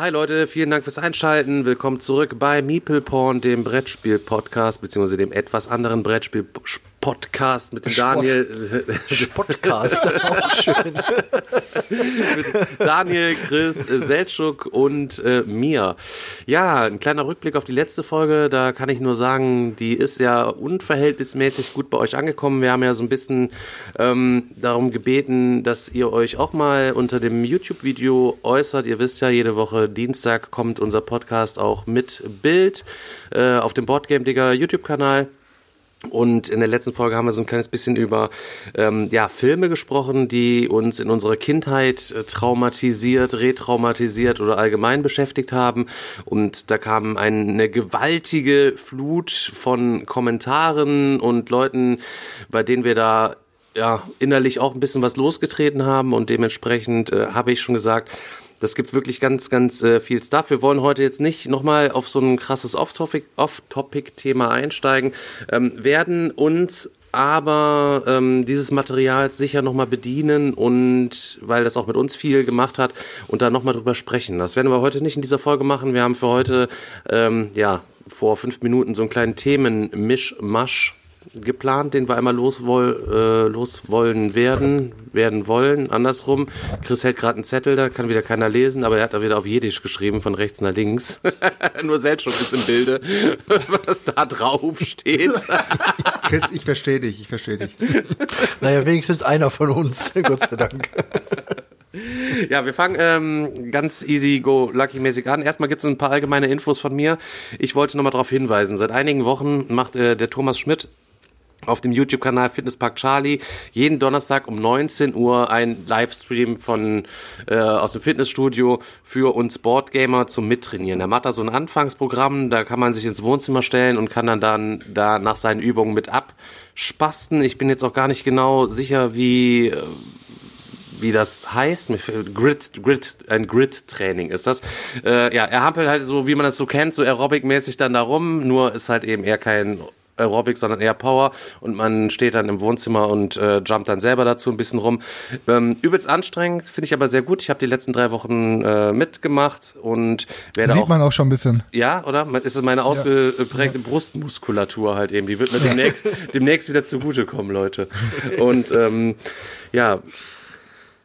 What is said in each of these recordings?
Hi Leute, vielen Dank fürs Einschalten. Willkommen zurück bei Meeple Porn, dem Brettspiel-Podcast, beziehungsweise dem etwas anderen Brettspiel-Podcast mit dem Daniel. Podcast, auch schön. mit Daniel, Chris, äh, Seltschuk und äh, mir. Ja, ein kleiner Rückblick auf die letzte Folge. Da kann ich nur sagen, die ist ja unverhältnismäßig gut bei euch angekommen. Wir haben ja so ein bisschen ähm, darum gebeten, dass ihr euch auch mal unter dem YouTube-Video äußert. Ihr wisst ja, jede Woche Dienstag kommt unser Podcast auch mit Bild äh, auf dem Boardgame Digger YouTube-Kanal. Und in der letzten Folge haben wir so ein kleines bisschen über ähm, ja, Filme gesprochen, die uns in unserer Kindheit äh, traumatisiert, retraumatisiert oder allgemein beschäftigt haben. Und da kam eine gewaltige Flut von Kommentaren und Leuten, bei denen wir da ja, innerlich auch ein bisschen was losgetreten haben. Und dementsprechend äh, habe ich schon gesagt, das gibt wirklich ganz, ganz äh, viel Stuff. Wir wollen heute jetzt nicht nochmal auf so ein krasses Off-Topic- Off-Topic-Thema einsteigen, ähm, werden uns aber ähm, dieses Material sicher nochmal bedienen und weil das auch mit uns viel gemacht hat und da nochmal drüber sprechen. Das werden wir heute nicht in dieser Folge machen. Wir haben für heute ähm, ja vor fünf Minuten so einen kleinen Themenmischmasch geplant, den wir einmal loswoll, äh, loswollen werden, werden wollen. Andersrum, Chris hält gerade einen Zettel, da kann wieder keiner lesen, aber er hat da wieder auf Jiddisch geschrieben, von rechts nach links. Nur Seltschuk ist im Bilde, was da drauf steht. Chris, ich verstehe dich, ich verstehe dich. Naja, wenigstens einer von uns, Gott sei Dank. Ja, wir fangen ähm, ganz easy go lucky mäßig an. Erstmal gibt es ein paar allgemeine Infos von mir. Ich wollte nochmal darauf hinweisen. Seit einigen Wochen macht äh, der Thomas Schmidt auf dem YouTube-Kanal Fitnesspark Charlie jeden Donnerstag um 19 Uhr ein Livestream von äh, aus dem Fitnessstudio für uns Sportgamer zum Mittrainieren. Er macht da so ein Anfangsprogramm, da kann man sich ins Wohnzimmer stellen und kann dann, dann da nach seinen Übungen mit abspasten. Ich bin jetzt auch gar nicht genau sicher, wie äh, wie das heißt, Grid, Grid, ein Grid-Training ist das. Äh, ja, er hampelt halt so, wie man das so kennt, so Aerobic-mäßig dann da rum, nur ist halt eben eher kein Aerobic, sondern eher Power und man steht dann im Wohnzimmer und äh, jumpt dann selber dazu ein bisschen rum. Ähm, übelst anstrengend, finde ich aber sehr gut. Ich habe die letzten drei Wochen äh, mitgemacht und werde Sieht auch man auch schon ein bisschen. ja, oder? Ist es meine ausgeprägte Brustmuskulatur halt eben. Die wird mir demnächst, demnächst wieder zugutekommen, Leute. Und ähm, ja,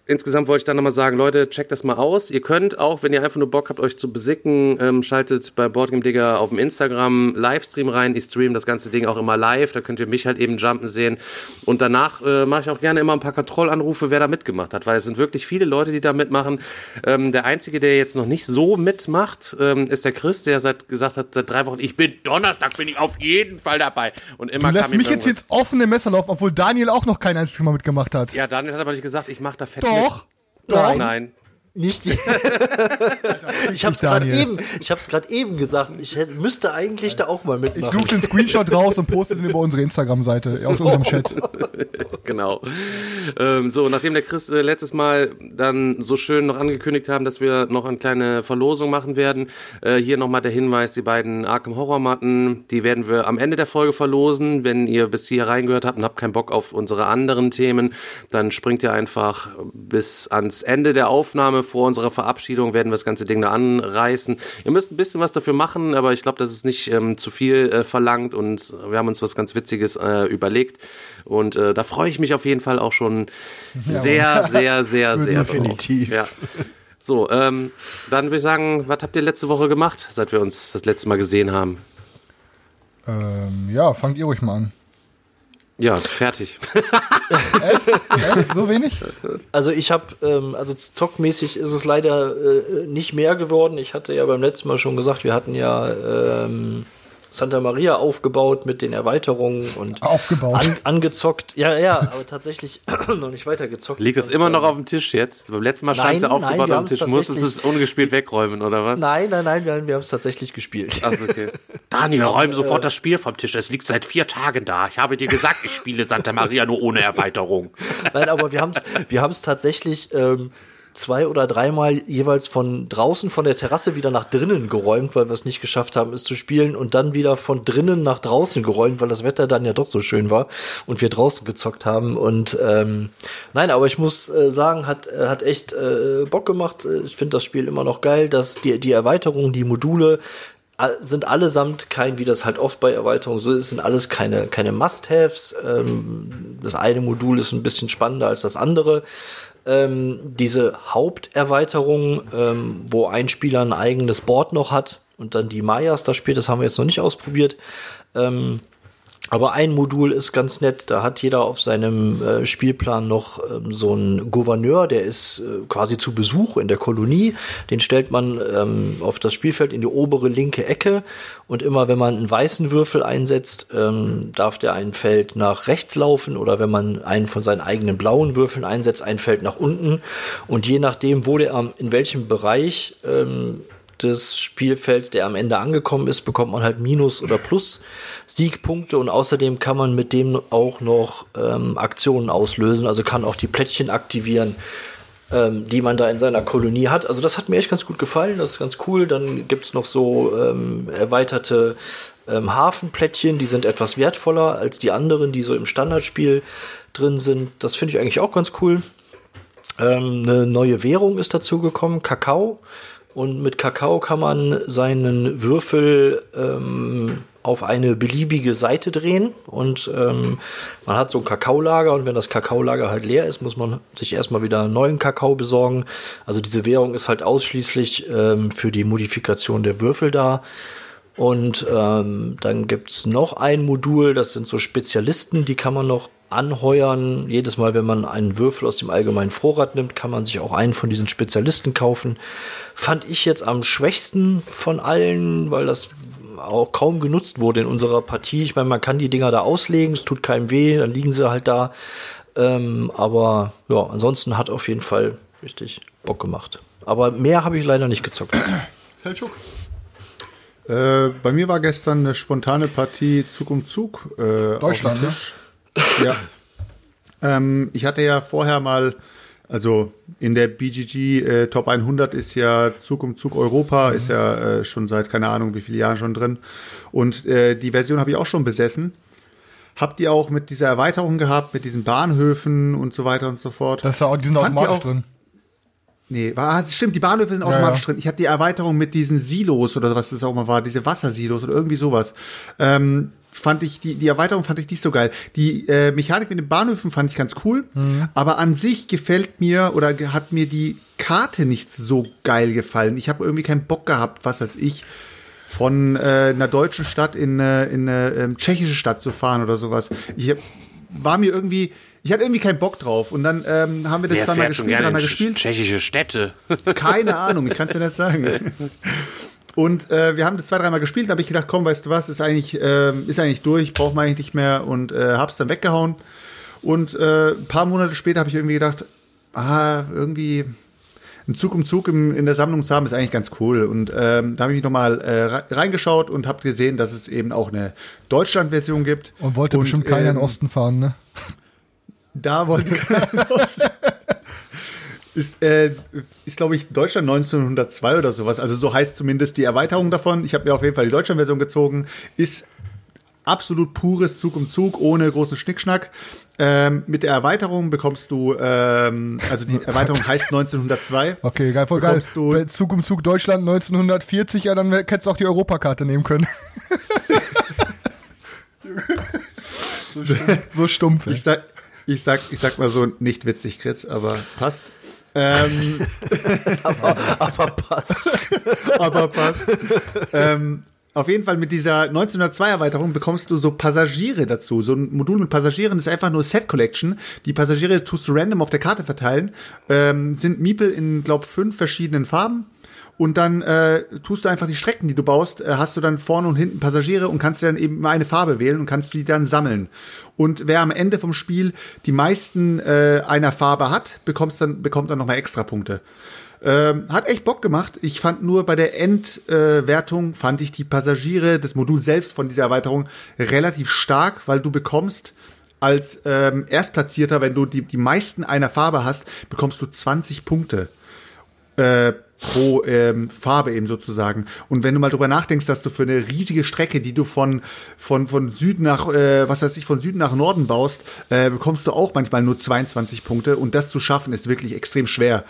insgesamt wollte ich dann nochmal sagen, Leute, checkt das mal aus. Ihr könnt auch, wenn ihr einfach nur Bock habt, euch zu besicken, ähm, schaltet bei Boardgame Digger auf dem Instagram Livestream rein. Ich stream das ganze Ding auch immer live. Da könnt ihr mich halt eben jumpen sehen. Und danach äh, mache ich auch gerne immer ein paar Kontrollanrufe, wer da mitgemacht hat, weil es sind wirklich viele Leute, die da mitmachen. Ähm, der Einzige, der jetzt noch nicht so mitmacht, ähm, ist der Chris, der seit gesagt hat, seit drei Wochen, ich bin Donnerstag, bin ich auf jeden Fall dabei. Und immer Du ihm mich jetzt jetzt offene Messer laufen, obwohl Daniel auch noch kein einziges Mal mitgemacht hat. Ja, Daniel hat aber nicht gesagt, ich mache da fett Doch. Mit. Doch. Nein. Nicht die. Ich hab's gerade eben, ich hab's gerade eben gesagt. Ich hätte, müsste eigentlich da auch mal Ich mitmachen. suche den Screenshot raus und poste den über unsere Instagram-Seite, aus unserem Chat. Genau. Ähm, so, nachdem der Chris äh, letztes Mal dann so schön noch angekündigt haben, dass wir noch eine kleine Verlosung machen werden, äh, hier nochmal der Hinweis, die beiden Arkham Horror Matten, die werden wir am Ende der Folge verlosen. Wenn ihr bis hier reingehört habt und habt keinen Bock auf unsere anderen Themen, dann springt ihr einfach bis ans Ende der Aufnahme. Vor unserer Verabschiedung werden wir das ganze Ding da anreißen. Ihr müsst ein bisschen was dafür machen, aber ich glaube, das ist nicht ähm, zu viel äh, verlangt und wir haben uns was ganz Witziges äh, überlegt. Und äh, da freue ich mich auf jeden Fall auch schon sehr, sehr, sehr, sehr. Definitiv. Ja. So, ähm, dann würde ich sagen, was habt ihr letzte Woche gemacht, seit wir uns das letzte Mal gesehen haben? Ähm, ja, fangt ihr ruhig mal an. Ja, fertig. Äh, so wenig? Also ich habe, ähm, also zockmäßig ist es leider äh, nicht mehr geworden. Ich hatte ja beim letzten Mal schon gesagt, wir hatten ja ähm, Santa Maria aufgebaut mit den Erweiterungen und Aufgebaut. An, angezockt. Ja, ja, aber tatsächlich noch nicht weitergezockt. Liegt das Und, immer noch ähm, auf dem Tisch jetzt? Beim letzten Mal stand es ja Nein, nein, aufgebaut wir auf dem Tisch. Musstest du es ungespielt wegräumen, oder was? Nein, nein, nein, wir, wir haben es tatsächlich gespielt. Achso, okay. Daniel, räum sofort das Spiel vom Tisch. Es liegt seit vier Tagen da. Ich habe dir gesagt, ich spiele Santa Maria nur ohne Erweiterung. Nein, aber wir haben es wir haben's tatsächlich ähm, zwei oder dreimal jeweils von draußen von der Terrasse wieder nach drinnen geräumt, weil wir es nicht geschafft haben, es zu spielen und dann wieder von drinnen nach draußen geräumt, weil das Wetter dann ja doch so schön war und wir draußen gezockt haben und ähm, nein, aber ich muss äh, sagen, hat äh, hat echt äh, Bock gemacht. Äh, Ich finde das Spiel immer noch geil, dass die die Erweiterungen, die Module all- sind allesamt kein, wie das halt oft bei Erweiterungen so ist, sind alles keine, keine Must-Haves. Ähm, das eine Modul ist ein bisschen spannender als das andere. Ähm, diese Haupterweiterung, ähm, wo ein Spieler ein eigenes Board noch hat und dann die Mayas da spielt, das haben wir jetzt noch nicht ausprobiert. Ähm, aber ein Modul ist ganz nett. Da hat jeder auf seinem äh, Spielplan noch ähm, so einen Gouverneur, der ist äh, quasi zu Besuch in der Kolonie. Den stellt man ähm, auf das Spielfeld in die obere linke Ecke. Und immer wenn man einen weißen Würfel einsetzt, ähm, darf der ein Feld nach rechts laufen. Oder wenn man einen von seinen eigenen blauen Würfeln einsetzt, ein Feld nach unten. Und je nachdem, wo der in welchem Bereich ähm, des Spielfelds, der am Ende angekommen ist, bekommt man halt Minus- oder Plus-Siegpunkte und außerdem kann man mit dem auch noch ähm, Aktionen auslösen, also kann auch die Plättchen aktivieren, ähm, die man da in seiner Kolonie hat. Also das hat mir echt ganz gut gefallen, das ist ganz cool. Dann gibt's noch so ähm, erweiterte ähm, Hafenplättchen, die sind etwas wertvoller als die anderen, die so im Standardspiel drin sind. Das finde ich eigentlich auch ganz cool. Ähm, eine neue Währung ist dazu gekommen, Kakao. Und mit Kakao kann man seinen Würfel ähm, auf eine beliebige Seite drehen. Und ähm, man hat so ein Kakaolager. Und wenn das Kakaolager halt leer ist, muss man sich erstmal wieder einen neuen Kakao besorgen. Also diese Währung ist halt ausschließlich ähm, für die Modifikation der Würfel da. Und ähm, dann gibt's noch ein Modul, das sind so Spezialisten, die kann man noch anheuern. Jedes Mal, wenn man einen Würfel aus dem allgemeinen Vorrat nimmt, kann man sich auch einen von diesen Spezialisten kaufen. Fand ich jetzt am schwächsten von allen, weil das auch kaum genutzt wurde in unserer Partie. Ich meine, man kann die Dinger da auslegen, es tut keinem weh, dann liegen sie halt da. Ähm, aber ja, ansonsten hat auf jeden Fall richtig Bock gemacht. Aber mehr habe ich leider nicht gezockt. Selchuk. Äh, bei mir war gestern eine spontane Partie Zug um Zug. Äh, Deutschland, auf dem Tisch. Ja. ähm, ich hatte ja vorher mal, also in der BGG äh, Top 100 ist ja Zug um Zug Europa, ist ja äh, schon seit keine Ahnung wie viele Jahren schon drin. Und äh, die Version habe ich auch schon besessen. Habt ihr auch mit dieser Erweiterung gehabt, mit diesen Bahnhöfen und so weiter und so fort? Das ist ja auch, die sind Fand automatisch auch- drin. Nee, war, ah, stimmt, die Bahnhöfe sind Ja, automatisch ja. drin. Ich hatte die Erweiterung mit diesen Silos oder was das auch mal war, diese Wassersilos oder irgendwie sowas. Ähm, fand ich, die, die Erweiterung fand ich nicht so geil. Die äh, Mechanik mit den Bahnhöfen fand ich ganz cool, Mhm. aber an sich gefällt mir oder hat mir die Karte nicht so geil gefallen. Ich habe irgendwie keinen Bock gehabt, was weiß ich, von äh, einer deutschen Stadt in, äh, in eine ähm, tschechische Stadt zu fahren oder sowas. Ich hab, war mir irgendwie, ich hatte irgendwie keinen Bock drauf. Und dann ähm, haben wir das Wer zweimal gespielt, dreimal gespielt. tschechische Städte? Keine Ahnung, ich kann es dir nicht sagen. Und äh, wir haben das zwei, dreimal gespielt, da habe ich gedacht, komm, weißt du was, ist eigentlich, ähm, ist eigentlich durch, braucht man eigentlich nicht mehr und äh, hab's dann weggehauen. Und äh, ein paar Monate später habe ich irgendwie gedacht, ah, irgendwie ein Zug um Zug im, in der Sammlung zu haben, ist eigentlich ganz cool. Und ähm, da habe ich nochmal äh, re- reingeschaut und habe gesehen, dass es eben auch eine Deutschland-Version gibt. Und wollte bestimmt keiner in den ähm, Osten fahren, ne? da wollte keiner raus. Ist, äh, ist glaube ich, Deutschland 1902 oder sowas. Also so heißt zumindest die Erweiterung davon. Ich habe mir auf jeden Fall die Deutschland-Version gezogen. Ist absolut pures Zug um Zug, ohne großen Schnickschnack. Ähm, mit der Erweiterung bekommst du, ähm, also die Erweiterung heißt 1902. Okay, geil, voll geil. Bekommst du- Zug um Zug Deutschland 1940, ja, dann hättest du auch die Europakarte nehmen können. so, stumpf, so stumpf. Ich sag, ich sag, ich sag mal so, nicht witzig, Chris, aber passt. Ähm, Aber passt. aber passt. ähm, auf jeden Fall mit dieser 1902 Erweiterung bekommst du so Passagiere dazu. So ein Modul mit Passagieren ist einfach nur Set Collection. Die Passagiere tust du random auf der Karte verteilen. Ähm, sind Miepel in, glaub, fünf verschiedenen Farben. Und dann äh, tust du einfach die Strecken, die du baust, äh, hast du dann vorne und hinten Passagiere und kannst dir dann eben eine Farbe wählen und kannst die dann sammeln. Und wer am Ende vom Spiel die meisten äh, einer Farbe hat, bekommst dann, bekommt dann nochmal extra Punkte. Ähm, hat echt Bock gemacht. Ich fand nur bei der Endwertung, äh, fand ich die Passagiere, das Modul selbst von dieser Erweiterung relativ stark, weil du bekommst als ähm, Erstplatzierter, wenn du die, die meisten einer Farbe hast, bekommst du 20 Punkte äh, pro ähm, Farbe eben sozusagen. Und wenn du mal drüber nachdenkst, dass du für eine riesige Strecke, die du von, von, von Süden nach, äh, was weiß ich, von Süden nach Norden baust, äh, bekommst du auch manchmal nur 22 Punkte. Und das zu schaffen, ist wirklich extrem schwer.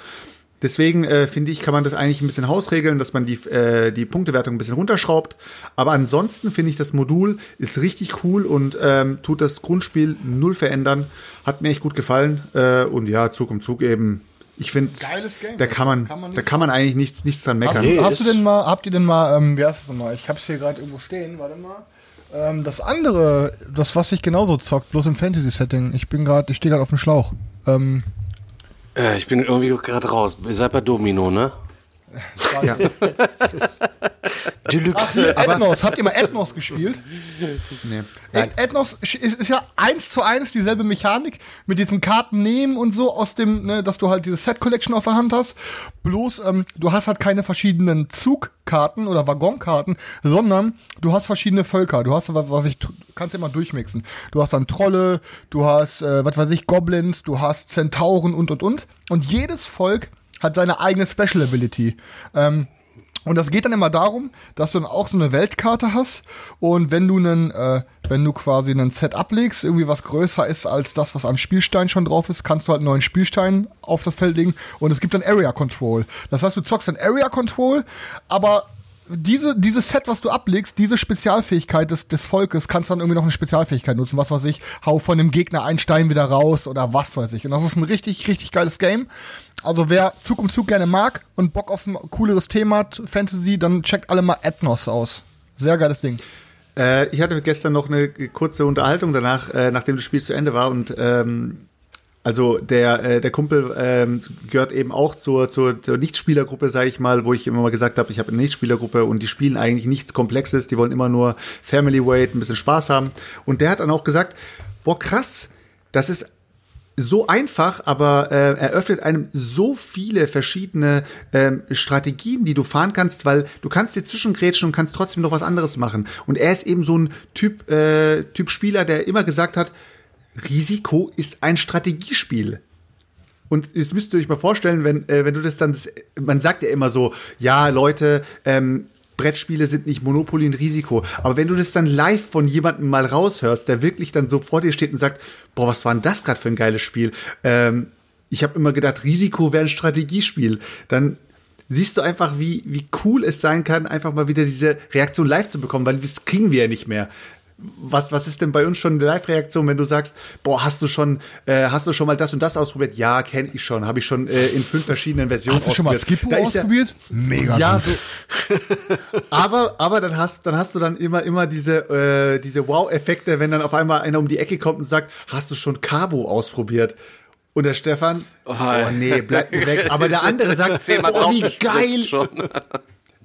Deswegen äh, finde ich, kann man das eigentlich ein bisschen hausregeln, dass man die, äh, die Punktewertung ein bisschen runterschraubt. Aber ansonsten finde ich, das Modul ist richtig cool und ähm, tut das Grundspiel null verändern. Hat mir echt gut gefallen. Äh, und ja, Zug um Zug eben. Ich finde, da kann man, Kann man da kann man eigentlich nichts, nichts dran meckern. Hast, hast du denn mal, habt ihr denn mal, ähm, wie heißt es nochmal? Ich hab's hier gerade irgendwo stehen, warte mal. Ähm, das andere, das was sich genauso zockt, bloß im Fantasy-Setting. Ich bin gerade, ich stehe gerade auf dem Schlauch. Ähm, Äh, ich bin irgendwie gerade raus. Ihr seid bei Domino, ne? Ja. ach, hier, Ethnos. Habt ihr mal Ethnos gespielt? Nee. Nein. Ethnos ist, ist ja eins zu eins dieselbe Mechanik mit diesen Karten nehmen und so aus dem, ne, dass du halt diese Set Collection auf der Hand hast. Bloß ähm, du hast halt keine verschiedenen Zugkarten oder Waggonkarten, sondern du hast verschiedene Völker. Du hast was, ich kannst ja mal durchmixen. Du hast dann Trolle, du hast äh, was weiß ich Goblins, du hast Zentauren und und und und jedes Volk hat seine eigene Special Ability. Ähm, und das geht dann immer darum, dass du dann auch so eine Weltkarte hast und wenn du einen, äh, wenn du quasi einen Set ablegst, irgendwie was größer ist als das, was an Spielstein schon drauf ist, kannst du halt einen neuen Spielstein auf das Feld legen und es gibt dann Area Control. Das heißt, du zockst dann Area Control, aber diese, dieses Set, was du ablegst, diese Spezialfähigkeit des, des Volkes, kannst dann irgendwie noch eine Spezialfähigkeit nutzen. Was weiß ich, hau von dem Gegner einen Stein wieder raus oder was weiß ich. Und das ist ein richtig, richtig geiles Game. Also wer Zug um Zug gerne mag und Bock auf ein cooleres Thema hat, Fantasy, dann checkt alle mal Ethnos aus. Sehr geiles Ding. Äh, ich hatte gestern noch eine kurze Unterhaltung danach, äh, nachdem das Spiel zu Ende war und ähm, also der äh, der Kumpel ähm, gehört eben auch zur zur, zur Nichtspielergruppe, sage ich mal, wo ich immer mal gesagt habe, ich habe eine Nichtspielergruppe und die spielen eigentlich nichts Komplexes, die wollen immer nur Family Weight, ein bisschen Spaß haben und der hat dann auch gesagt, boah krass, das ist so einfach, aber äh, eröffnet einem so viele verschiedene ähm, Strategien, die du fahren kannst, weil du kannst dir zwischengrätschen und kannst trotzdem noch was anderes machen. Und er ist eben so ein Typ, äh, Typ Spieler, der immer gesagt hat, Risiko ist ein Strategiespiel. Und das müsst ihr euch mal vorstellen, wenn, äh, wenn du das dann, man sagt ja immer so, ja, Leute, ähm, Brettspiele sind nicht Monopoly und Risiko. Aber wenn du das dann live von jemandem mal raushörst, der wirklich dann so vor dir steht und sagt, boah, was war denn das gerade für ein geiles Spiel? Ähm, ich habe immer gedacht, Risiko wäre ein Strategiespiel. Dann siehst du einfach, wie, wie cool es sein kann, einfach mal wieder diese Reaktion live zu bekommen, weil das kriegen wir ja nicht mehr. Was, was ist denn bei uns schon eine Live-Reaktion, wenn du sagst, boah, hast du schon, äh, hast du schon mal das und das ausprobiert? Ja, kenne ich schon, habe ich schon äh, in fünf verschiedenen Versionen Hast du schon mal ausprobiert. Skippo Da ist ja- ausprobiert? Mega ja, so. aber, aber dann hast, dann hast du dann immer, immer diese, äh, diese Wow-Effekte, wenn dann auf einmal einer um die Ecke kommt und sagt, hast du schon Cabo ausprobiert? Und der Stefan, oh, nee, bleib mir weg. Aber der andere sagt, oh, wie geil, schon.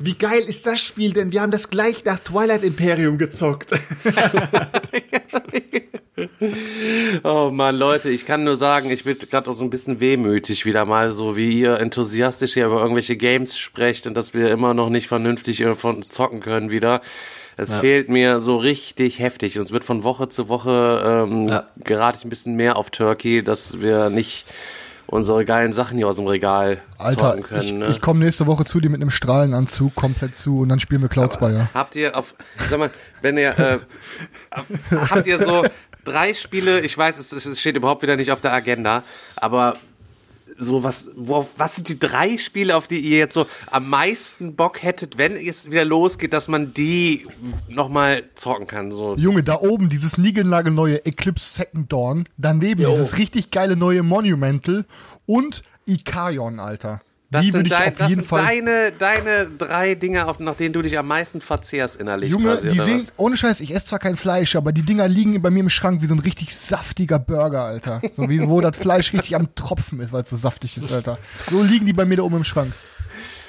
Wie geil ist das Spiel denn? Wir haben das gleich nach Twilight Imperium gezockt. Oh Mann, Leute, ich kann nur sagen, ich bin gerade auch so ein bisschen wehmütig wieder mal, so wie ihr enthusiastisch hier über irgendwelche Games sprecht und dass wir immer noch nicht vernünftig davon zocken können wieder. Es fehlt mir so richtig heftig und es wird von Woche zu Woche ähm, Ja. gerate ich ein bisschen mehr auf Turkey, dass wir nicht unsere geilen Sachen hier aus dem Regal Alter, zocken können. ich, ne? ich komme nächste Woche zu dir mit einem Strahlenanzug komplett zu und dann spielen wir Cloud Spire. Habt ihr auf, sag mal, wenn ihr, äh, habt ihr so drei Spiele, ich weiß, es, es steht überhaupt wieder nicht auf der Agenda, aber so was, wo, was sind die drei Spiele, auf die ihr jetzt so am meisten Bock hättet, wenn es wieder losgeht, dass man die nochmal zocken kann, so. Junge, da oben dieses niegelnagelneue Eclipse Second Dawn, daneben dieses richtig geile neue Monumental und Ikarion, Alter. Das die sind, dein, das sind Fall. deine, deine drei Dinge, auf, nach denen du dich am meisten verzehrst innerlich. Junge, quasi, die sehen, ohne Scheiß, ich esse zwar kein Fleisch, aber die Dinger liegen bei mir im Schrank wie so ein richtig saftiger Burger, Alter. So wie, wo das Fleisch richtig am Tropfen ist, weil es so saftig ist, Alter. So liegen die bei mir da oben im Schrank.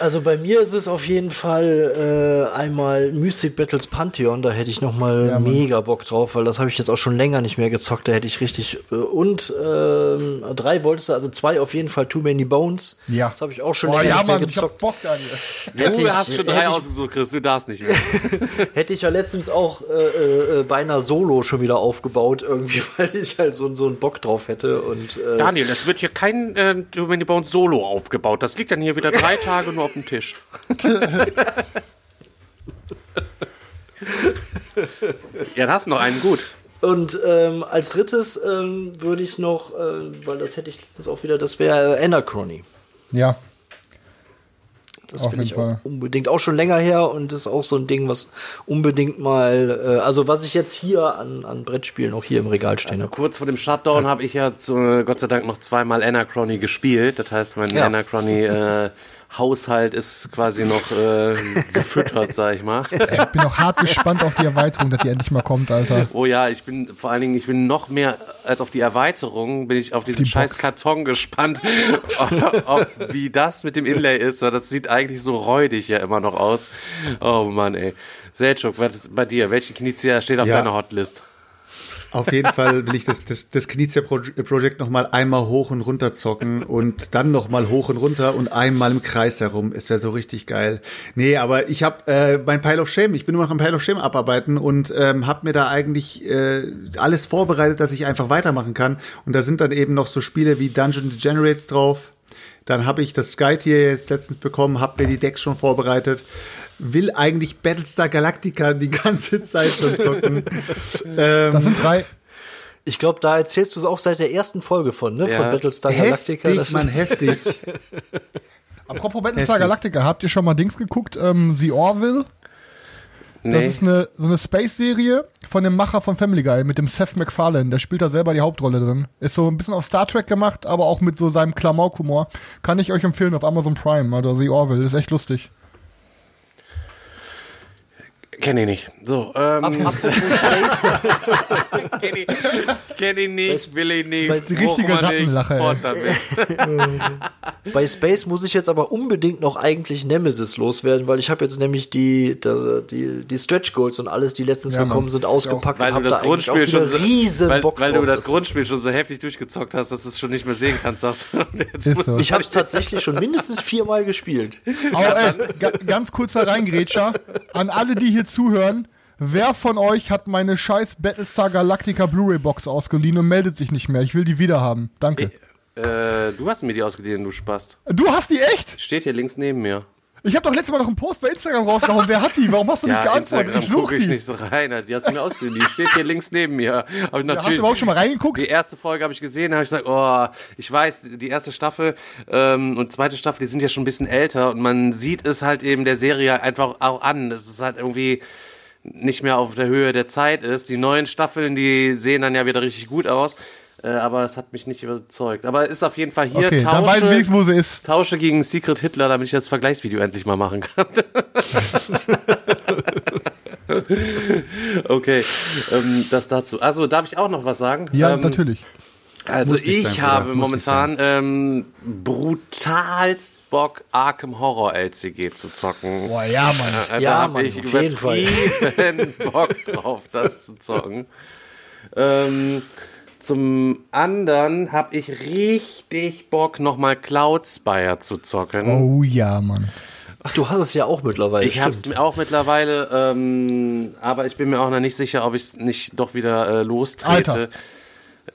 Also bei mir ist es auf jeden Fall äh, einmal Mystic Battles Pantheon, da hätte ich noch mal Ja, Mann. mega Bock drauf, weil das habe ich jetzt auch schon länger nicht mehr gezockt, da hätte ich richtig äh, und ähm, drei wolltest du, also zwei auf jeden Fall Too Many Bones. Ja. Das habe ich auch schon Boah, länger ja, nicht mehr Mann, ich hab gezockt. Bock, Daniel. Hätte Du ich- hast schon drei ausgesucht, Chris, du darfst nicht mehr. Hätte ich ja letztens auch äh, äh, beinahe Solo schon wieder aufgebaut, irgendwie, weil ich halt so, so einen Bock drauf hätte. Und äh, Daniel, es wird hier kein äh, Too Many Bones Solo aufgebaut. Das liegt dann hier wieder drei Tage nur auf dem Tisch. ja, da hast du noch einen gut. Und ähm, als drittes ähm, würde ich noch, äh, weil das hätte ich letztens auch wieder, das wäre äh, Anachrony. Ja, Das Auf will ich auch unbedingt auch schon länger her und ist auch so ein Ding, was unbedingt mal, äh, also was ich jetzt hier an, an Brettspielen auch hier im Regal stehen Also habe. kurz vor dem Shutdown habe ich ja zu, Gott sei Dank noch zweimal Anachrony gespielt. Das heißt, mein Ja. Anachrony äh, Haushalt ist quasi noch äh, gefüttert, sag ich mal. ich bin auch hart gespannt auf die Erweiterung, dass die endlich mal kommt, Alter. Oh ja, ich bin vor allen Dingen, ich bin noch mehr als auf die Erweiterung, bin ich auf diesen Die scheiß Box. Karton gespannt, ob, ob, wie das mit dem Inlay ist, weil das sieht eigentlich so räudig ja immer noch aus. Oh Mann, ey. Selchuk, was ist bei dir? Welche Knizia steht auf Ja. deiner Hotlist? Auf jeden Fall will ich das, das, das Knizia Pro Projekt noch mal einmal hoch und runter zocken und dann noch mal hoch und runter und einmal im Kreis herum. Es wäre so richtig geil. Nee, aber ich habe äh, mein Pile of Shame, ich bin nur noch am Pile of Shame abarbeiten und ähm, habe mir da eigentlich äh, alles vorbereitet, dass ich einfach weitermachen kann. Und da sind dann eben noch so Spiele wie Dungeon Degenerates drauf. Dann habe ich das Sky-Tier jetzt letztens bekommen, habe mir die Decks schon vorbereitet. Will eigentlich Battlestar Galactica die ganze Zeit schon zocken. ähm, Das sind drei. Ich glaube, da erzählst du es auch seit der ersten Folge von, ne? Ja. Von Battlestar Galactica. heftig, Das ist- heftig. Apropos Battlestar Heftig. Galactica, habt ihr schon mal Dings geguckt? Ähm, The Orville? Das Nee. ist eine, so eine Space-Serie von dem Macher von Family Guy mit dem Seth MacFarlane. Der spielt da selber die Hauptrolle drin. Ist so ein bisschen auf Star Trek gemacht, aber auch mit so seinem Klamauk-Humor. Kann ich euch empfehlen auf Amazon Prime. Also The Orville. Ist echt lustig. Kenne ich nicht. So, ähm, Apropos Space, kenn ich, kenn ich nicht, will ich nicht. Weil es die richtige Rattenlache, fort damit. bei Space muss ich jetzt aber unbedingt noch eigentlich Nemesis loswerden, weil ich habe jetzt nämlich die, die, die, die Stretch Goals und alles, die letztens Ja, gekommen sind, ausgepackt Weil und du hab das da Grundspiel schon so, riesen weil, Bock weil drauf. du das Das- Grundspiel schon so heftig durchgezockt hast, dass du es schon nicht mehr sehen kannst, sagst Ist so. ich habe es tatsächlich schon mindestens viermal gespielt. Aber ey, ga, ganz kurzer Reingrätscher. An alle, die hier zuhören. Wer von euch hat meine scheiß Battlestar Galactica Blu-ray Box ausgeliehen und meldet sich nicht mehr? Ich will die wieder haben. Danke. äh, du hast mir die ausgeliehen, du Spast. Du hast die echt? Steht hier links neben mir. Ich habe doch letztes Mal noch einen Post bei Instagram rausgehauen. Wer hat die? Warum hast du nicht Ja, geantwortet? Instagram Ich such gucke ich die. nicht so rein. Die hast du mir ausgeliehen. Die steht hier links neben mir. Hab ich Ja, hast du natürlich, überhaupt schon mal reingeguckt? Die erste Folge habe ich gesehen, habe ich gesagt, oh, ich weiß, die erste Staffel ähm, und zweite Staffel, die sind ja schon ein bisschen älter und man sieht es halt eben der Serie einfach auch an. Das ist halt irgendwie nicht mehr auf der Höhe der Zeit ist. Die neuen Staffeln, die sehen dann ja wieder richtig gut aus, äh, aber es hat mich nicht überzeugt. Aber ist auf jeden Fall hier Okay, dann weiß ich Tausche, wenigstens, wo sie ist. Tausche gegen Secret Hitler, damit ich das Vergleichsvideo endlich mal machen kann. okay, ähm, das dazu. Also darf ich auch noch was sagen? Ja, ähm, natürlich. also Muss nicht ich sein, habe momentan ähm, brutalst Bock, Arkham Horror LCG zu zocken. Boah, ja, Mann. Äh, Ja, da habe Mann, ich auf jeden Fall. übertrieben Bock drauf, das zu zocken. Ähm, zum anderen habe ich richtig Bock, nochmal Cloud Spire zu zocken. Oh ja, Mann. Ach, du hast es ja auch mittlerweile. Ich habe es auch mittlerweile, ähm, aber ich bin mir auch noch nicht sicher, ob ich es nicht doch wieder äh, lostrete. Alter.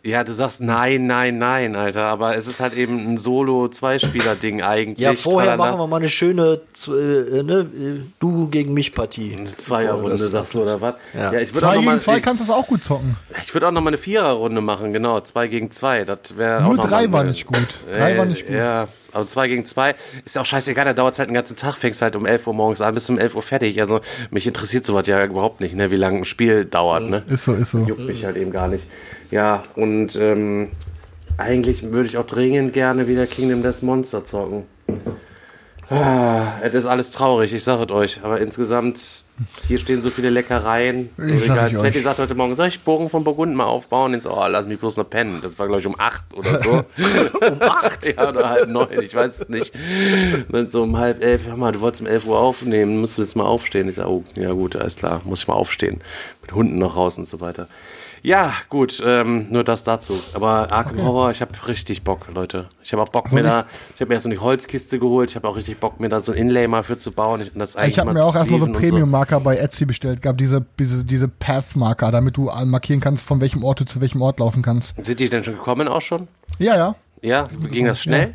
Ja, du sagst nein, nein, nein, Alter, aber es ist halt eben ein Solo-Zweispieler-Ding eigentlich. Ja, vorher Tralala. machen wir mal eine schöne äh, ne, äh, Du gegen mich Partie. Eine Zweierrunde, sagst du, oder was? Ja. ich würde auch Zwei noch mal, gegen zwei ich, kannst du es auch gut zocken. ich würde auch noch mal eine Viererrunde machen, genau, zwei gegen zwei. Das wäre auch Nur noch drei mal war nicht gut. Drei Äh, war nicht gut. Ja, aber zwei gegen zwei ist ja auch scheißegal, da dauert es halt den ganzen Tag, fängst halt um 11 Uhr morgens an, bis um 11 Uhr fertig. Also mich interessiert sowas ja überhaupt nicht, ne, wie lange ein Spiel dauert, ne? Ist so, ist so. Juckt mich halt eben gar nicht. Ja, und ähm, eigentlich würde ich auch dringend gerne wieder Kingdom Death Monster zocken. Ah, es ist alles traurig, ich sage es euch. Aber insgesamt Hier stehen so viele Leckereien. Sveti euch. sagt heute Morgen, soll ich Bogen von Burgund mal aufbauen? So, oh, lass mich bloß noch pennen. Das war, glaube ich, um acht oder so. um acht? Ja, oder halb neun, ich weiß es nicht. Dann so um halb elf, hör mal, du wolltest um elf Uhr aufnehmen, musst du jetzt mal aufstehen. Ich sage, oh, ja gut, alles klar, muss ich mal aufstehen. Mit Hunden noch raus und so weiter. Ja, gut, ähm, nur das dazu. Aber Arkham Horror, ich habe richtig Bock, Leute. Ich habe auch Bock, mir da, ich habe mir erst so eine Holzkiste geholt, ich habe auch richtig Bock, mir da so ein Inlay mal für zu bauen. Ich, Ich habe mir auch erstmal so sleeven Premium-Marker bei Etsy bestellt gehabt, diese, diese, diese Path-Marker, damit du markieren kannst, von welchem Ort du zu welchem Ort laufen kannst. Sind die denn schon gekommen auch schon? Ja, ja. Ja, ging das schnell?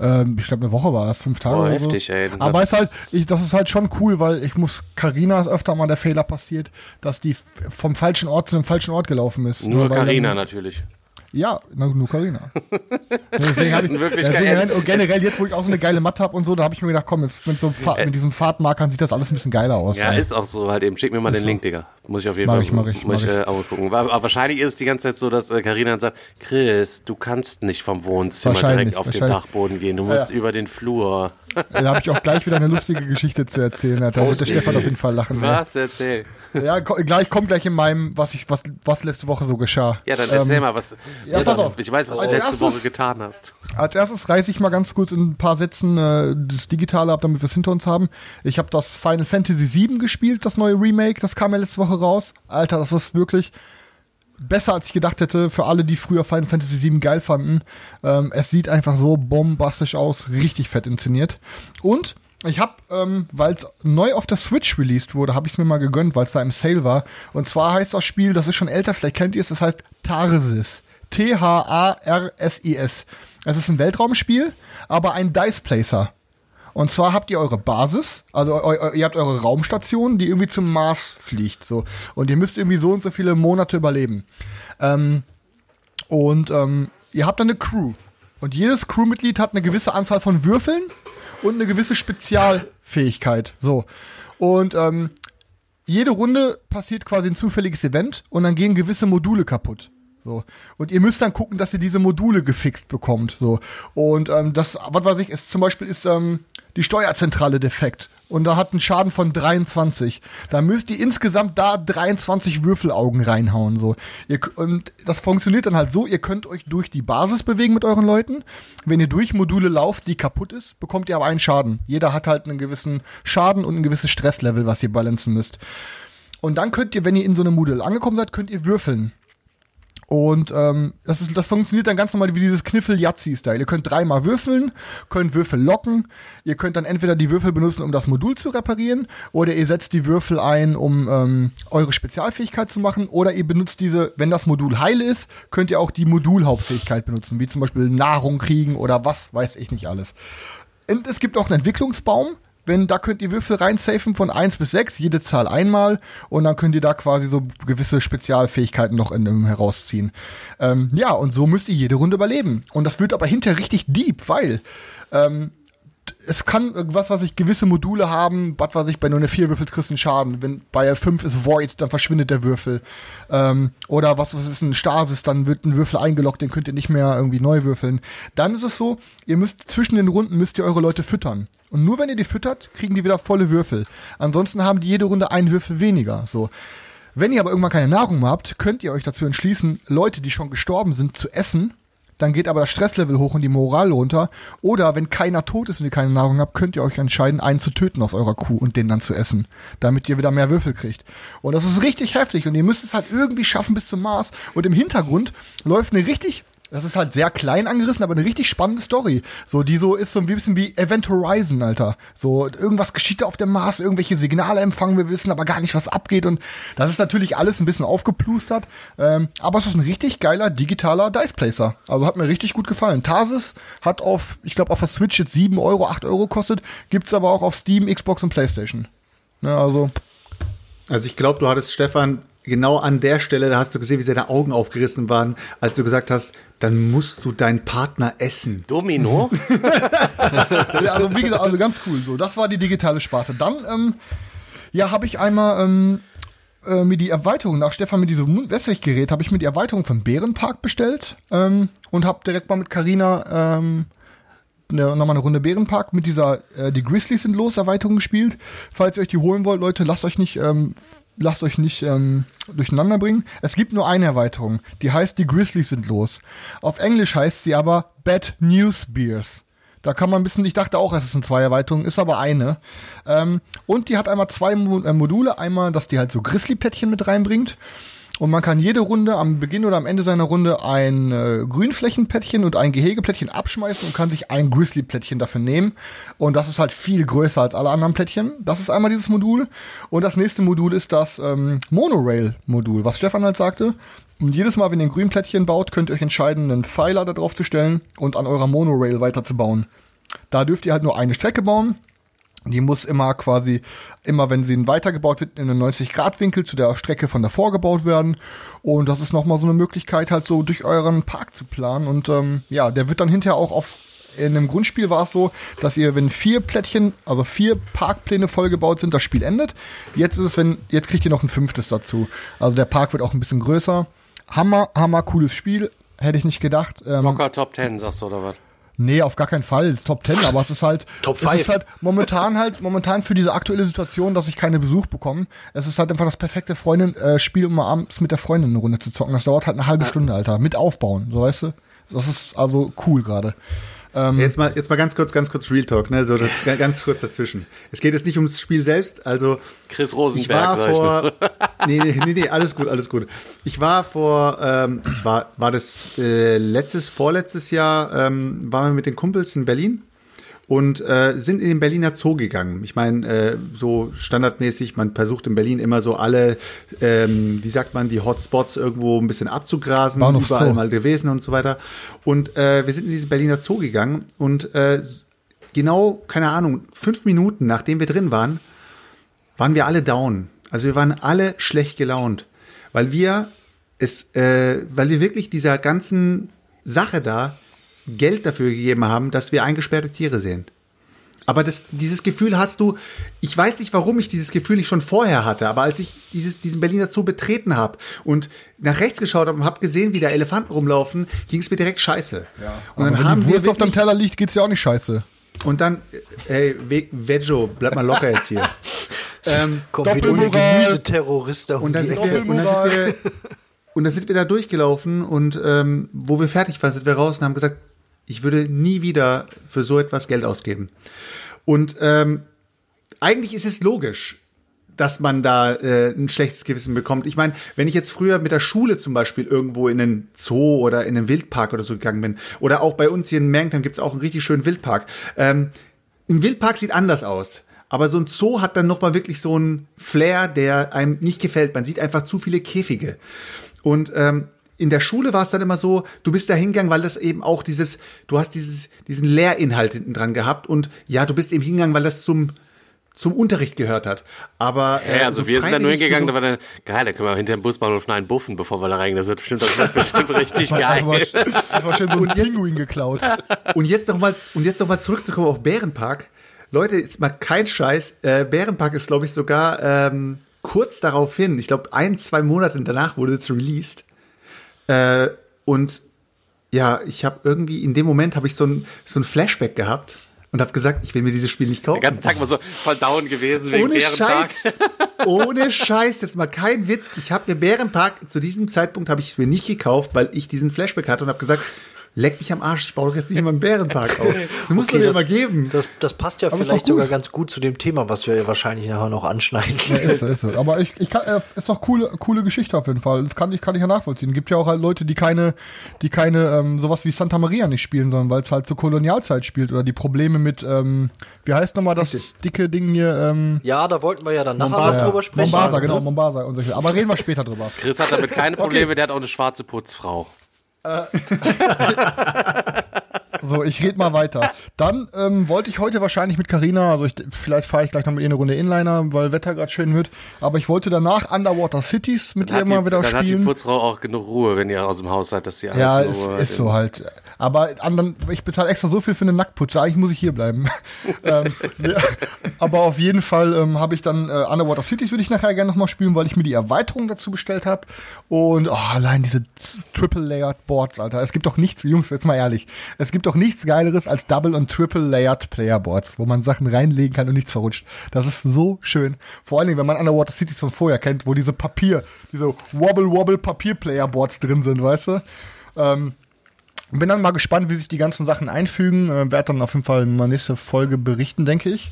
Ähm, ich glaube, eine Woche war das, fünf Tage. Boah, oder heftig, so. ey. Aber ist halt, ich, das ist halt schon cool, weil ich muss, Carina ist öfter mal der Fehler passiert, dass die vom falschen Ort zu dem falschen Ort gelaufen ist. Nur Carina natürlich. Ja, nur Carina. deswegen hab ich, deswegen, generell jetzt, wo ich auch so eine geile Matte habe und so, da habe ich mir gedacht, komm, jetzt mit, so Fa- mit diesen Fahrtmarkern sieht das alles ein bisschen geiler aus. Ja, ey. ist auch so halt eben. Schick mir mal den Link, Digga. Muss ich auf jeden Mach Fall ich, mach ich, muss mach ich, äh, auch mal gucken. Aber wahrscheinlich ist es die ganze Zeit so, dass äh, Carina dann sagt, Chris, du kannst nicht vom Wohnzimmer direkt auf den. Dachboden gehen. Du musst Ja. über den Flur. Da habe ich auch gleich wieder eine lustige Geschichte zu erzählen. Da wird der Stefan auf jeden Fall lachen. ey. Was? Erzähl. Ja, gleich kommt gleich in meinem, was ich, was, was letzte Woche so geschah. Ja, dann erzähl Ähm, mal, was. ja, pass auf. Ich weiß, was du Als letzte erstes- Woche getan hast. Als erstes reiße ich mal ganz kurz in ein paar Sätzen äh, das Digitale ab, damit wir es hinter uns haben. Ich habe das Final Fantasy VII gespielt, das neue Remake, das kam ja letzte Woche raus. Alter, das ist wirklich besser, als ich gedacht hätte, für alle, die früher Final Fantasy VII geil fanden. Ähm, es sieht einfach so bombastisch aus, richtig fett inszeniert. Und ich habe, ähm, weil es neu auf der Switch released wurde, habe ich es mir mal gegönnt, weil es da im Sale war. Und zwar heißt das Spiel, das ist schon älter, vielleicht kennt ihr es, das heißt Tarsis. T-H-A-R-S-I-S. Es ist ein Weltraumspiel, aber ein Dice Placer. Und zwar habt ihr eure Basis, also eu, ihr habt eure Raumstation, die irgendwie zum Mars fliegt, so. Und ihr müsst irgendwie so und so viele Monate überleben. Ähm, und ähm, ihr habt dann eine Crew. Und jedes Crewmitglied hat eine gewisse Anzahl von Würfeln und eine gewisse Spezialfähigkeit. So. Und ähm, jede Runde passiert quasi ein zufälliges Event und dann gehen gewisse Module kaputt. So. Und ihr müsst dann gucken, dass ihr diese Module gefixt bekommt. So. Und ähm, das, was weiß ich, ist zum Beispiel ist ähm, die Steuerzentrale defekt. Und da hat einen Schaden von 23. Da müsst ihr insgesamt da 23 Würfelaugen reinhauen. So. Ihr, und das funktioniert dann halt so, ihr könnt euch durch die Basis bewegen mit euren Leuten. Wenn ihr durch Module lauft, die kaputt ist, bekommt ihr aber einen Schaden. Jeder hat halt einen gewissen Schaden und ein gewisses Stresslevel, was ihr balancen müsst. Und dann könnt ihr, wenn ihr in so einem Modul angekommen seid, könnt ihr würfeln. Und ähm, das, ist, das funktioniert dann ganz normal wie dieses Kniffel-Yazzi-Style. Ihr könnt dreimal würfeln, könnt Würfel locken. Ihr könnt dann entweder die Würfel benutzen, um das Modul zu reparieren, oder ihr setzt die Würfel ein, um ähm, eure Spezialfähigkeit zu machen, oder ihr benutzt diese, wenn das Modul heile ist, könnt ihr auch die Modulhauptfähigkeit benutzen, wie zum Beispiel Nahrung kriegen oder was, weiß ich nicht alles. Und es gibt auch einen Entwicklungsbaum. Wenn, da könnt ihr Würfel reinsafen von 1 bis 6, jede Zahl einmal. Und dann könnt ihr da quasi so gewisse Spezialfähigkeiten noch in dem herausziehen. Ähm, ja, und so müsst ihr jede Runde überleben. Und das wird aber hinterher richtig deep, weil ähm, es kann irgendwas, was ich gewisse Module haben, was weiß ich, bei nur eine 4 Würfel kriegst du einen Schaden. Wenn bei 5 ist Void, dann verschwindet der Würfel. Ähm, oder was, was ist ein Stasis, dann wird ein Würfel eingeloggt, den könnt ihr nicht mehr irgendwie neu würfeln. Dann ist es so, ihr müsst zwischen den Runden müsst ihr eure Leute füttern. Und nur wenn ihr die füttert, kriegen die wieder volle Würfel. Ansonsten haben die jede Runde einen Würfel weniger. So. Wenn ihr aber irgendwann keine Nahrung mehr habt, könnt ihr euch dazu entschließen, Leute, die schon gestorben sind, zu essen. Dann geht aber das Stresslevel hoch und die Moral runter. Oder wenn keiner tot ist und ihr keine Nahrung habt, könnt ihr euch entscheiden, einen zu töten aus eurer Kuh und den dann zu essen. Damit ihr wieder mehr Würfel kriegt. Und das ist richtig heftig und ihr müsst es halt irgendwie schaffen bis zum Mars. Und im Hintergrund läuft eine richtig das ist halt sehr klein angerissen, aber eine richtig spannende Story. So, die so ist so ein bisschen wie Event Horizon, Alter. So, irgendwas geschieht da auf dem Mars, irgendwelche Signale empfangen, wir wissen aber gar nicht, was abgeht. Und das ist natürlich alles ein bisschen aufgeplustert. Ähm, aber es ist ein richtig geiler digitaler Dice Placer. Also hat mir richtig gut gefallen. Tarsis hat auf, ich glaube, auf der Switch jetzt 7 Euro, 8 Euro kostet. Gibt's aber auch auf Steam, Xbox und Playstation. Ne, also, Also ich glaube, du hattest Stefan genau an der Stelle, da hast du gesehen, wie seine Augen aufgerissen waren, als du gesagt hast, dann musst du deinen Partner essen. Domino? ja, also wie gesagt, also ganz cool. So, das war die digitale Sparte. Dann, ähm, ja, habe ich einmal ähm, äh, mir die Erweiterung nach Stefan mit diesem Wässriggerät habe ich mir die Erweiterung vom Bärenpark bestellt ähm, und habe direkt mal mit Carina ähm, ne, nochmal eine Runde Bärenpark mit dieser äh, Die Grizzlies sind los Erweiterung gespielt. Falls ihr euch die holen wollt, Leute, lasst euch nicht, ähm, lasst euch nicht ähm, durcheinander bringen. Es gibt nur eine Erweiterung, die heißt Die Grizzlies sind los. Auf Englisch heißt sie aber Bad News Beers. Da kann man ein bisschen, ich dachte auch, es sind zwei Erweiterungen, ist aber eine. Ähm, und die hat einmal zwei Mo äh, Module. Einmal, dass die halt so Grizzly-Plättchen mit reinbringt. Und man kann jede Runde am Beginn oder am Ende seiner Runde ein äh, Grünflächenplättchen und ein Gehegeplättchen abschmeißen und kann sich ein Grizzly-Plättchen dafür nehmen. Und das ist halt viel größer als alle anderen Plättchen. Das ist einmal dieses Modul. Und das nächste Modul ist das ähm, Monorail-Modul, was Stefan halt sagte. Und jedes Mal, wenn ihr ein Grünplättchen baut, könnt ihr euch entscheiden, einen Pfeiler da drauf zu stellen und an eurer Monorail weiterzubauen. Da dürft ihr halt nur eine Strecke bauen. Die muss immer quasi, immer wenn sie weitergebaut wird, in einen 90-Grad-Winkel zu der Strecke von davor gebaut werden. Und das ist nochmal so eine Möglichkeit, halt so durch euren Park zu planen. Und ähm, ja, der wird dann hinterher auch auf. In einem Grundspiel war es so, dass ihr, wenn vier Plättchen, also vier Parkpläne vollgebaut sind, das Spiel endet. Jetzt ist es, wenn, jetzt kriegt ihr noch ein fünftes dazu. Also der Park wird auch ein bisschen größer. Hammer, hammer cooles Spiel. Hätte ich nicht gedacht. Ähm, Locker Top Ten, sagst du, oder was? Nee, auf gar keinen Fall. Es ist Top 10, aber es ist halt. Top Es ist halt momentan halt, momentan für diese aktuelle Situation, dass ich keine Besuch bekomme. Es ist halt einfach das perfekte Freundin, äh, Spiel, um mal abends mit der Freundin eine Runde zu zocken. Das dauert halt eine halbe Stunde, Alter. Mit aufbauen, so weißt du? Das ist also cool gerade. Jetzt mal, jetzt mal ganz kurz, ganz kurz Real Talk, ne? So das, ganz kurz dazwischen. Es geht jetzt nicht ums Spiel selbst, also Chris ich Rosenberg, war sag ich nur. vor, nee, nee, nee, nee, alles gut, alles gut. Ich war vor, ähm, das war, war das äh, letztes, vorletztes Jahr, ähm, waren wir mit den Kumpels in Berlin und äh, sind in den Berliner Zoo gegangen. Ich meine, äh, so standardmäßig, man versucht in Berlin immer so alle, ähm, wie sagt man, die Hotspots irgendwo ein bisschen abzugrasen, War noch überall so. mal gewesen und so weiter. Und äh, wir sind in diesen Berliner Zoo gegangen und äh, genau, keine Ahnung, fünf Minuten nachdem wir drin waren, waren wir alle down. Also wir waren alle schlecht gelaunt, weil wir es, äh, weil wir wirklich dieser ganzen Sache da Geld dafür gegeben haben, dass wir eingesperrte Tiere sehen. Aber das, dieses Gefühl hast du, ich weiß nicht, warum ich dieses Gefühl nicht schon vorher hatte, aber als ich dieses, diesen Berliner Zoo betreten habe und nach rechts geschaut habe und habe gesehen, wie da Elefanten rumlaufen, ging es mir direkt scheiße. Ja. Und Aber dann wenn haben die Wurst auf deinem Teller liegt, geht's ja auch nicht scheiße. und dann, hey, We- Veggio, bleib mal locker jetzt hier. ähm. Gemüseterrorist da und dann, sind wir, und, dann sind wir, und dann sind wir da durchgelaufen und ähm, wo wir fertig waren, sind wir raus und haben gesagt, ich würde nie wieder für so etwas Geld ausgeben. Und ähm, eigentlich ist es logisch, dass man da äh, ein schlechtes Gewissen bekommt. Ich meine, wenn ich jetzt früher mit der Schule zum Beispiel irgendwo in einen Zoo oder in einen Wildpark oder so gegangen bin, oder auch bei uns hier in Mergentheim gibt's auch einen richtig schönen Wildpark. Ähm, ein Wildpark sieht anders aus. Aber so ein Zoo hat dann nochmal wirklich so einen Flair, der einem nicht gefällt. Man sieht einfach zu viele Käfige. Und ähm, in der Schule war es dann immer so, du bist da hingegangen, weil das eben auch dieses, du hast dieses, diesen Lehrinhalt hinten dran gehabt und ja, du bist eben hingegangen, weil das zum, zum Unterricht gehört hat. Aber äh, Ja, also so wir sind da nur hingegangen, für da war dann, geil, da können wir hinter dem Busbahnhof einen buffen, bevor wir da reingehen. Das wird bestimmt, das wird bestimmt richtig geil. Einfach, einfach schön so ein Pinguin geklaut. Und jetzt noch mal, und jetzt noch mal zurückzukommen auf Bärenpark. Leute, jetzt mal kein Scheiß. Äh, Bärenpark ist, glaube ich, sogar ähm, kurz darauf hin, ich glaube, ein, zwei Monate danach wurde es released. Äh, und ja, ich habe irgendwie, in dem Moment habe ich so ein, so ein Flashback gehabt und habe gesagt, ich will mir dieses Spiel nicht kaufen. Den ganzen Tag mal so voll down gewesen wegen Ohne. Scheiß. Ohne Scheiß, jetzt mal kein Witz. Ich habe mir Bärenpark, zu diesem Zeitpunkt habe ich es mir nicht gekauft, weil ich diesen Flashback hatte und habe gesagt, leck mich am Arsch, ich baue doch jetzt nicht immer einen Bärenpark auf. Das muss Okay, man dir das, mal geben. Das, das passt ja Aber ist vielleicht sogar ganz gut zu dem Thema, was wir ja wahrscheinlich nachher noch anschneiden. Ja, ist ist so. Aber ich, ich kann, äh, ist doch coole, coole Geschichte auf jeden Fall. Das kann ich, kann ich ja nachvollziehen. Gibt ja auch halt Leute, die keine, die keine, ähm, sowas wie Santa Maria nicht spielen, sondern weil es halt zur Kolonialzeit spielt oder die Probleme mit, ähm, wie heißt nochmal das dicke Ding hier, ähm, Ja, da wollten wir ja dann nachher Mombasa. noch drüber sprechen. Mombasa, genau, Mombasa und solche. Aber reden wir später drüber. Chris hat damit keine Probleme, der hat auch eine schwarze Putzfrau. Uh, So, ich red mal weiter. Dann ähm, wollte ich heute wahrscheinlich mit Carina, also ich, vielleicht fahre ich gleich noch mit ihr eine Runde Inliner, weil Wetter gerade schön wird. Aber ich wollte danach Underwater Cities mit ihr Hat die, mal wieder dann hat die spielen. Putzfrau auch genug Ruhe, wenn ihr aus dem Haus seid, dass sie alles Ja, in ist, ist so halt. Aber anderen, ich bezahle extra so viel für eine Nacktputze. Eigentlich muss ich hier bleiben. ähm, ja, aber auf jeden Fall ähm, habe ich dann äh, Underwater Cities würde ich nachher gerne nochmal spielen, weil ich mir die Erweiterung dazu bestellt habe. Und oh, allein diese Triple Layered Boards, Alter. Es gibt doch nichts, Jungs, jetzt mal ehrlich. Es gibt doch nichts Geileres als Double- und Triple-Layered Playerboards, wo man Sachen reinlegen kann und nichts verrutscht. Das ist so schön. Vor allen Dingen, wenn man Underwater Cities von vorher kennt, wo diese Papier, diese Wobble-Wobble-Papier-Playerboards drin sind, weißt du? Ähm, bin dann mal gespannt, wie sich die ganzen Sachen einfügen. Äh, Werde dann auf jeden Fall in meiner nächsten Folge berichten, denke ich.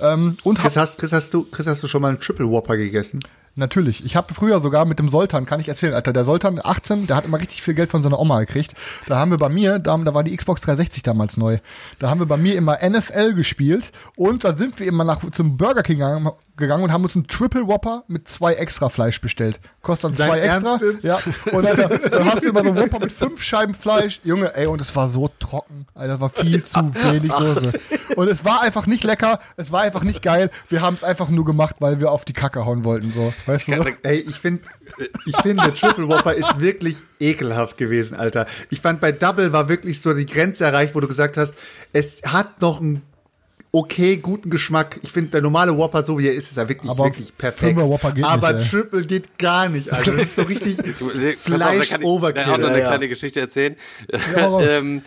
Ähm, und Chris, hast, Chris, hast du, Chris, hast du schon mal einen Triple Whopper gegessen? Natürlich, ich habe früher sogar mit dem Soltan, kann ich erzählen, Alter, der Soltan, 18, der hat immer richtig viel Geld von seiner Oma gekriegt. Da haben wir bei mir, da, da war die Xbox 360 damals neu, da haben wir bei mir immer NFL gespielt und dann sind wir immer nach, zum Burger King gegangen, gegangen und haben uns einen Triple Whopper mit zwei extra Fleisch bestellt. Kostet dann Dein zwei extra. Ernst jetzt? Ja. Und dann, dann hast du immer so einen Whopper mit fünf Scheiben Fleisch. Junge, ey, und es war so trocken. Alter, das war viel zu wenig Soße. Und es war einfach nicht lecker, es war einfach nicht geil. Wir haben es einfach nur gemacht, weil wir auf die Kacke hauen wollten. So. Weißt du? Ey, ich finde, ich finde, der Triple Whopper ist wirklich ekelhaft gewesen, Alter. Ich fand, bei Double war wirklich so die Grenze erreicht, wo du gesagt hast, es hat noch einen okay, guten Geschmack. Ich finde, der normale Whopper, so wie er ist, ist er wirklich, Aber wirklich perfekt. Fünfer Whopper geht Aber nicht. Triple geht gar nicht, Alter. Das ist so richtig kann ich- Fleisch-Overkill. auch noch eine Ja, ja. kleine Geschichte erzählen. raus.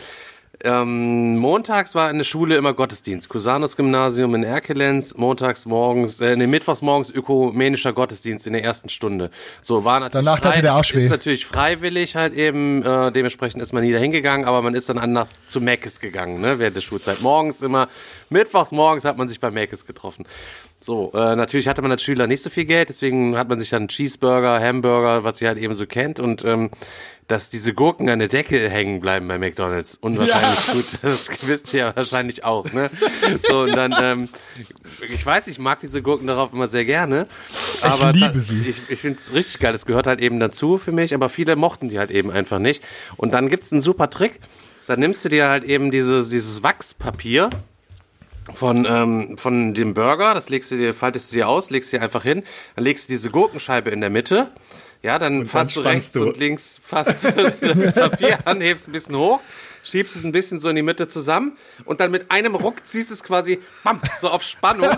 ähm, montags war in der Schule immer Gottesdienst. Cusanus Gymnasium in Erkelenz, montags morgens, äh, nee, mittwochs morgens ökumenischer Gottesdienst in der ersten Stunde. So war natürlich Danach dir der Arsch weh. ist natürlich freiwillig halt eben, äh, dementsprechend ist man nie dahin gegangen, aber man ist dann an nach, zu Meckes gegangen, ne, während der Schulzeit. Morgens immer, mittwochs morgens hat man sich bei Meckes getroffen. So, äh, natürlich hatte man als Schüler nicht so viel Geld, deswegen hat man sich dann Cheeseburger, Hamburger, was ihr halt eben so kennt und ähm, dass diese Gurken an der Decke hängen bleiben bei McDonalds. Unwahrscheinlich gut. Das wisst ihr ja wahrscheinlich auch, ne? So, und dann, ähm, ich weiß, ich mag diese Gurken darauf immer sehr gerne. Aber liebe ta- sie. Ich, ich finde es richtig geil. Das gehört halt eben dazu für mich, aber viele mochten die halt eben einfach nicht. Und dann gibt's einen super Trick. Dann nimmst du dir halt eben dieses, dieses Wachspapier von, ähm, von dem Burger, das legst du dir, faltest du dir aus, legst dir einfach hin, dann legst du diese Gurkenscheibe in der Mitte, ja, dann fasst du rechts du. und links fasst das Papier an, hebst ein bisschen hoch, schiebst es ein bisschen so in die Mitte zusammen und dann mit einem Ruck ziehst es quasi, bam, so auf Spannung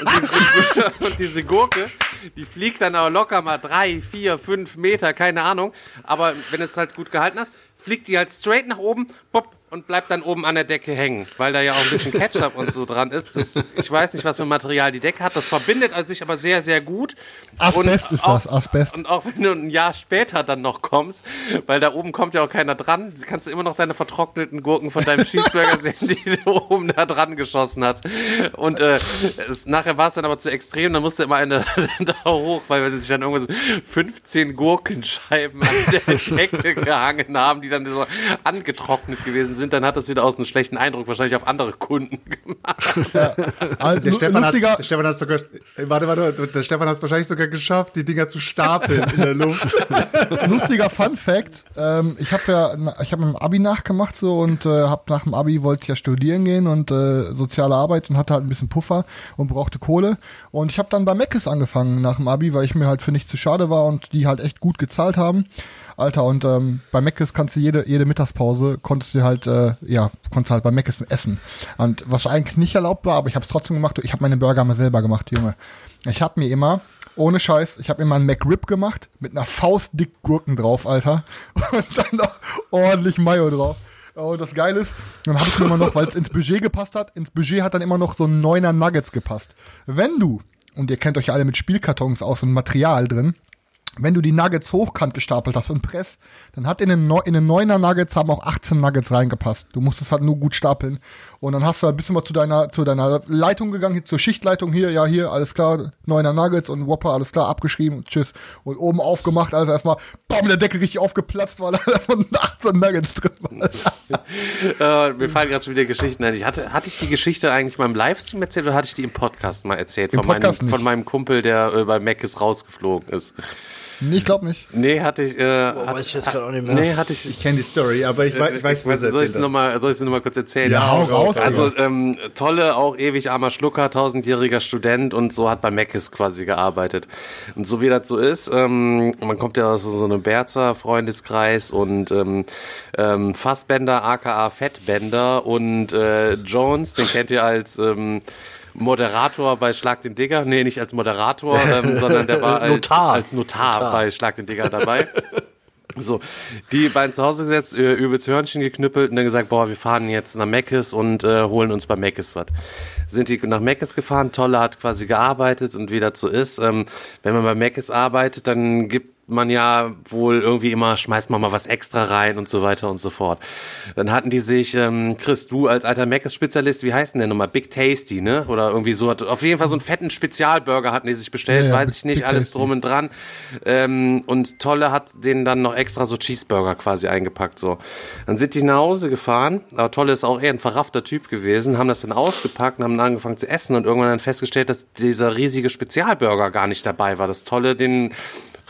und diese, und diese Gurke, die fliegt dann aber locker mal drei, vier, fünf Meter, keine Ahnung, aber wenn du es halt gut gehalten hast, fliegt die halt straight nach oben, pop, und bleibt dann oben an der Decke hängen, weil da ja auch ein bisschen Ketchup und so dran ist. Das, ich weiß nicht, was für ein Material die Decke hat. Das verbindet also sich aber sehr, sehr gut. Asbest Und ist auch- das, Asbest. Und auch wenn du ein Jahr später dann noch kommst, weil da oben kommt ja auch keiner dran, kannst du immer noch deine vertrockneten Gurken von deinem Cheeseburger sehen, die du oben da dran geschossen hast. Und äh, es, nachher war es dann aber zu extrem, dann musste immer eine da hoch, weil sich dann irgendwas 15 Gurkenscheiben an der Decke gehangen haben, die dann so angetrocknet gewesen sind. Dann hat das wieder aus einem schlechten Eindruck wahrscheinlich auf andere Kunden gemacht. Also, Der Stefan, hat, lustiger, der Stefan hat sogar, äh, warte, warte, der Stefan hat es wahrscheinlich sogar geschafft, die Dinger zu stapeln in der Luft. lustiger Fun Fact. Ähm, ich habe ja, ich habe im Abi nachgemacht so und äh, habe nach dem Abi wollte ich ja studieren gehen und äh, soziale Arbeit und hatte halt ein bisschen Puffer und brauchte Kohle und ich habe dann bei Meckes angefangen nach dem Abi, weil ich mir halt für nichts zu schade war und die halt echt gut gezahlt haben. Alter, und ähm, bei Meckes kannst du jede, jede Mittagspause, konntest du halt, äh, ja, konntest halt bei Meckes essen. Und was eigentlich nicht erlaubt war, aber ich habe es trotzdem gemacht, ich habe meine Burger mal selber gemacht, Junge. Ich habe mir immer, ohne Scheiß, ich habe immer einen McRib gemacht mit einer Faust dick Gurken drauf, Alter. Und dann noch ordentlich Mayo drauf. Und das Geile ist, dann habe ich immer noch, weil es ins Budget gepasst hat, ins Budget hat dann immer noch so ein neuner Nuggets gepasst. Wenn du, und ihr kennt euch ja alle mit Spielkartons aus und Material drin, wenn du die Nuggets hochkant gestapelt hast und Press, dann hat in den, Neu in den neuner Nuggets haben auch 18 Nuggets reingepasst. Du musst es halt nur gut stapeln. Und dann hast du halt bis immer zu deiner, zu deiner Leitung gegangen, zur Schichtleitung, hier, ja, hier, alles klar, neuner Nuggets und Whopper, alles klar, abgeschrieben und tschüss. Und oben aufgemacht, also erstmal, bam, der Deckel richtig aufgeplatzt, weil da erstmal 18 Nuggets drin waren. Äh, mir fallen gerade schon wieder Geschichten ein. Ich hatte, hatte ich die Geschichte eigentlich mal im Livestream erzählt oder hatte ich die im Podcast mal erzählt? Im von, Podcast meinem, nicht. von meinem Kumpel, der äh, bei Macis rausgeflogen ist. Nee, ich glaube nicht. Nee, hatte ich. Äh, hat, weiß ich jetzt gerade auch nicht mehr. Nee, hatte ich. Ich kenne die Story, aber ich, weiß- ich weiß, wo es soll ich es nochmal soll ich's noch mal kurz erzählen? Ja, hau raus. Also ähm, tolle, auch ewig armer Schlucker, tausendjähriger Student und so hat bei Meckes quasi gearbeitet. Und so wie das so ist, ähm, man kommt ja aus so einem Berzer Freundeskreis und ähm, ähm, Fassbender, aka Fettbender und äh, Jones, den kennt ihr als ähm, Moderator bei Schlag den Digger. Nee, nicht als Moderator, ähm, sondern der war als Notar. als Notar, Notar. bei Schlag den Digger dabei. So, die beiden zu Hause gesetzt, äh, übelst Hörnchen geknüppelt und dann gesagt, boah, wir fahren jetzt nach Meckes und äh, holen uns bei Meckes was. Sind die nach Meckes gefahren, Tolle hat quasi gearbeitet und wie das so ist, ähm, wenn man bei Meckes arbeitet, dann gibt man ja wohl irgendwie immer, schmeißt man mal was extra rein und so weiter und so fort. Dann hatten die sich, ähm, Chris, du als alter Meckes-Spezialist, wie heißt denn der nochmal? Big Tasty, ne? Oder irgendwie so, auf jeden Fall so einen fetten Spezialburger hatten die sich bestellt, Ja, ja, weiß ich nicht, Big alles Tasty. drum und dran. Ähm, und Tolle hat denen dann noch extra so Cheeseburger quasi eingepackt, so. Dann sind die nach Hause gefahren, aber Tolle ist auch eher ein verraffter Typ gewesen, haben das dann ausgepackt und haben dann angefangen zu essen und irgendwann dann festgestellt, dass dieser riesige Spezialburger gar nicht dabei war. Das Tolle den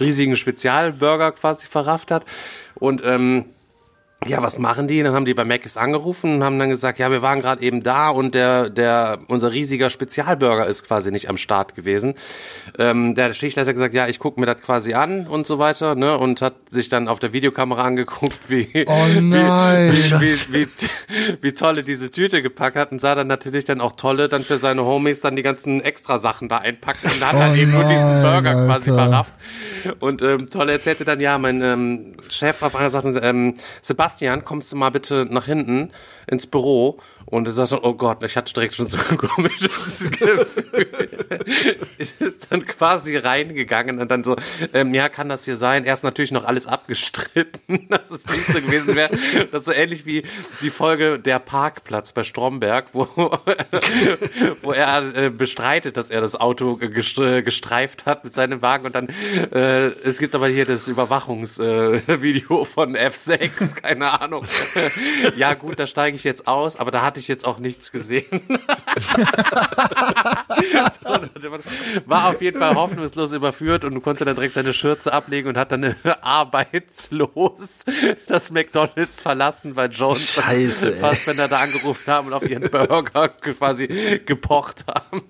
riesigen Spezialburger quasi verrafft hat. Und ähm, ja, was machen die? Dann haben die bei Mc's angerufen und haben dann gesagt, ja, wir waren gerade eben da und der, der, unser riesiger Spezialburger ist quasi nicht am Start gewesen. Ähm, der Schichtleiter hat gesagt, ja, ich gucke mir das quasi an und so weiter, ne, und hat sich dann auf der Videokamera angeguckt, wie, Oh wie, wie, wie, wie tolle diese Tüte gepackt hat und sah dann natürlich dann auch tolle dann für seine Homies dann die ganzen extra Sachen da einpacken und hat Oh dann eben nur diesen Burger quasi Alter. verrafft. Und ähm, Tolle erzählte dann, ja, mein ähm, Chef auf einmal sagte, ähm, Sebastian, kommst du mal bitte nach hinten ins Büro? Und er sagte, oh Gott, ich hatte direkt schon so ein komisches Gefühl. ist dann quasi reingegangen und dann so, ähm, ja, kann das hier sein? Erst natürlich noch alles abgestritten, dass es nicht so gewesen wäre. Das ist so ähnlich wie die Folge Der Parkplatz bei Stromberg, wo, wo er äh, bestreitet, dass er das Auto gestre- gestreift hat mit seinem Wagen und dann, äh, es gibt aber hier das Überwachungsvideo äh, von F6, keine Ahnung. ja gut, da steige ich jetzt aus, aber da hatte ich jetzt auch nichts gesehen. War auf jeden Fall hoffnungslos überführt und konnte dann direkt seine Schürze ablegen und hat dann arbeitslos das McDonalds verlassen, weil Jones Scheiße, und. Fassbender da angerufen haben und auf ihren Burger quasi gepocht haben.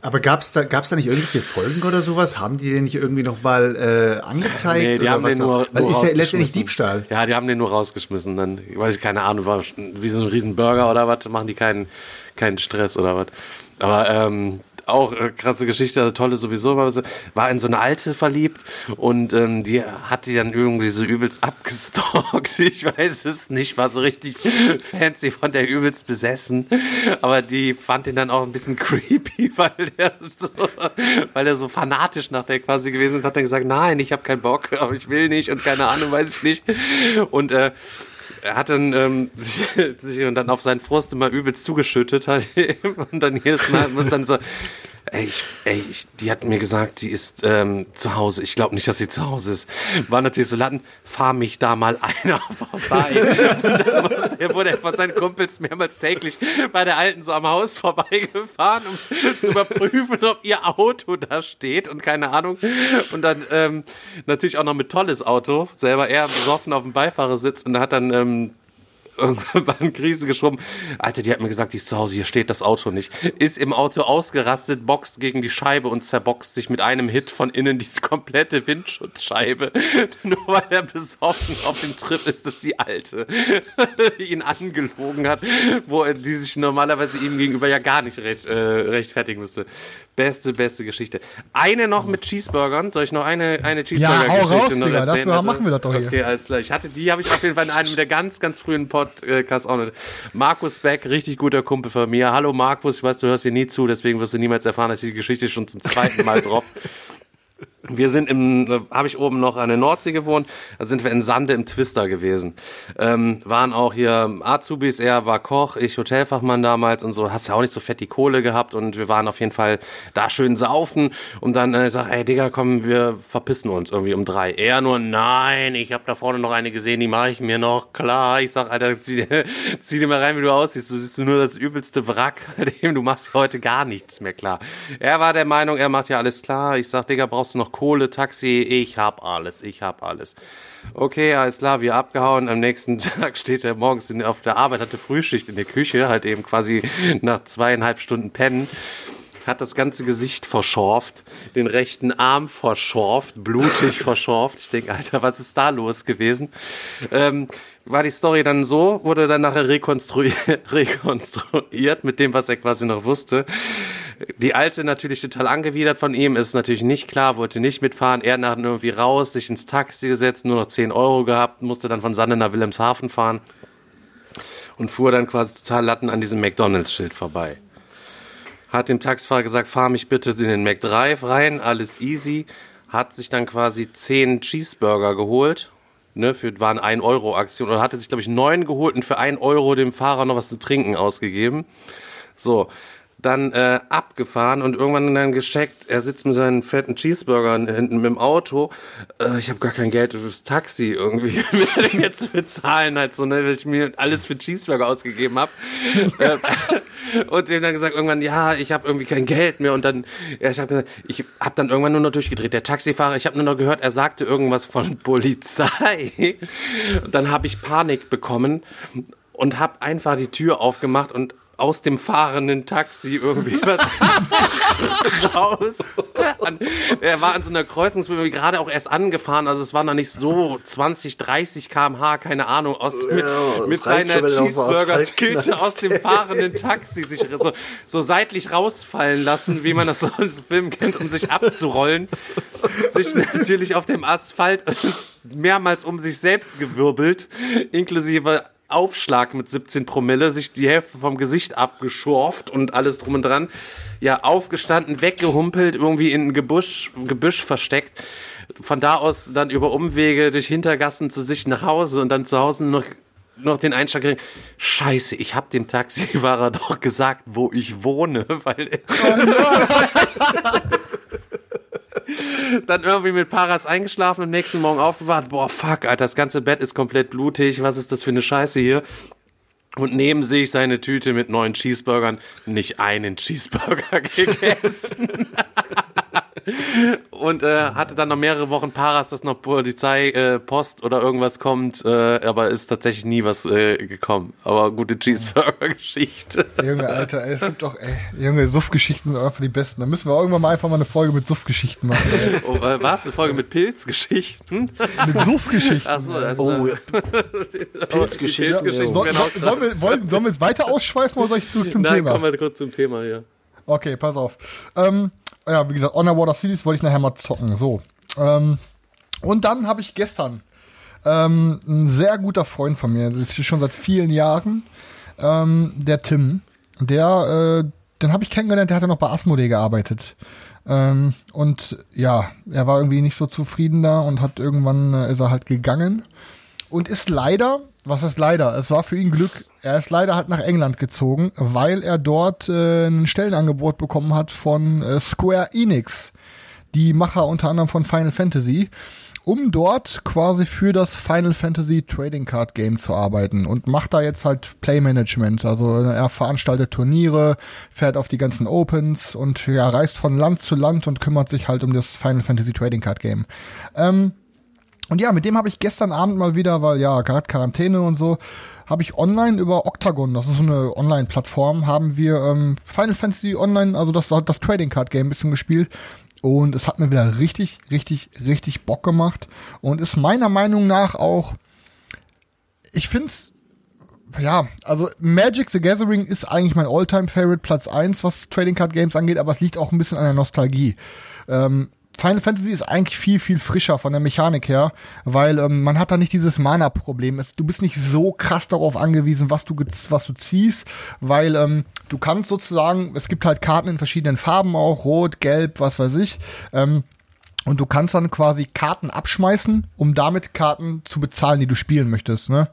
Aber gab's da, gab's da nicht irgendwelche Folgen oder sowas? Haben die den nicht irgendwie nochmal äh, angezeigt? Nee, die oder haben was den nur, nur ist ja letztendlich. Diebstahl. Ja, die haben den nur rausgeschmissen. Dann, ich weiß ich, keine Ahnung, war wie so ein riesen Burger oder was, machen die keinen, keinen Stress oder was. Aber ähm, auch äh, krasse Geschichte, also tolle sowieso, war, in so eine alte verliebt und ähm, die hat die dann irgendwie so übelst abgestalkt. Ich weiß es nicht, war so richtig fancy von der übelst besessen. Aber die fand ihn dann auch ein bisschen creepy, weil der so, weil er so fanatisch nach der quasi gewesen ist, hat dann gesagt, nein, ich habe keinen Bock, aber ich will nicht und keine Ahnung, weiß ich nicht. Und äh, er hat dann ähm, sich, sich und dann auf seinen Frust immer übelst zugeschüttet hat und dann jedes Mal muss dann so Ey, ich, ey ich, die hat mir gesagt, die ist ähm, zu Hause. Ich glaube nicht, dass sie zu Hause ist. War natürlich so Latten, fahr mich da mal einer vorbei. Er wurde von seinen Kumpels mehrmals täglich bei der Alten so am Haus vorbeigefahren, um zu überprüfen, ob ihr Auto da steht und keine Ahnung. Und dann ähm, natürlich auch noch mit tolles Auto. Selber eher besoffen auf dem Beifahrersitz und hat dann ähm, irgendwann Krise geschoben. Alter, die hat mir gesagt, die ist zu Hause, hier steht das Auto nicht. Ist im Auto ausgerastet, boxt gegen die Scheibe und zerboxt sich mit einem Hit von innen diese komplette Windschutzscheibe. Nur weil er besoffen auf dem Trip ist, dass die Alte ihn angelogen hat, wo er, die sich normalerweise ihm gegenüber ja gar nicht recht, äh, rechtfertigen müsste. Beste, beste Geschichte. Eine noch mit Cheeseburgern. Soll ich noch eine, eine Cheeseburger-Geschichte raus, noch Digga. erzählen? Dafür machen wir das doch hier. Okay, alles klar. Ich hatte die, habe ich auf jeden Fall in einem der ganz, ganz frühen Podcasts auch noch. Markus Beck, richtig guter Kumpel von mir. Hallo Markus, ich weiß, du hörst hier nie zu, deswegen wirst du niemals erfahren, dass ich die Geschichte schon zum zweiten Mal drop. Wir sind im, äh, habe ich oben noch an der Nordsee gewohnt, da sind wir in Sande im Twister gewesen. Ähm, waren auch hier Azubis, er war Koch, ich Hotelfachmann damals und so, hast ja auch nicht so fett die Kohle gehabt und wir waren auf jeden Fall da schön saufen und dann äh, sag, ey Digga, komm, wir verpissen uns irgendwie um drei. Er nur, nein, ich habe da vorne noch eine gesehen, die mache ich mir noch, klar. Ich sag, Alter, zieh, zieh dir mal rein, wie du aussiehst, du bist nur das übelste Wrack, dem du machst heute gar nichts mehr klar. Er war der Meinung, er macht ja alles klar. Ich sag, Digga, brauchst du noch Kohle, Taxi? Ich hab alles, ich hab alles. Okay, alles klar, wir abgehauen. Am nächsten Tag steht er morgens in, auf der Arbeit, hatte Frühschicht in der Küche, halt eben quasi nach zweieinhalb Stunden pennen. Hat das ganze Gesicht verschorft, den rechten Arm verschorft, blutig verschorft. Ich denke, Alter, was ist da los gewesen? Ähm, war die Story dann so, wurde dann nachher rekonstruiert, rekonstruiert mit dem, was er quasi noch wusste. Die Alte natürlich total angewidert von ihm, ist natürlich nicht klar, wollte nicht mitfahren. Er nach irgendwie raus, sich ins Taxi gesetzt, nur noch 10 Euro gehabt, musste dann von Sande nach Wilhelmshaven fahren und fuhr dann quasi total Latten an diesem McDonalds-Schild vorbei. Hat dem Taxifahrer gesagt, fahr mich bitte in den McDrive rein, alles easy. Hat sich dann quasi 10 Cheeseburger geholt. Ne, für waren 1 Euro Aktion oder hatte sich glaube ich neun geholt und für 1 Euro dem Fahrer noch was zu trinken ausgegeben. So, dann äh, abgefahren und irgendwann dann gecheckt, er sitzt mit seinen fetten Cheeseburgern hinten mit dem Auto. Äh, ich habe gar kein Geld fürs Taxi irgendwie mir jetzt bezahlen, halt so, ne, weil ich mir alles für Cheeseburger ausgegeben habe. äh, und dem dann gesagt irgendwann, ja, ich habe irgendwie kein Geld mehr und dann, ja, ich habe ich habe dann irgendwann nur noch durchgedreht. Der Taxifahrer, ich habe nur noch gehört, er sagte irgendwas von Polizei. Und dann habe ich Panik bekommen und habe einfach die Tür aufgemacht und aus dem fahrenden Taxi irgendwie was raus. An, er war an so einer Kreuzungsbühne gerade auch erst angefahren, also es war noch nicht so 20, 30 kmh, keine Ahnung, aus, mit, Ja, mit seiner Cheeseburger-Tüte aus dem fahrenden Taxi sich so, so seitlich rausfallen lassen, wie man das so im Film kennt, um sich abzurollen. Sich natürlich auf dem Asphalt mehrmals um sich selbst gewirbelt, inklusive Aufschlag mit 17 Promille, sich die Hälfte vom Gesicht abgeschorft und alles drum und dran. Ja, aufgestanden, weggehumpelt, irgendwie in ein Gebüsch, Gebüsch versteckt. Von da aus dann über Umwege durch Hintergassen zu sich nach Hause und dann zu Hause noch noch den Einschlag gekriegt, scheiße, ich habe dem Taxifahrer doch gesagt, wo ich wohne, weil dann irgendwie mit Paras eingeschlafen und am nächsten Morgen aufgewacht, boah, fuck, Alter, das ganze Bett ist komplett blutig, was ist das für eine Scheiße hier? Und neben sich seine Tüte mit neun Cheeseburgern, nicht einen Cheeseburger gegessen. Und äh, hatte dann noch mehrere Wochen Paras, dass noch Polizei, äh, Post oder irgendwas kommt, äh, aber ist tatsächlich nie was äh, gekommen. Aber gute Cheeseburger-Geschichte. Junge, Alter, ey, es gibt doch, ey, Junge, Suff-Geschichten sind einfach die besten. Da müssen wir irgendwann mal einfach mal eine Folge mit Suff-Geschichten machen. Oh, äh, war es eine Folge mit Pilzgeschichten? Mit Suff-Geschichten. Achso, das ist Oh, ja. Pilzgeschichten. Pilzgeschichten auch sollen, wir, krass. wollen, sollen wir jetzt weiter ausschweifen oder soll ich zurück zum Nein, Thema? kommen wir kurz zum Thema hier. Okay, pass auf. Ähm, ja, wie gesagt, Underwater Cities wollte ich nachher mal zocken. So. Ähm, und dann habe ich gestern ähm, ein sehr guter Freund von mir, das ist schon seit vielen Jahren, ähm, der Tim, der, äh, den habe ich kennengelernt, der hat ja noch bei Asmodee gearbeitet. Ähm, und ja, er war irgendwie nicht so zufrieden da und hat irgendwann äh, ist er halt gegangen und ist leider, was ist leider? Es war für ihn Glück. Er ist leider halt nach England gezogen, weil er dort äh, ein Stellenangebot bekommen hat von äh, Square Enix, die Macher unter anderem von Final Fantasy, um dort quasi für das Final Fantasy Trading Card Game zu arbeiten und macht da jetzt halt Playmanagement. Also er veranstaltet Turniere, fährt auf die ganzen Opens und ja, reist von Land zu Land und kümmert sich halt um das Final Fantasy Trading Card Game. Ähm, und ja, mit dem habe ich gestern Abend mal wieder, weil ja, gerade Quarantäne und so, habe ich online über Octagon, das ist so eine Online-Plattform, haben wir ähm, Final Fantasy Online, also das, das Trading Card Game ein bisschen gespielt. Und es hat mir wieder richtig, richtig, richtig Bock gemacht. Und ist meiner Meinung nach auch, ich find's, ja, also Magic the Gathering ist eigentlich mein All-Time-Favorite Platz 1, was Trading Card Games angeht, aber es liegt auch ein bisschen an der Nostalgie. Ähm, Final Fantasy ist eigentlich viel, viel frischer von der Mechanik her, weil ähm, man hat da nicht dieses Mana-Problem. Du bist nicht so krass darauf angewiesen, was du, was du ziehst, weil ähm, du kannst sozusagen, es gibt halt Karten in verschiedenen Farben auch, rot, gelb, was weiß ich. Ähm, und du kannst dann quasi Karten abschmeißen, um damit Karten zu bezahlen, die du spielen möchtest. Ne?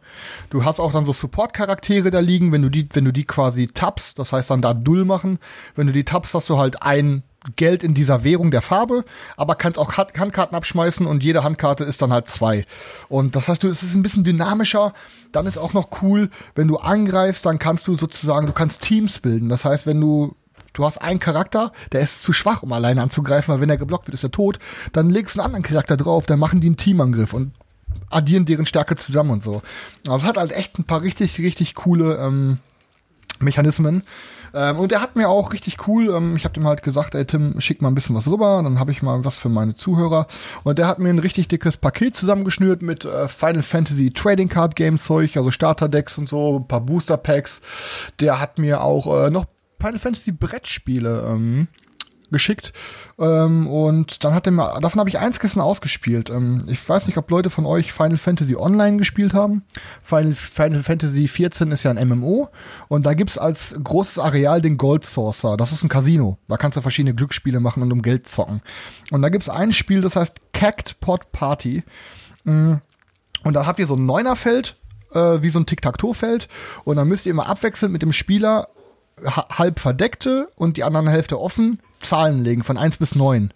Du hast auch dann so Support-Charaktere da liegen, wenn du die, wenn du die quasi tappst, das heißt dann da Dull machen. Wenn du die tappst, hast du halt ein Geld in dieser Währung der Farbe, aber kannst auch Hand- Handkarten abschmeißen und jede Handkarte ist dann halt zwei. Und das heißt, du, es ist ein bisschen dynamischer. Dann ist auch noch cool, wenn du angreifst, dann kannst du sozusagen, du kannst Teams bilden. Das heißt, wenn du Du hast einen Charakter, der ist zu schwach, um alleine anzugreifen, weil wenn er geblockt wird, ist er tot. Dann legst du einen anderen Charakter drauf, dann machen die einen Teamangriff und addieren deren Stärke zusammen und so. Also es hat halt echt ein paar richtig, richtig coole ähm, Mechanismen. Ähm, und er hat mir auch richtig cool, ähm, ich habe dem halt gesagt, ey Tim, schick mal ein bisschen was rüber, dann habe ich mal was für meine Zuhörer. Und der hat mir ein richtig dickes Paket zusammengeschnürt mit äh, Final Fantasy Trading Card Game Zeug, also Starter Decks und so, ein paar Booster Packs. Der hat mir auch äh, noch Final Fantasy Brettspiele ähm, geschickt ähm, und dann hat er mir, davon habe ich eins gestern ausgespielt. Ähm, ich weiß nicht, ob Leute von euch Final Fantasy Online gespielt haben. Final, Final Fantasy 14 ist ja ein MMO und da gibt's als großes Areal den Gold Saucer. Das ist ein Casino. Da kannst du verschiedene Glücksspiele machen und um Geld zocken. Und da gibt's ein Spiel, das heißt Cact Pot Party. Mm. Und da habt ihr so ein Neunerfeld, äh, wie so ein Tic-Tac-Toe-Feld. Und dann müsst ihr immer abwechselnd mit dem Spieler halb verdeckte und die anderen Hälfte offen Zahlen legen von 1 bis 9.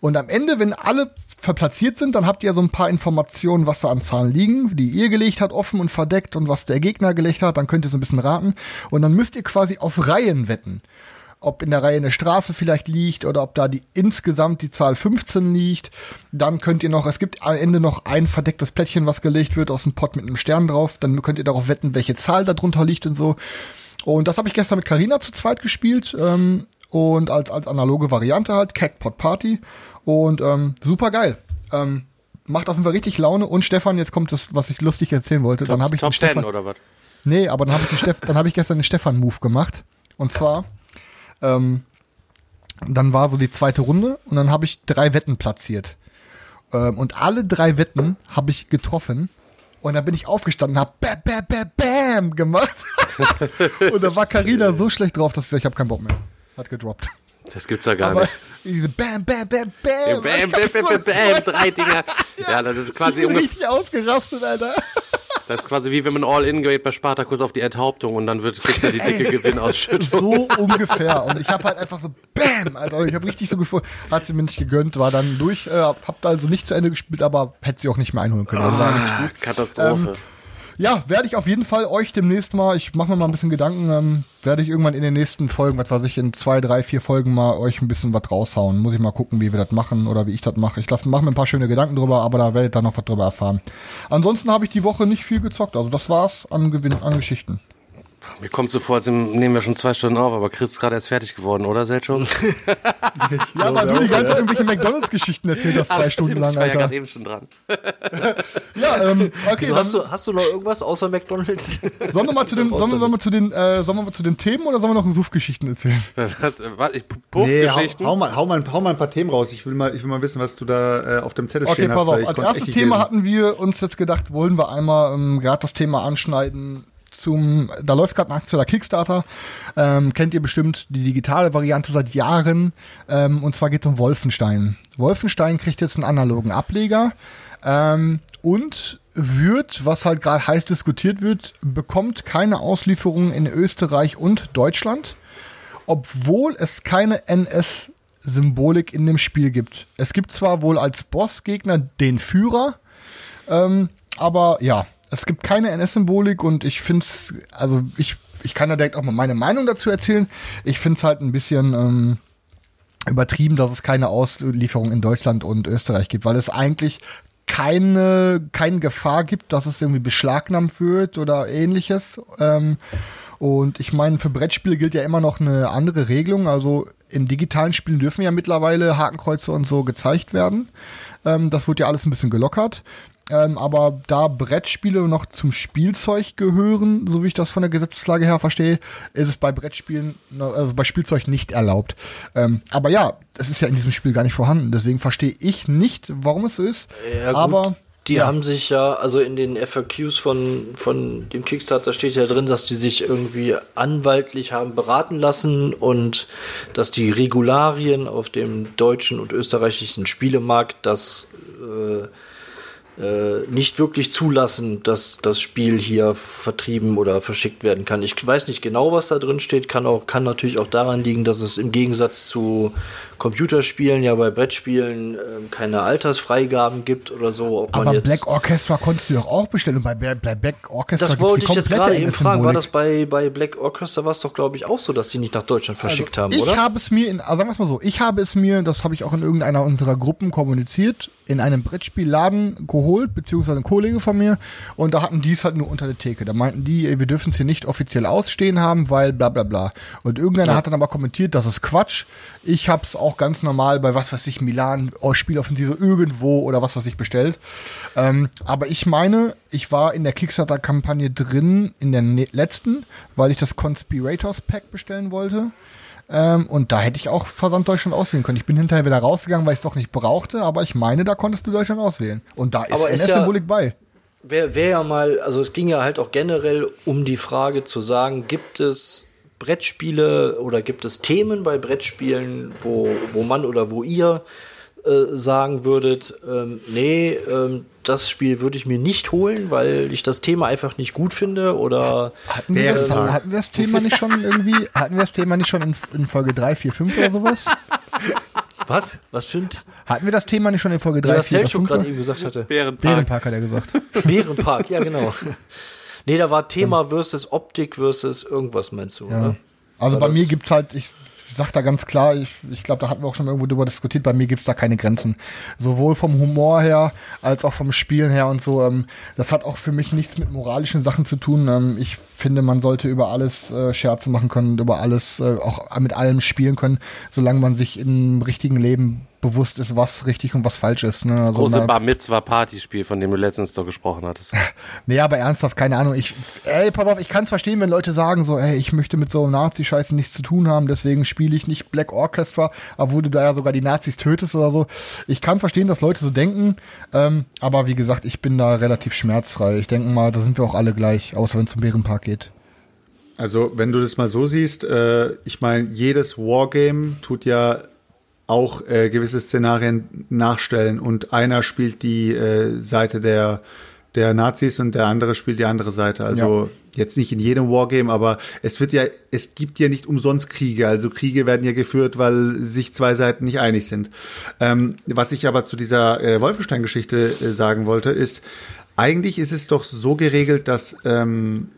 Und am Ende, wenn alle verplatziert sind, dann habt ihr so ein paar Informationen, was da an Zahlen liegen, die ihr gelegt habt, offen und verdeckt und was der Gegner gelegt hat, dann könnt ihr so ein bisschen raten. Und dann müsst ihr quasi auf Reihen wetten. Ob in der Reihe eine Straße vielleicht liegt oder ob da die insgesamt die Zahl 15 liegt. Dann könnt ihr noch, es gibt am Ende noch ein verdecktes Plättchen, was gelegt wird aus dem Pot mit einem Stern drauf. Dann könnt ihr darauf wetten, welche Zahl da drunter liegt und so. Und das habe ich gestern mit Karina zu zweit gespielt. Ähm, und als, als analoge Variante halt, Cackpot Party. Und ähm, super geil. Ähm, macht auf jeden Fall richtig Laune. Und Stefan, jetzt kommt das, was ich lustig erzählen wollte. Top, dann habe ich Top den Stefan, 10 oder was? Nee, aber dann habe ich, den Steff, dann hab ich gestern den Stefan-Move gemacht. Und zwar, ähm, dann war so die zweite Runde und dann habe ich drei Wetten platziert. Ähm, und alle drei Wetten habe ich getroffen. Und dann bin ich aufgestanden und habe bam, bam, bam, bam gemacht. und da war Karina so schlecht drauf, dass ich gesagt, ich habe keinen Bock mehr. Hat gedroppt. Das gibt's ja gar Aber nicht. diese bam, bam, bam, bam. Bam, bam, bam, bam, bam, drei Dinger. Ja, das ist Ich quasi bin ungefähr, richtig ausgerastet, Alter. Das ist quasi wie wenn man All-In geht bei Spartacus auf die Enthauptung und dann wird, gibt's ja die dicke Gewinnausschüttung. So ungefähr. Und ich habe halt einfach so Bam, Alter. Ich habe richtig so gefühlt. Hat sie mir nicht gegönnt, war dann durch. Äh, hab da also nicht zu Ende gespielt, aber hätte sie auch nicht mehr einholen können. Also gut. Katastrophe. Ja, werde ich auf jeden Fall euch demnächst mal, ich mache mir mal ein bisschen Gedanken, ähm, werde ich irgendwann in den nächsten Folgen, was weiß ich, in zwei, drei, vier Folgen mal euch ein bisschen was raushauen. Muss ich mal gucken, wie wir das machen oder wie ich das mache. Ich lasse mache mir ein paar schöne Gedanken drüber, aber da werdet ihr noch was drüber erfahren. Ansonsten habe ich die Woche nicht viel gezockt. Also das war's an Gewinn, an Geschichten. Mir kommt so vor, als nehmen wir schon zwei Stunden auf, aber Chris ist gerade erst fertig geworden, oder, Selchuk? Ja, weil du die ganze Zeit irgendwelche McDonalds-Geschichten erzählt hast, zwei Stunden lang, Ich war ja Alter. gerade eben schon dran. Ja, ähm, okay, So, dann hast, du, hast du noch irgendwas außer McDonalds? sollen wir mal zu den, sollen wir, sollen wir zu den, äh, sollen wir mal zu den Themen oder sollen wir noch einen Suff-Geschichten erzählen? Was, was, ich, Nee, hau, Puffgeschichten? hau, mal, hau, mal, hau mal ein paar Themen raus. Ich will mal, ich will mal wissen, was du da äh, auf dem Zettel Okay, stehen pass hast. weil auf. ich Als erstes Thema lesen. hatten wir uns jetzt gedacht, wollen wir einmal ähm, gerade das Thema anschneiden zum, da läuft gerade ein aktueller Kickstarter. Ähm, kennt ihr bestimmt die digitale Variante seit Jahren. Ähm, und zwar geht es um Wolfenstein. Wolfenstein kriegt jetzt einen analogen Ableger. Ähm, und wird, was halt gerade heiß diskutiert wird, bekommt keine Auslieferung in Österreich und Deutschland obwohl es keine NS-Symbolik in dem Spiel gibt. Es gibt zwar wohl als Bossgegner den Führer, ähm, aber ja, es gibt keine NS-Symbolik und ich finde es, also ich, ich kann da direkt auch mal meine Meinung dazu erzählen. Ich finde es halt ein bisschen ähm, übertrieben, dass es keine Auslieferung in Deutschland und Österreich gibt, weil es eigentlich keine, keine Gefahr gibt, dass es irgendwie beschlagnahmt wird oder ähnliches. Ähm, und ich meine, für Brettspiele gilt ja immer noch eine andere Regelung. Also in digitalen Spielen dürfen ja mittlerweile Hakenkreuze und so gezeigt werden. Ähm, das wurde ja alles ein bisschen gelockert. Ähm, aber da Brettspiele noch zum Spielzeug gehören, so wie ich das von der Gesetzeslage her verstehe, ist es bei Brettspielen, also bei Spielzeug nicht erlaubt. Ähm, aber ja, es ist ja in diesem Spiel gar nicht vorhanden. Deswegen verstehe ich nicht, warum es so ist. Ja, aber Die ja. haben sich ja, also in den FAQs von, von dem Kickstarter steht ja drin, dass die sich irgendwie anwaltlich haben beraten lassen und dass die Regularien auf dem deutschen und österreichischen Spielemarkt das äh, nicht wirklich zulassen, dass das Spiel hier vertrieben oder verschickt werden kann. Ich weiß nicht genau, was da drin steht, kann auch kann natürlich auch daran liegen, dass es im Gegensatz zu Computerspielen ja bei Brettspielen äh, keine Altersfreigaben gibt oder so. Aber Black Orchestra konntest du doch auch bestellen. Und bei Bla- Black Orchestra das wollte ich jetzt gerade eben fragen. War das bei, bei Black Orchestra war es doch, glaube ich, auch so, dass die nicht nach Deutschland verschickt haben, ich oder? habe es mir, in, also sagen wir es mal so, ich habe es mir, das habe ich auch in irgendeiner unserer Gruppen kommuniziert, in einem Brettspielladen geholt, beziehungsweise ein Kollege von mir, und da hatten die es halt nur unter der Theke. Da meinten die, wir dürfen es hier nicht offiziell ausstehen haben, weil bla bla bla. Und irgendeiner hat dann aber kommentiert, das ist Quatsch. Ich hab's auch ganz normal bei was weiß ich, Milan, oh, Spieloffensive irgendwo oder was weiß ich bestellt. Ähm, aber ich meine, ich war in der Kickstarter-Kampagne drin, in der ne letzten, weil ich das Conspirators Pack bestellen wollte. Ähm, und da hätte ich auch Versand Deutschland auswählen können. Ich bin hinterher wieder rausgegangen, weil ich es doch nicht brauchte, aber ich meine, da konntest du Deutschland auswählen. Und da ist Aber ist ja- bei. Wäre wär ja mal, also es ging ja halt auch generell um die Frage zu sagen, gibt es Brettspiele oder gibt es Themen bei Brettspielen, wo, wo man oder wo ihr äh, sagen würdet, ähm, nee, ähm, das Spiel würde ich mir nicht holen, weil ich das Thema einfach nicht gut finde oder Hatten wir, das, Bärentag. hatten wir das Thema nicht schon irgendwie, hatten wir das Thema nicht schon in, in Folge 3, 4, 5 oder sowas? was? Was für ein Hatten wir das Thema nicht schon in Folge 3, was 4 oder Selchuk 5? gerade eben gesagt hatte? Bärenpark. Bärenpark hat er gesagt. Bärenpark, ja genau. Nee, da war Thema versus Optik versus irgendwas, meinst du, Ja. oder? Also War bei mir gibt's halt, ich sag da ganz klar, ich, ich glaube, da hatten wir auch schon irgendwo drüber diskutiert, bei mir gibt's da keine Grenzen. Sowohl vom Humor her, als auch vom Spielen her und so. Ähm, das hat auch für mich nichts mit moralischen Sachen zu tun. Ähm, ich finde, man sollte über alles äh, Scherze machen können und über alles, äh, auch mit allem spielen können, solange man sich im richtigen Leben bewusst ist, was richtig und was falsch ist. Ne? Das Also, große Bar Mitzwa Partyspiel, von dem du letztens doch gesprochen hattest. Nee, aber ernsthaft, keine Ahnung. Ich, ey, pass auf, ich kann es verstehen, wenn Leute sagen so, ey, ich möchte mit so Nazi-Scheiße nichts zu tun haben, deswegen spiele ich nicht Black Orchestra, obwohl du da ja sogar die Nazis tötest oder so. Ich kann verstehen, dass Leute so denken, ähm, aber wie gesagt, ich bin da relativ schmerzfrei. Ich denke mal, da sind wir auch alle gleich, außer wenn es zum Bärenpark geht. Also, wenn du das mal so siehst, äh, ich meine, jedes Wargame tut ja auch äh, gewisse Szenarien nachstellen und einer spielt die äh, Seite der, der Nazis und der andere spielt die andere Seite. Also jetzt nicht in jedem Wargame, aber es wird ja, es gibt ja nicht umsonst Kriege. Also Kriege werden ja geführt, weil sich zwei Seiten nicht einig sind. Ähm, was ich aber zu dieser äh, Wolfenstein-Geschichte äh, sagen wollte, ist, eigentlich ist es doch so geregelt, dass ähm,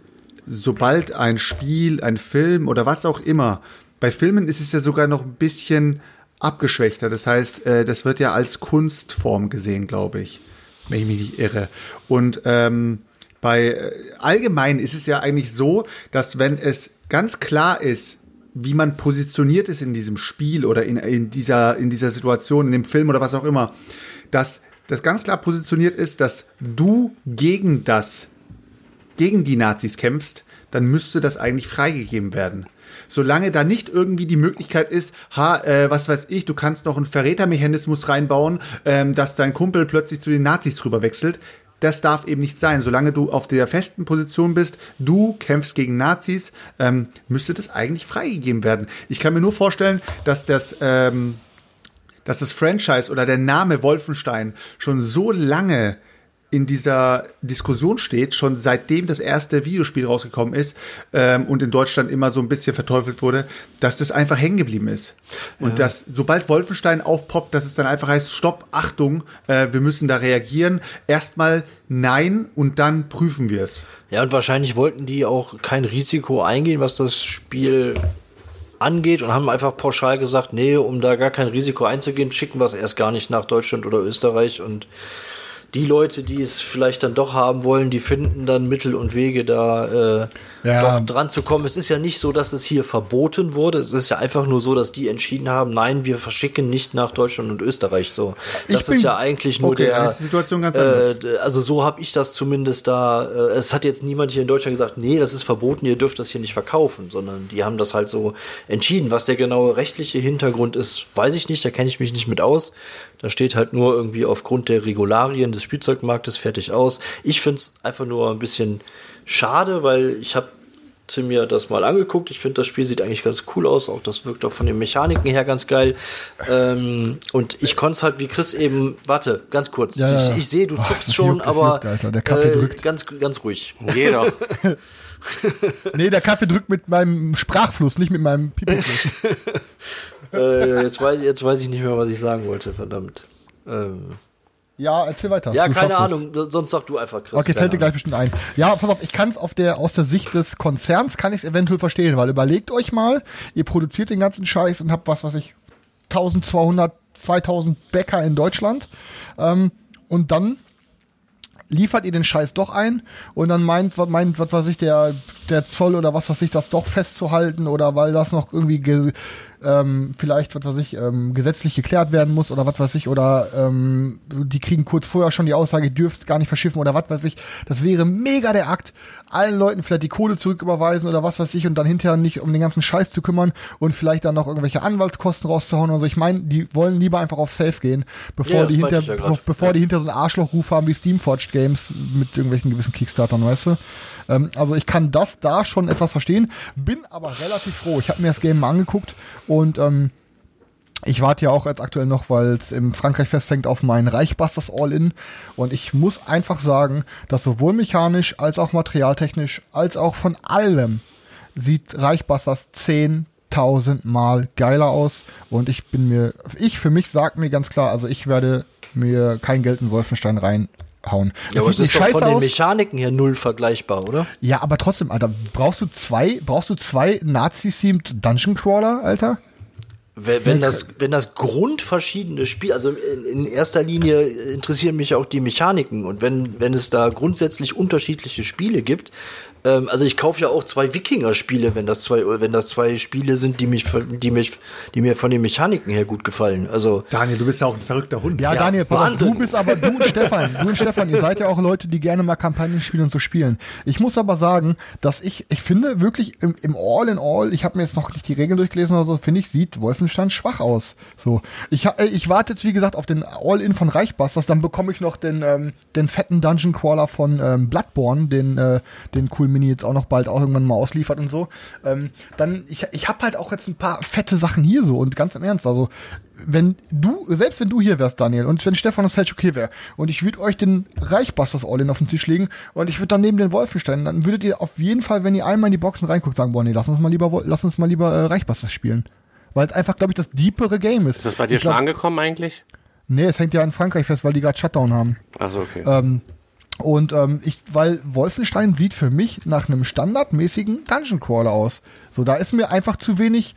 sobald ein Spiel, ein Film oder was auch immer, bei Filmen ist es ja sogar noch ein bisschen abgeschwächter. Das heißt, äh, das wird ja als Kunstform gesehen, glaube ich, wenn ich mich nicht irre. Und ähm, bei äh, allgemein ist es ja eigentlich so, dass wenn es ganz klar ist, wie man positioniert ist in diesem Spiel oder in, in, dieser, in dieser Situation, in dem Film oder was auch immer, dass das ganz klar positioniert ist, dass du gegen das gegen die Nazis kämpfst, dann müsste das eigentlich freigegeben werden. Solange da nicht irgendwie die Möglichkeit ist, ha, äh, was weiß ich, du kannst noch einen Verrätermechanismus reinbauen, ähm, dass dein Kumpel plötzlich zu den Nazis rüber wechselt. Das darf eben nicht sein. Solange du auf der festen Position bist, du kämpfst gegen Nazis, ähm, müsste das eigentlich freigegeben werden. Ich kann mir nur vorstellen, dass das, ähm, dass das Franchise oder der Name Wolfenstein schon so lange in dieser Diskussion steht, schon seitdem das erste Videospiel rausgekommen ist ähm, und in Deutschland immer so ein bisschen verteufelt wurde, dass das einfach hängen geblieben ist. Und dass sobald Wolfenstein aufpoppt, dass es dann einfach heißt, stopp, Achtung, äh, wir müssen da reagieren. Erstmal nein und dann prüfen wir es. Ja, und wahrscheinlich wollten die auch kein Risiko eingehen, was das Spiel angeht und haben einfach pauschal gesagt, nee, um da gar kein Risiko einzugehen, schicken wir es erst gar nicht nach Deutschland oder Österreich und die Leute, die es vielleicht dann doch haben wollen, die finden dann Mittel und Wege, da äh, Ja. doch dran zu kommen. Es ist ja nicht so, dass es hier verboten wurde. Es ist ja einfach nur so, dass die entschieden haben, nein, wir verschicken nicht nach Deutschland und Österreich. So, das ist ja eigentlich nur Okay, der. ist die Situation ganz äh, anders. d- also so habe ich das zumindest da. Äh, es hat jetzt niemand hier in Deutschland gesagt, nee, das ist verboten, ihr dürft das hier nicht verkaufen, sondern die haben das halt so entschieden. Was der genaue rechtliche Hintergrund ist, weiß ich nicht. Da kenne ich mich nicht mit aus. Da steht halt nur irgendwie aufgrund der Regularien des Spielzeugmarktes fertig aus. Ich finde es einfach nur ein bisschen schade, weil ich habe zu mir das mal angeguckt. Ich finde, das Spiel sieht eigentlich ganz cool aus. Auch das wirkt auch von den Mechaniken her ganz geil. Ähm, und ich konnte es halt, wie Chris eben, warte, ganz kurz. Ja, ich ich sehe, du Boah, zuckst schon, juckt, aber juckt, Alter. Der Kaffee äh, drückt. ganz, ganz ruhig. Geh doch. Nee, der Kaffee drückt mit meinem Sprachfluss, nicht mit meinem Pipi-Fluss. äh, jetzt, weiß, jetzt weiß ich nicht mehr, was ich sagen wollte, verdammt. Ähm, Ja, erzähl weiter. ja, Du keine schaffst es. Ahnung, sonst sag du einfach, Chris. Okay, fällt dir gleich Ahnung. bestimmt ein. Ja, pass auf, ich kann es auf der, aus der Sicht des Konzerns kann ich es eventuell verstehen, weil überlegt euch mal, ihr produziert den ganzen Scheiß und habt was, was ich 1200 2000 Bäcker in Deutschland. Ähm, und dann liefert ihr den Scheiß doch ein und dann meint, was meint, was weiß ich, der, der Zoll oder was weiß ich, das doch festzuhalten oder weil das noch irgendwie ge, ähm, vielleicht, was weiß ich, ähm, gesetzlich geklärt werden muss oder was weiß ich, oder ähm, die kriegen kurz vorher schon die Aussage, ihr dürft gar nicht verschiffen oder was weiß ich. Das wäre mega der Akt, allen Leuten vielleicht die Kohle zurücküberweisen oder was weiß ich und dann hinterher nicht um den ganzen Scheiß zu kümmern und vielleicht dann noch irgendwelche Anwaltskosten rauszuhauen. Also ich meine, die wollen lieber einfach auf Safe gehen, bevor Ja, die hinter, ja bevor die hinter so einen Arschlochruf haben wie Steamforged Games mit irgendwelchen gewissen Kickstartern, weißt du? Ähm, also ich kann das da schon etwas verstehen, bin aber relativ froh. Ich habe mir das Game mal angeguckt und ähm, ich warte ja auch jetzt aktuell noch, weil es in Frankreich festhängt auf meinen Reichbusters All-In. Und ich muss einfach sagen, dass sowohl mechanisch als auch materialtechnisch als auch von allem sieht Reichbusters 10.000 Mal geiler aus. Und ich bin mir, ich für mich sag mir ganz klar, also ich werde mir kein Geld in Wolfenstein reinhauen. Ja, aber es ist doch von den aus. Mechaniken her null vergleichbar, oder? Ja, aber trotzdem, Alter, brauchst du zwei, brauchst du zwei Nazi-themed Dungeon Crawler, Alter? Wenn, wenn das, wenn das grundverschiedene Spiel, also in, in erster Linie interessieren mich auch die Mechaniken. Und wenn, wenn es da grundsätzlich unterschiedliche Spiele gibt, ähm, also ich kaufe ja auch zwei Wikinger-Spiele, wenn das zwei, wenn das zwei Spiele sind, die mich, die mich, die mir von den Mechaniken her gut gefallen. Also Daniel, du bist ja auch ein verrückter Hund. Ja, Ja, Daniel, auf, Wahnsinn. du bist aber, du und Stefan, du und Stefan, ihr seid ja auch Leute, die gerne mal Kampagnen spielen und so spielen. Ich muss aber sagen, dass ich, ich finde wirklich im, im All in All, ich habe mir jetzt noch nicht die Regeln durchgelesen oder so, finde ich, sieht Wolfenstein schwach aus. So, ich, ha- ich warte jetzt, wie gesagt, auf den All-In von Reichbusters, dann bekomme ich noch den, ähm, den fetten Dungeon Crawler von ähm, Bloodborne, den, äh, den Cool Mini jetzt auch noch bald auch irgendwann mal ausliefert und so. Ähm, dann, ich, ich habe halt auch jetzt ein paar fette Sachen hier so und ganz im Ernst, also wenn du, selbst wenn du hier wärst, Daniel, und wenn Stefan das Selchuk hier wäre, und ich würde euch den Reichbusters All-In auf den Tisch legen und ich würde dann neben den Wolfenstein, dann würdet ihr auf jeden Fall, wenn ihr einmal in die Boxen reinguckt, sagen, boah, nee, lass uns mal lieber, lass uns mal lieber äh, Reichbusters spielen. Weil es einfach, glaube ich, das deepere Game ist. Ist das bei dir ich schon glaub, angekommen eigentlich? Nee, es hängt ja in Frankreich fest, weil die gerade Shutdown haben. Also okay. Ähm, und ähm, ich, weil Wolfenstein sieht für mich nach einem standardmäßigen Dungeon Crawler aus. So, da ist mir einfach zu wenig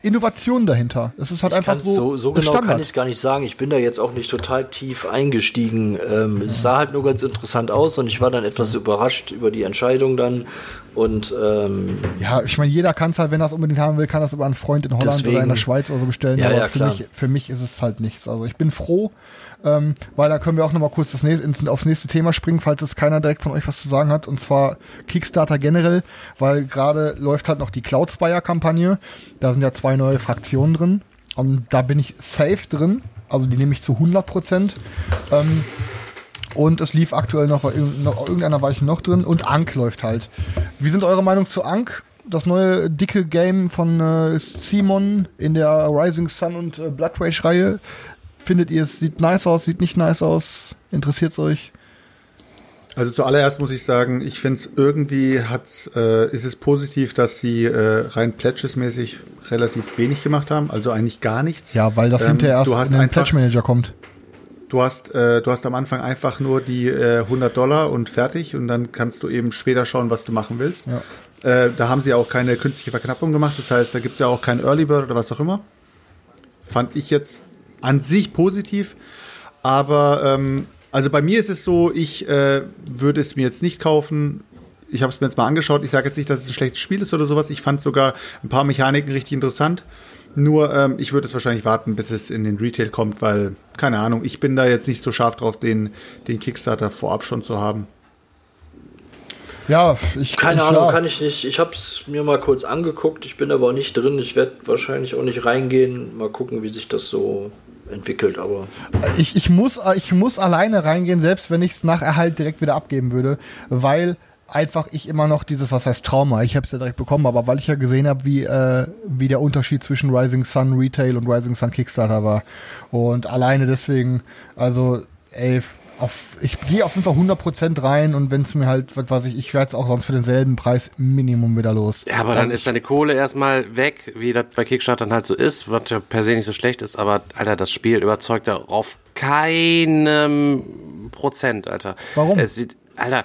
Innovation dahinter. Es ist halt ich einfach so, so, genau Standard. kann ich es gar nicht sagen. Ich bin da jetzt auch nicht total tief eingestiegen. Ähm, Es sah halt nur ganz interessant aus und ich war dann etwas überrascht über die Entscheidung dann. Und ähm, Ja, ich meine, jeder kann es halt, wenn er es unbedingt haben will, kann das über einen Freund in Holland Deswegen- oder in der Schweiz oder so bestellen. Ja, aber ja, für, mich, für mich ist es halt nichts. Also ich bin froh, ähm, weil da können wir auch nochmal kurz das nächste, aufs nächste Thema springen, falls es keiner direkt von euch was zu sagen hat. Und zwar Kickstarter generell, weil gerade läuft halt noch die Cloud Spire-Kampagne. Da sind ja zwei neue Fraktionen drin. Und da bin ich safe drin. Also die nehme ich zu 100 Prozent. Ähm, und es lief aktuell noch, noch irgendeiner Weiche noch drin und Ank läuft halt. Wie sind eure Meinung zu Ank? Das neue dicke Game von äh, Simon in der Rising Sun und äh, Blood Rage Reihe. Findet ihr es sieht nice aus, sieht nicht nice aus? Interessiert es euch? Also zuallererst muss ich sagen, ich finde es irgendwie hat's, äh, ist es positiv, dass sie äh, rein Pledges-mäßig relativ wenig gemacht haben, also eigentlich gar nichts. Ja, weil das Ähm, hinterher erst du hast in den einfach- Pledge Manager kommt. Du hast, äh, du hast am Anfang einfach nur die äh, 100 Dollar und fertig und dann kannst du eben später schauen, was du machen willst. Ja. Äh, da haben sie auch keine künstliche Verknappung gemacht, das heißt, da gibt's ja auch keinen Early Bird oder was auch immer. Fand ich jetzt an sich positiv, aber ähm, also bei mir ist es so, ich äh, würde es mir jetzt nicht kaufen. Ich habe es mir jetzt mal angeschaut. Ich sage jetzt nicht, dass es ein schlechtes Spiel ist oder sowas. Ich fand sogar ein paar Mechaniken richtig interessant. Nur ähm, ich würde es wahrscheinlich warten, bis es in den Retail kommt, weil, keine Ahnung, ich bin da jetzt nicht so scharf drauf, den, den Kickstarter vorab schon zu haben. Ja, ich keine Ahnung, ja. kann ich nicht. Ich habe es mir mal kurz angeguckt. Ich bin aber auch nicht drin. Ich werde wahrscheinlich auch nicht reingehen. Mal gucken, wie sich das so entwickelt. Aber ich, ich, muss, ich muss alleine reingehen, selbst wenn ich es nach Erhalt direkt wieder abgeben würde, weil einfach ich immer noch dieses, was heißt Trauma, ich habe es ja direkt bekommen, aber weil ich ja gesehen habe, wie, äh, wie der Unterschied zwischen Rising Sun Retail und Rising Sun Kickstarter war. Und alleine deswegen, also, ey, auf, ich gehe auf jeden Fall 100% rein und wenn es mir halt, was weiß ich, ich werde es auch sonst für denselben Preis Minimum wieder los. Ja, aber dann ist deine Kohle erstmal weg, wie das bei Kickstarter dann halt so ist, was ja per se nicht so schlecht ist, aber Alter, das Spiel überzeugt da auf keinem Prozent, Alter. Warum? Es sieht, Alter,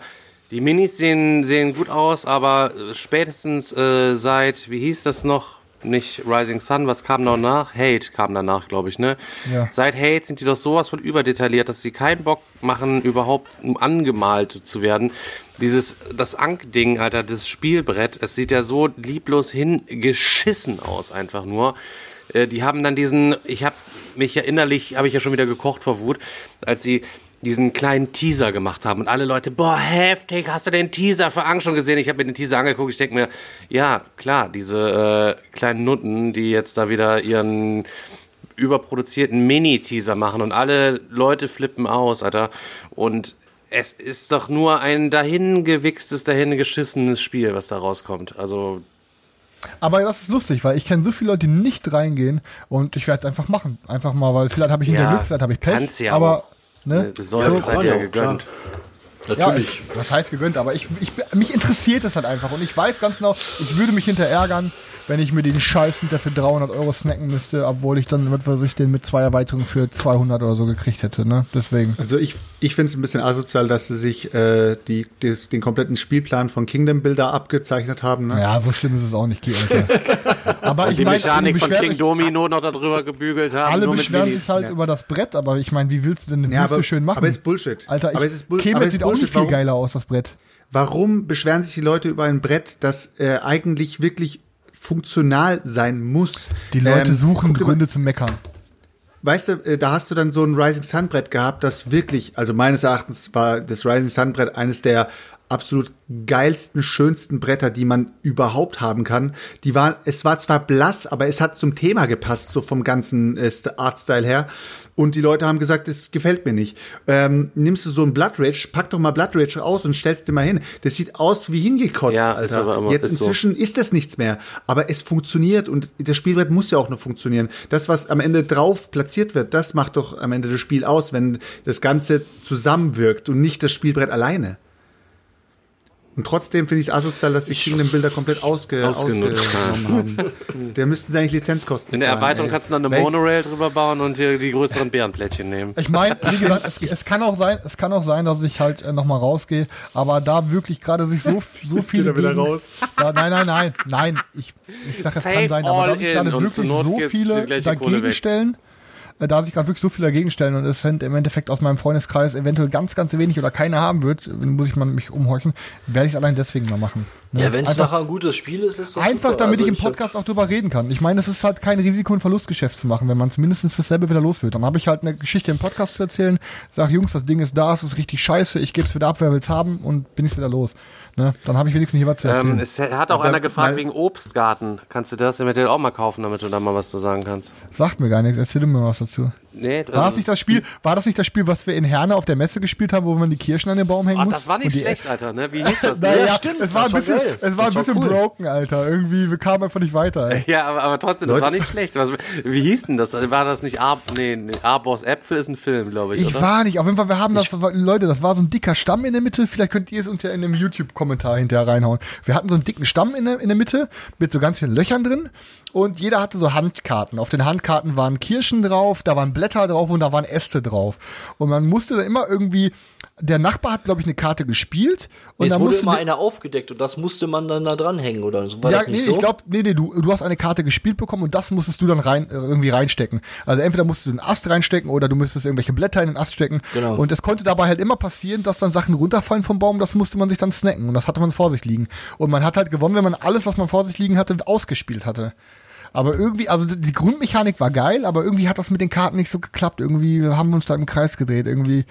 die Minis sehen, sehen gut aus, aber spätestens äh, seit, wie hieß das noch? Nicht Rising Sun, was kam danach? Hate kam danach, glaube ich, ne? Ja. Seit Hate sind die doch sowas von überdetailliert, dass sie keinen Bock machen, überhaupt angemalt zu werden. Dieses, das Ank-Ding, Alter, das Spielbrett, es sieht ja so lieblos hingeschissen aus, einfach nur. Äh, die haben dann diesen, ich habe mich ja innerlich, habe ich ja schon wieder gekocht vor Wut, als sie diesen kleinen Teaser gemacht haben und alle Leute, boah, heftig, hast du den Teaser für Angst schon gesehen? Ich habe mir den Teaser angeguckt, ich denke mir, ja, klar, diese äh, kleinen Nutten, die jetzt da wieder ihren überproduzierten Mini-Teaser machen und alle Leute flippen aus, Alter. Und es ist doch nur ein dahingewichstes, dahingeschissenes Spiel, was da rauskommt. Also, Aber das ist lustig, weil ich kenne so viele Leute, die nicht reingehen und ich werde es einfach machen. Einfach mal, weil vielleicht habe ich Ja, Glück, vielleicht habe ich Pech. kannst ja aber, auch. Ne? soll, Ja, seid ihr auch, gegönnt. Ja, Natürlich. ich, was heißt gegönnt, aber ich, ich, mich interessiert das halt einfach und ich weiß ganz genau, ich würde mich hinter ärgern, wenn ich mir den Scheiß hinter für 300 Euro snacken müsste, obwohl ich dann, was weiß ich, den mit zwei Erweiterungen für 200 oder so gekriegt hätte, ne? Deswegen. Also ich, ich finde es ein bisschen asozial, dass sie sich äh, die, des, den kompletten Spielplan von Kingdom Builder abgezeichnet haben. Ne? Ja, so schlimm ist es auch nicht, Geh, Alter. Aber ich die meine, Mechanik von King Domino noch darüber gebügelt haben. alle beschweren sich halt Ja. über das Brett, aber ich meine, wie willst du denn eine Ja, Wüste aber, schön machen? aber ist Bullshit. Alter, ich, aber es ist, Bull aber es ist sieht auch nicht viel Warum, geiler aus, das Brett. warum beschweren sich die Leute über ein Brett, das äh, eigentlich wirklich funktional sein muss? Die Leute Ähm, suchen Gründe zum Meckern. Weißt du, äh, da hast du dann so ein Rising Sun Brett gehabt, das wirklich, also meines Erachtens war das Rising Sun Brett eines der absolut geilsten, schönsten Bretter, die man überhaupt haben kann. Die waren, es war zwar blass, aber es hat zum Thema gepasst, so vom ganzen äh, St- Artstyle her. Und die Leute haben gesagt, es gefällt mir nicht. Ähm, nimmst du so ein Blood Rage, pack doch mal Blood Rage aus und stellst dir mal hin. Das sieht aus wie hingekotzt, Ja, ist aber Alter. immer- Jetzt ist so. inzwischen ist das nichts mehr. Aber es funktioniert und das Spielbrett muss ja auch noch funktionieren. Das, was am Ende drauf platziert wird, das macht doch am Ende das Spiel aus, wenn das Ganze zusammenwirkt und nicht das Spielbrett alleine. Und trotzdem finde ich es asozial, dass die Kingdom Bilder komplett ausge Ausgenutzt ausgenommen haben. Der müssten sie eigentlich Lizenzkosten In der zahlen, Erweiterung ey. kannst du dann eine Monorail drüber bauen und dir die größeren Bärenplättchen nehmen. Ich meine, wie gesagt, es, es kann auch sein, es kann auch sein, dass ich halt äh, nochmal rausgehe, aber da wirklich gerade sich so, so viele. er wieder gegen- raus. Da, nein, nein, nein, nein. Ich, ich sag, es Save kann sein, aber da sich gerade wirklich so viele dagegen weg. stellen. Äh, Da sich gerade wirklich so viele dagegen stellen und es sind im Endeffekt aus meinem Freundeskreis eventuell ganz, ganz wenig oder keiner haben wird, muss ich mal mich umhorchen, werde ich es allein deswegen mal machen. Ne? Ja, wenn es nachher ein gutes Spiel ist, ist das Einfach super. damit Also ich im Podcast auch drüber reden kann. Ich meine, es ist halt kein Risiko- und Verlustgeschäft zu machen, wenn man es mindestens fürs selbe wieder los wird. Dann habe ich halt eine Geschichte im Podcast zu erzählen, sag Jungs, das Ding ist da, es ist richtig scheiße, ich gebe es wieder ab, wer will's haben und bin ich wieder los. Ne? Dann habe ich wenigstens hier was zu erzählen. Ähm, es hat auch Aber einer gefragt wegen Obstgarten. Kannst du das eventuell auch mal kaufen, damit du da mal was zu sagen kannst? Sagt mir gar nichts, erzähl mir mal was dazu. Nee, War das also- nicht das Spiel, war das nicht das Spiel, was wir in Herne auf der Messe gespielt haben, wo man die Kirschen an den Baum hängen Oh, muss? das war nicht schlecht, Alter, ne? Wie hieß das? Naja, Ja, stimmt, es war ein war bisschen, geil. es war ein war bisschen cool. broken, Alter. Irgendwie, wir kamen einfach nicht weiter, ey. Ja, aber, aber trotzdem, das war nicht schlecht. Was, wie hieß denn das? War das nicht Ar nee, Arbors Äpfel ist ein Film, glaube ich, Ich oder? war nicht. Auf jeden Fall, wir haben das, Leute, das war so ein dicker Stamm in der Mitte. Vielleicht könnt ihr es uns ja in einem YouTube-Kommentar hinterher reinhauen. Wir hatten so einen dicken Stamm in der, in der Mitte mit so ganz vielen Löchern drin und jeder hatte so Handkarten. Auf den Handkarten waren Kirschen drauf, da waren Blätter drauf und da waren Äste drauf. Und man musste dann immer irgendwie, der Nachbar hat, glaube ich, eine Karte gespielt und es dann wurde musste immer einer aufgedeckt und das musste man dann da dranhängen oder so. War ja, das nicht nee, so? ich glaube, nee, nee, du, du hast eine Karte gespielt bekommen und das musstest du dann rein, äh, irgendwie reinstecken. Also entweder musstest du einen Ast reinstecken oder du müsstest irgendwelche Blätter in den Ast stecken. Genau. Und es konnte dabei halt immer passieren, dass dann Sachen runterfallen vom Baum, das musste man sich dann snacken und das hatte man vor sich liegen. Und man hat halt gewonnen, wenn man alles, was man vor sich liegen hatte, ausgespielt hatte. Aber irgendwie, also die Grundmechanik war geil, aber irgendwie hat das mit den Karten nicht so geklappt. Irgendwie haben wir uns da im Kreis gedreht. Irgendwie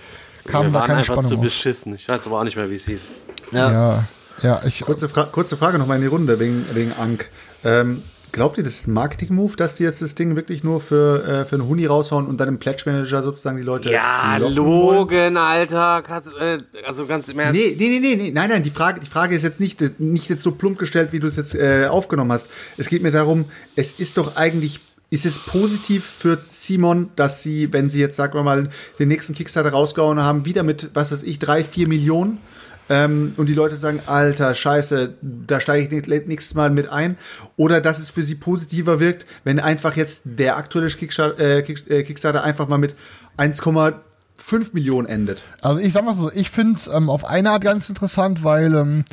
kam Wir da waren keine einfach zu Spannung auf. beschissen. Ich weiß aber auch nicht mehr, wie es hieß. ja. Ja, ja, ich, Kurze, Fra kurze Frage nochmal in die Runde wegen, wegen Ank. Ähm, glaubt ihr, das ist ein Marketing-Move, dass die jetzt das Ding wirklich nur für, äh, für einen Huni raushauen und dann im Pledge Manager sozusagen die Leute. Ja, wollen? Logan, Alter. Äh, also ganz im Ernst. Nee, nee, nee, nee, nee, nein, nein, die Frage, die Frage ist jetzt nicht, nicht jetzt so plump gestellt, wie du es jetzt äh, aufgenommen hast. Es geht mir darum, es ist doch eigentlich, ist es positiv für Simon, dass sie, wenn sie jetzt, sagen wir mal, den nächsten Kickstarter rausgehauen haben, wieder mit, was weiß ich, drei, vier Millionen, ähm, und die Leute sagen, Alter, scheiße, da steige ich nächstes Mal mit ein. Oder dass es für sie positiver wirkt, wenn einfach jetzt der aktuelle Kickstarter, äh, äh, Kickstarter einfach mal mit 1,5 Millionen endet. Also ich sag mal so, ich finde es ähm, auf eine Art ganz interessant, weil ähm,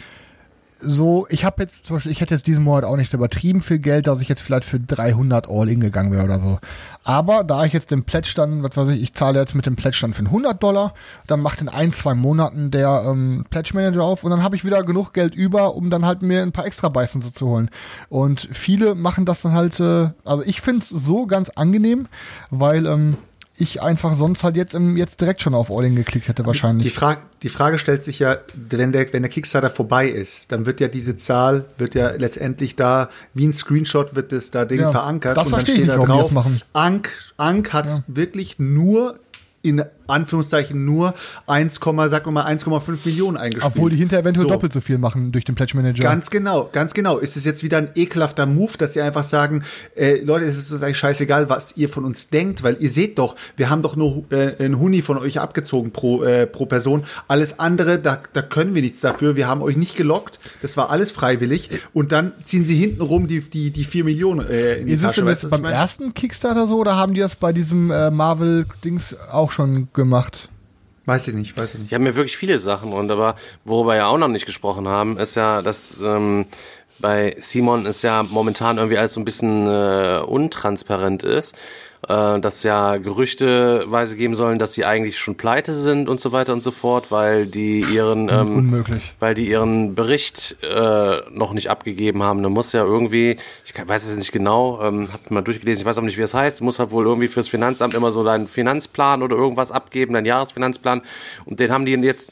so, ich habe jetzt zum Beispiel, ich hätte jetzt diesen Monat auch nicht so übertrieben viel Geld, dass ich jetzt vielleicht für 300 All-In gegangen wäre oder so. Aber da ich jetzt den Pledge dann, was weiß ich, ich zahle jetzt mit dem Pledge dann für 100 Dollar, dann macht in ein, zwei Monaten der ähm, Pledge Manager auf und dann habe ich wieder genug Geld über, um dann halt mir ein paar extra Beißen so zu holen. Und viele machen das dann halt, äh, also ich finde es so ganz angenehm, weil ähm, ich einfach sonst halt jetzt im, jetzt direkt schon auf All-In geklickt hätte wahrscheinlich. Die Frage, die Frage stellt sich ja, wenn der, wenn der Kickstarter vorbei ist, dann wird ja diese Zahl, wird ja letztendlich da, wie ein Screenshot wird das da Ding Ja, verankert das und dann steht da nicht, die drauf. Ank, Ank hat Ja. wirklich nur in Anführungszeichen nur 1, sag mal 1,5 Millionen eingespielt. Obwohl die hinterher eventuell So. doppelt so viel machen durch den Pledge Manager. Ganz genau, ganz genau. Ist es jetzt wieder ein ekelhafter Move, dass sie einfach sagen, äh, Leute, es ist uns eigentlich scheißegal, was ihr von uns denkt, weil ihr seht doch, wir haben doch nur äh, ein Huni von euch abgezogen pro, äh, pro Person. Alles andere, da, da können wir nichts dafür. Wir haben euch nicht gelockt. Das war alles freiwillig. Und dann ziehen sie hinten rum die, die, die 4 Millionen äh, in die Ist Tasche. Weißt du, was ich beim ersten Kickstarter so oder haben die das bei diesem äh, Marvel-Dings auch schon gemacht? Weiß ich nicht, weiß ich nicht. Die haben ja wirklich viele Sachen und aber worüber wir ja auch noch nicht gesprochen haben, ist ja, dass ähm, bei Simon ist ja momentan irgendwie alles so ein bisschen äh, untransparent ist. Äh, dass ja Gerüchteweise geben sollen, dass sie eigentlich schon pleite sind und so weiter und so fort, weil die ihren ähm, Unmöglich. weil die ihren Bericht äh, noch nicht abgegeben haben. Da muss ja irgendwie, ich weiß es nicht genau, ähm, hab mal durchgelesen, ich weiß auch nicht, wie es heißt, du musst halt wohl irgendwie fürs Finanzamt immer so deinen Finanzplan oder irgendwas abgeben, deinen Jahresfinanzplan. Und den haben die jetzt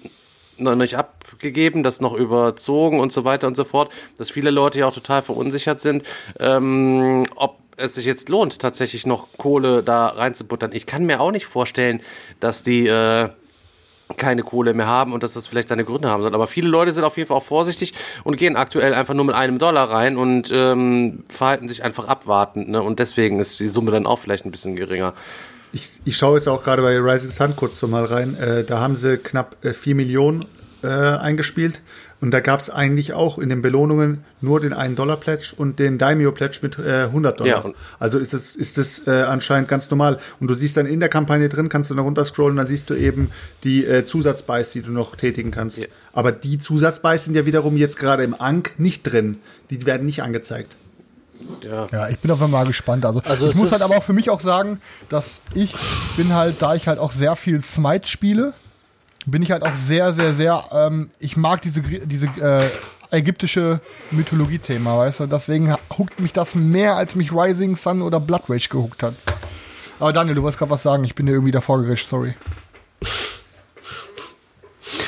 noch nicht abgegeben, das noch überzogen und so weiter und so fort, dass viele Leute ja auch total verunsichert sind, ähm, ob es sich jetzt lohnt, tatsächlich noch Kohle da reinzubuttern. Ich kann mir auch nicht vorstellen, dass die äh, keine Kohle mehr haben und dass das vielleicht seine Gründe haben soll. Aber viele Leute sind auf jeden Fall auch vorsichtig und gehen aktuell einfach nur mit einem Dollar rein und ähm, verhalten sich einfach abwartend. Ne? Und deswegen ist die Summe dann auch vielleicht ein bisschen geringer. Ich, ich schaue jetzt auch gerade bei Rising Sun kurz so mal rein. Äh, da haben sie knapp äh, 4 Millionen äh, eingespielt. Und da gab es eigentlich auch in den Belohnungen nur den 1-Dollar-Pledge und den Daimyo-Pledge mit äh, 100 Dollar. Ja, also ist es ist es äh, anscheinend ganz normal. Und du siehst dann in der Kampagne drin, kannst du noch runterscrollen, dann siehst du eben die äh, Zusatzbuys, die du noch tätigen kannst. Ja. Aber die Zusatzbuys sind ja wiederum jetzt gerade im Ank nicht drin. Die werden nicht angezeigt. Ja. Ja, ich bin auf jeden Fall mal gespannt. Also, Also ich muss halt aber auch für mich auch sagen, dass ich bin halt, da ich halt auch sehr viel Smite spiele, bin ich halt auch sehr, sehr, sehr, ähm, ich mag diese, diese äh, ägyptische Mythologie-Thema, weißt du? Deswegen huckt mich das mehr, als mich Rising Sun oder Blood Rage gehuckt hat. Aber Daniel, du wolltest gerade was sagen, ich bin dir irgendwie davor gerischt, sorry.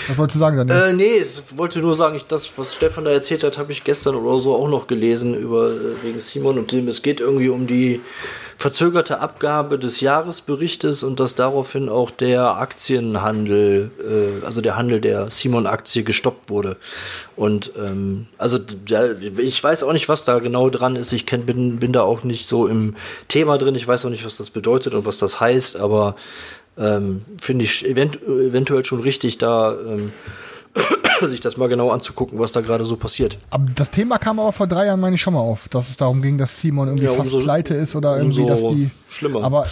Was wolltest du sagen, Daniel? Äh, nee, ich wollte nur sagen, ich, das, was Stefan da erzählt hat, habe ich gestern oder so auch noch gelesen über äh, wegen Simon und dem. Es geht irgendwie um die verzögerte Abgabe des Jahresberichtes und dass daraufhin auch der Aktienhandel, äh, also der Handel der Simon-Aktie gestoppt wurde. Und ähm, also da, ich weiß auch nicht, was da genau dran ist. Ich kenn, bin, bin da auch nicht so im Thema drin. Ich weiß auch nicht, was das bedeutet und was das heißt, aber ähm, finde ich event eventuell schon richtig, da ähm, sich das mal genau anzugucken, was da gerade so passiert. Aber das Thema kam aber vor drei Jahren, meine ich, schon mal auf, dass es darum ging, dass Simon irgendwie Ja, fast umso- pleite ist oder irgendwie, dass die. schlimmer. Aber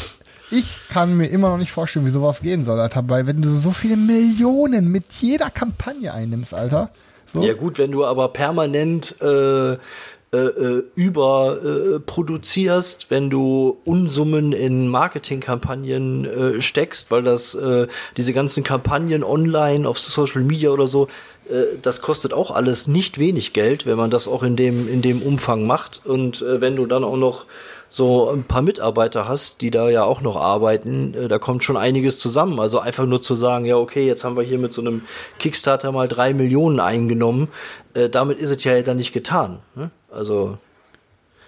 ich kann mir immer noch nicht vorstellen, wie sowas gehen soll, Alter. Weil wenn du so viele Millionen mit jeder Kampagne einnimmst, Alter. So, Ja gut, wenn du aber permanent äh, äh, äh, überproduzierst, äh, wenn du Unsummen in Marketingkampagnen äh, steckst, weil das äh, diese ganzen Kampagnen online auf Social Media oder so, äh, das kostet auch alles nicht wenig Geld, wenn man das auch in dem in dem Umfang macht und äh, wenn du dann auch noch so ein paar Mitarbeiter hast, die da ja auch noch arbeiten, äh, da kommt schon einiges zusammen. Also einfach nur zu sagen, ja, okay, jetzt haben wir hier mit so einem Kickstarter mal drei Millionen eingenommen, äh, damit ist es ja dann nicht getan. Ne? Also,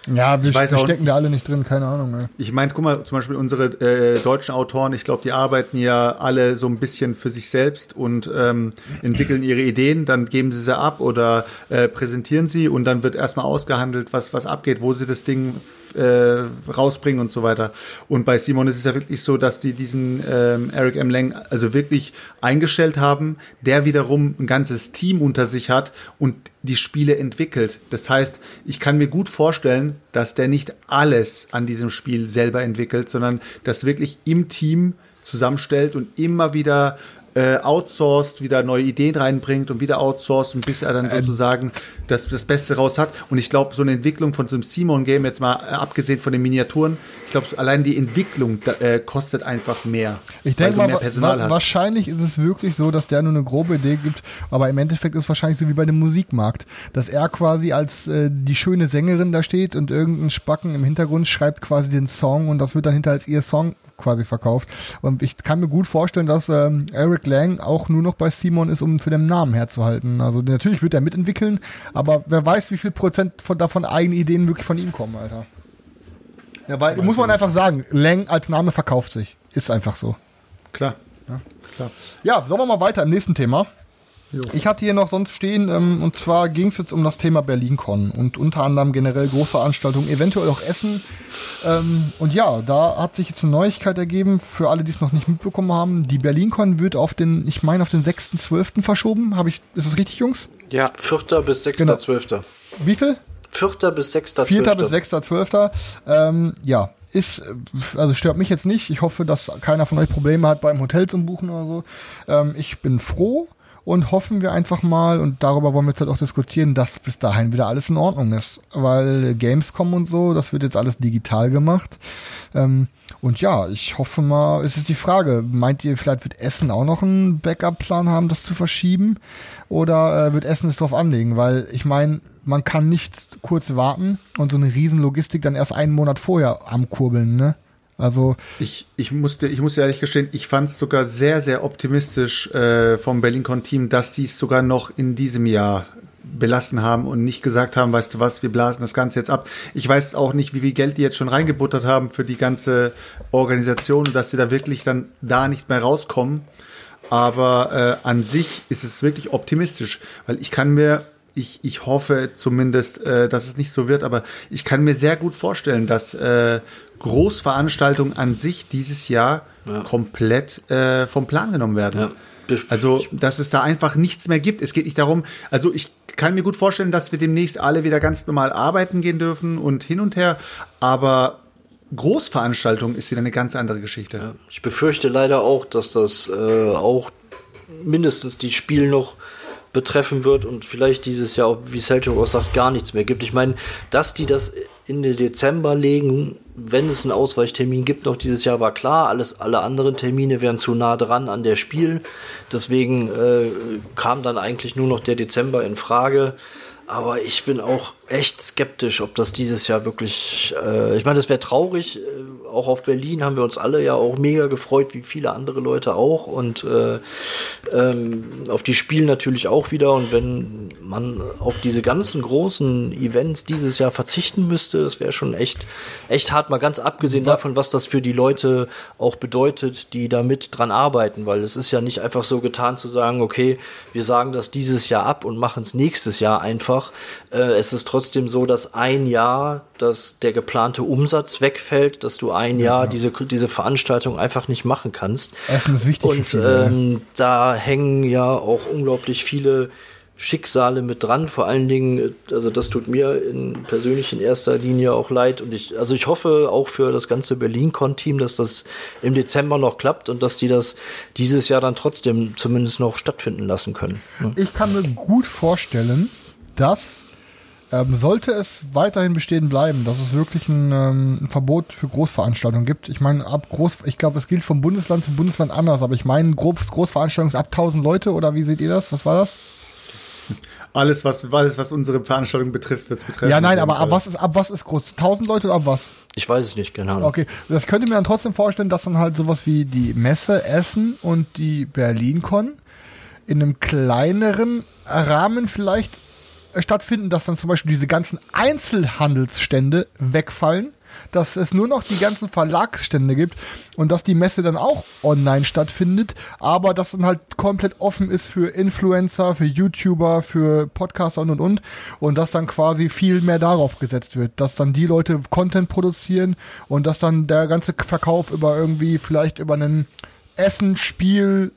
ja wir, wir stecken da alle nicht drin, keine Ahnung. Ey. Ich meine, guck mal, zum Beispiel unsere äh, deutschen Autoren, ich glaube, die arbeiten ja alle so ein bisschen für sich selbst und ähm, entwickeln ihre Ideen, dann geben sie sie ab oder äh, präsentieren sie und dann wird erstmal ausgehandelt, was, was abgeht, wo sie das Ding äh, rausbringen und so weiter. Und bei Simon ist es ja wirklich so, dass die diesen ähm, Eric M. Lang also wirklich eingestellt haben, der wiederum ein ganzes Team unter sich hat und die Spiele entwickelt. Das heißt, ich kann mir gut vorstellen, dass der nicht alles an diesem Spiel selber entwickelt, sondern das wirklich im Team zusammenstellt und immer wieder äh, outsourced, wieder neue Ideen reinbringt und wieder outsourced und bis er dann sozusagen das, das Beste raus hat. Und ich glaube, so eine Entwicklung von so einem Simon-Game, jetzt mal äh, abgesehen von den Miniaturen, ich glaube, allein die Entwicklung äh, kostet einfach mehr. Ich weil denke du mal, mehr wa Personal wa hast. wahrscheinlich ist es wirklich so, dass der nur eine grobe Idee gibt, aber im Endeffekt ist es wahrscheinlich so wie bei dem Musikmarkt, dass er quasi als äh, die schöne Sängerin da steht und irgendein Spacken im Hintergrund schreibt quasi den Song und das wird dann hinter als ihr Song quasi verkauft. Und ich kann mir gut vorstellen, dass ähm, Eric Lang auch nur noch bei Simon ist, um für den Namen herzuhalten. Also natürlich wird er mitentwickeln, aber wer weiß, wie viel Prozent von, davon eigene Ideen wirklich von ihm kommen, Alter. Ja, weil, muss man einfach sagen, Lang als Name verkauft sich. Ist einfach so. Klar. Klar. Ja, sollen wir mal weiter im nächsten Thema. Ich hatte hier noch sonst stehen, ähm, und zwar ging es jetzt um das Thema BerlinCon und unter anderem generell Großveranstaltungen, eventuell auch Essen. Ähm, und ja, da hat sich jetzt eine Neuigkeit ergeben, für alle, die es noch nicht mitbekommen haben. Die BerlinCon wird auf den, ich meine, auf den 6.12. verschoben. Habe ich, ist das richtig, Jungs? Ja, 4. bis 6.12. Genau. 12. Wie viel? 4. bis 6.12. 4. bis 6.12. Ähm, ja, ist, äh, also stört mich jetzt nicht. Ich hoffe, dass keiner von euch Probleme hat beim Hotel zum Buchen oder so. Ähm, ich bin froh und hoffen wir einfach mal, und darüber wollen wir jetzt halt auch diskutieren, dass bis dahin wieder alles in Ordnung ist. Weil Gamescom und so, das wird jetzt alles digital gemacht. Ähm, und ja, ich hoffe mal, es ist die Frage, meint ihr, vielleicht wird Essen auch noch einen Backup-Plan haben, das zu verschieben? Oder äh, wird Essen es drauf anlegen? Weil ich meine, man kann nicht kurz warten und so eine Riesenlogistik dann erst einen Monat vorher am Kurbeln, ne? Also, Ich, ich, musste, ich muss ehrlich gestehen, ich fand es sogar sehr, sehr optimistisch äh, vom BerlinCon-Team, dass sie es sogar noch in diesem Jahr belassen haben und nicht gesagt haben, weißt du was, wir blasen das Ganze jetzt ab. Ich weiß auch nicht, wie viel Geld die jetzt schon reingebuttert haben für die ganze Organisation, dass sie da wirklich dann da nicht mehr rauskommen. Aber äh, an sich ist es wirklich optimistisch, weil ich kann mir, ich, ich hoffe zumindest, äh, dass es nicht so wird, aber ich kann mir sehr gut vorstellen, dass äh, Großveranstaltungen an sich dieses Jahr komplett äh, vom Plan genommen werden. Ja. Also, dass es da einfach nichts mehr gibt. Es geht nicht darum, also ich kann mir gut vorstellen, dass wir demnächst alle wieder ganz normal arbeiten gehen dürfen und hin und her, aber Großveranstaltung ist wieder eine ganz andere Geschichte. Ich befürchte leider auch, dass das äh, auch mindestens die Spiel noch betreffen wird und vielleicht dieses Jahr, auch, wie Selchuk auch sagt, gar nichts mehr gibt. Ich meine, dass die das in den Dezember legen, wenn es einen Ausweichtermin gibt, noch dieses Jahr war klar. Alles, alle anderen Termine wären zu nah dran an der Spiel. Deswegen äh, kam dann eigentlich nur noch der Dezember in Frage. Aber ich bin auch echt skeptisch, ob das dieses Jahr wirklich. Äh, ich meine, das wäre traurig. Äh, auch auf Berlin haben wir uns alle ja auch mega gefreut, wie viele andere Leute auch. Und äh, ähm, auf die Spiele natürlich auch wieder. Und wenn man auf diese ganzen großen Events dieses Jahr verzichten müsste, das wäre schon echt, echt hart. Mal ganz abgesehen davon, was das für die Leute auch bedeutet, die da mit dran arbeiten. Weil es ist ja nicht einfach so getan zu sagen, okay, wir sagen das dieses Jahr ab und machen es nächstes Jahr einfach. Äh, es ist trotzdem so, dass ein Jahr, dass der geplante Umsatz wegfällt, dass du ein Jahr diese, diese Veranstaltung einfach nicht machen kannst. Essen ist wichtig Und viele, ähm, da hängen ja auch unglaublich viele Schicksale mit dran. Vor allen Dingen, also das tut mir in, persönlich in erster Linie auch leid. Und ich, also ich hoffe auch für das ganze Berlin-Con-Team, dass das im Dezember noch klappt und dass die das dieses Jahr dann trotzdem zumindest noch stattfinden lassen können. Ja. Ich kann mir gut vorstellen, dass ähm, sollte es weiterhin bestehen bleiben, dass es wirklich ein, ähm, ein Verbot für Großveranstaltungen gibt. Ich meine, ab Groß, ich glaube, es gilt vom Bundesland zu Bundesland anders, aber ich meine, Groß, Großveranstaltungen ist ab 1000 Leute oder wie seht ihr das? Was war das? Alles, was, alles, was unsere Veranstaltung betrifft, wird es betreffen. ja, nein, aber ab Fall. was ist, ab was ist groß? 1000 Leute oder ab was? Ich weiß es nicht, genau. Okay, das könnte mir dann trotzdem vorstellen, dass dann halt sowas wie die Messe Essen und die BerlinCon in einem kleineren Rahmen vielleicht äh, stattfinden, dass dann zum Beispiel diese ganzen Einzelhandelsstände wegfallen, dass es nur noch die ganzen Verlagsstände gibt und dass die Messe dann auch online stattfindet, aber dass dann halt komplett offen ist für Influencer, für YouTuber, für Podcaster und und und und dass dann quasi viel mehr darauf gesetzt wird, dass dann die Leute Content produzieren und dass dann der ganze Verkauf über irgendwie vielleicht über einen Essen, Spiel,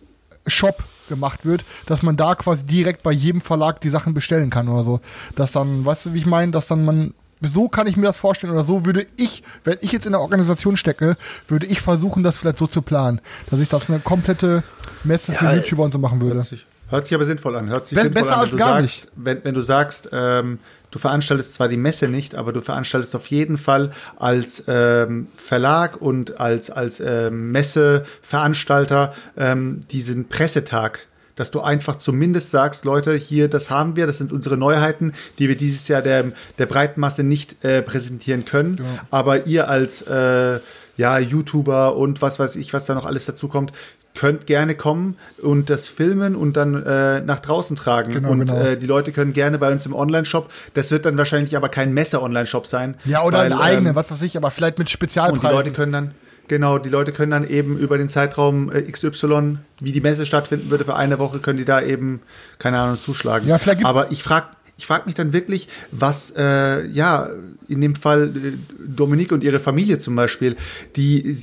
Shop gemacht wird, dass man da quasi direkt bei jedem Verlag die Sachen bestellen kann oder so. Dass dann, weißt du, wie ich meine, dass dann man so kann ich mir das vorstellen oder so würde ich, wenn ich jetzt in der Organisation stecke, würde ich versuchen, das vielleicht so zu planen, dass ich das eine komplette Messe für Ja, YouTuber und so machen würde. Hört sich, hört sich aber sinnvoll an. Hört sich Be- sinnvoll besser an, als gar sagst, nicht. Wenn, wenn du sagst, ähm, du veranstaltest zwar die Messe nicht, aber du veranstaltest auf jeden Fall als ähm, Verlag und als, als ähm, Messeveranstalter ähm, diesen Pressetag. Dass du einfach zumindest sagst, Leute, hier, das haben wir, das sind unsere Neuheiten, die wir dieses Jahr der, der breiten Masse nicht äh, präsentieren können. Aber ihr als äh, ja, YouTuber und was weiß ich, was da noch alles dazu kommt, könnt gerne kommen und das filmen und dann äh, nach draußen tragen. Genau, und genau. Äh, die Leute können gerne bei uns im Online-Shop. Das wird dann wahrscheinlich aber kein Messe-Online-Shop sein. Ja, oder weil, ein eigener, ähm, was weiß ich, aber vielleicht mit Und die Spezialpreisen. Leute können dann, genau, die Leute können dann eben über den Zeitraum äh, XY, wie die Messe stattfinden würde, für eine Woche, können die da eben, keine Ahnung, zuschlagen. Ja, vielleicht Aber ich frage ich frag mich dann wirklich, was, äh, ja, in dem Fall äh, Dominique und ihre Familie zum Beispiel, die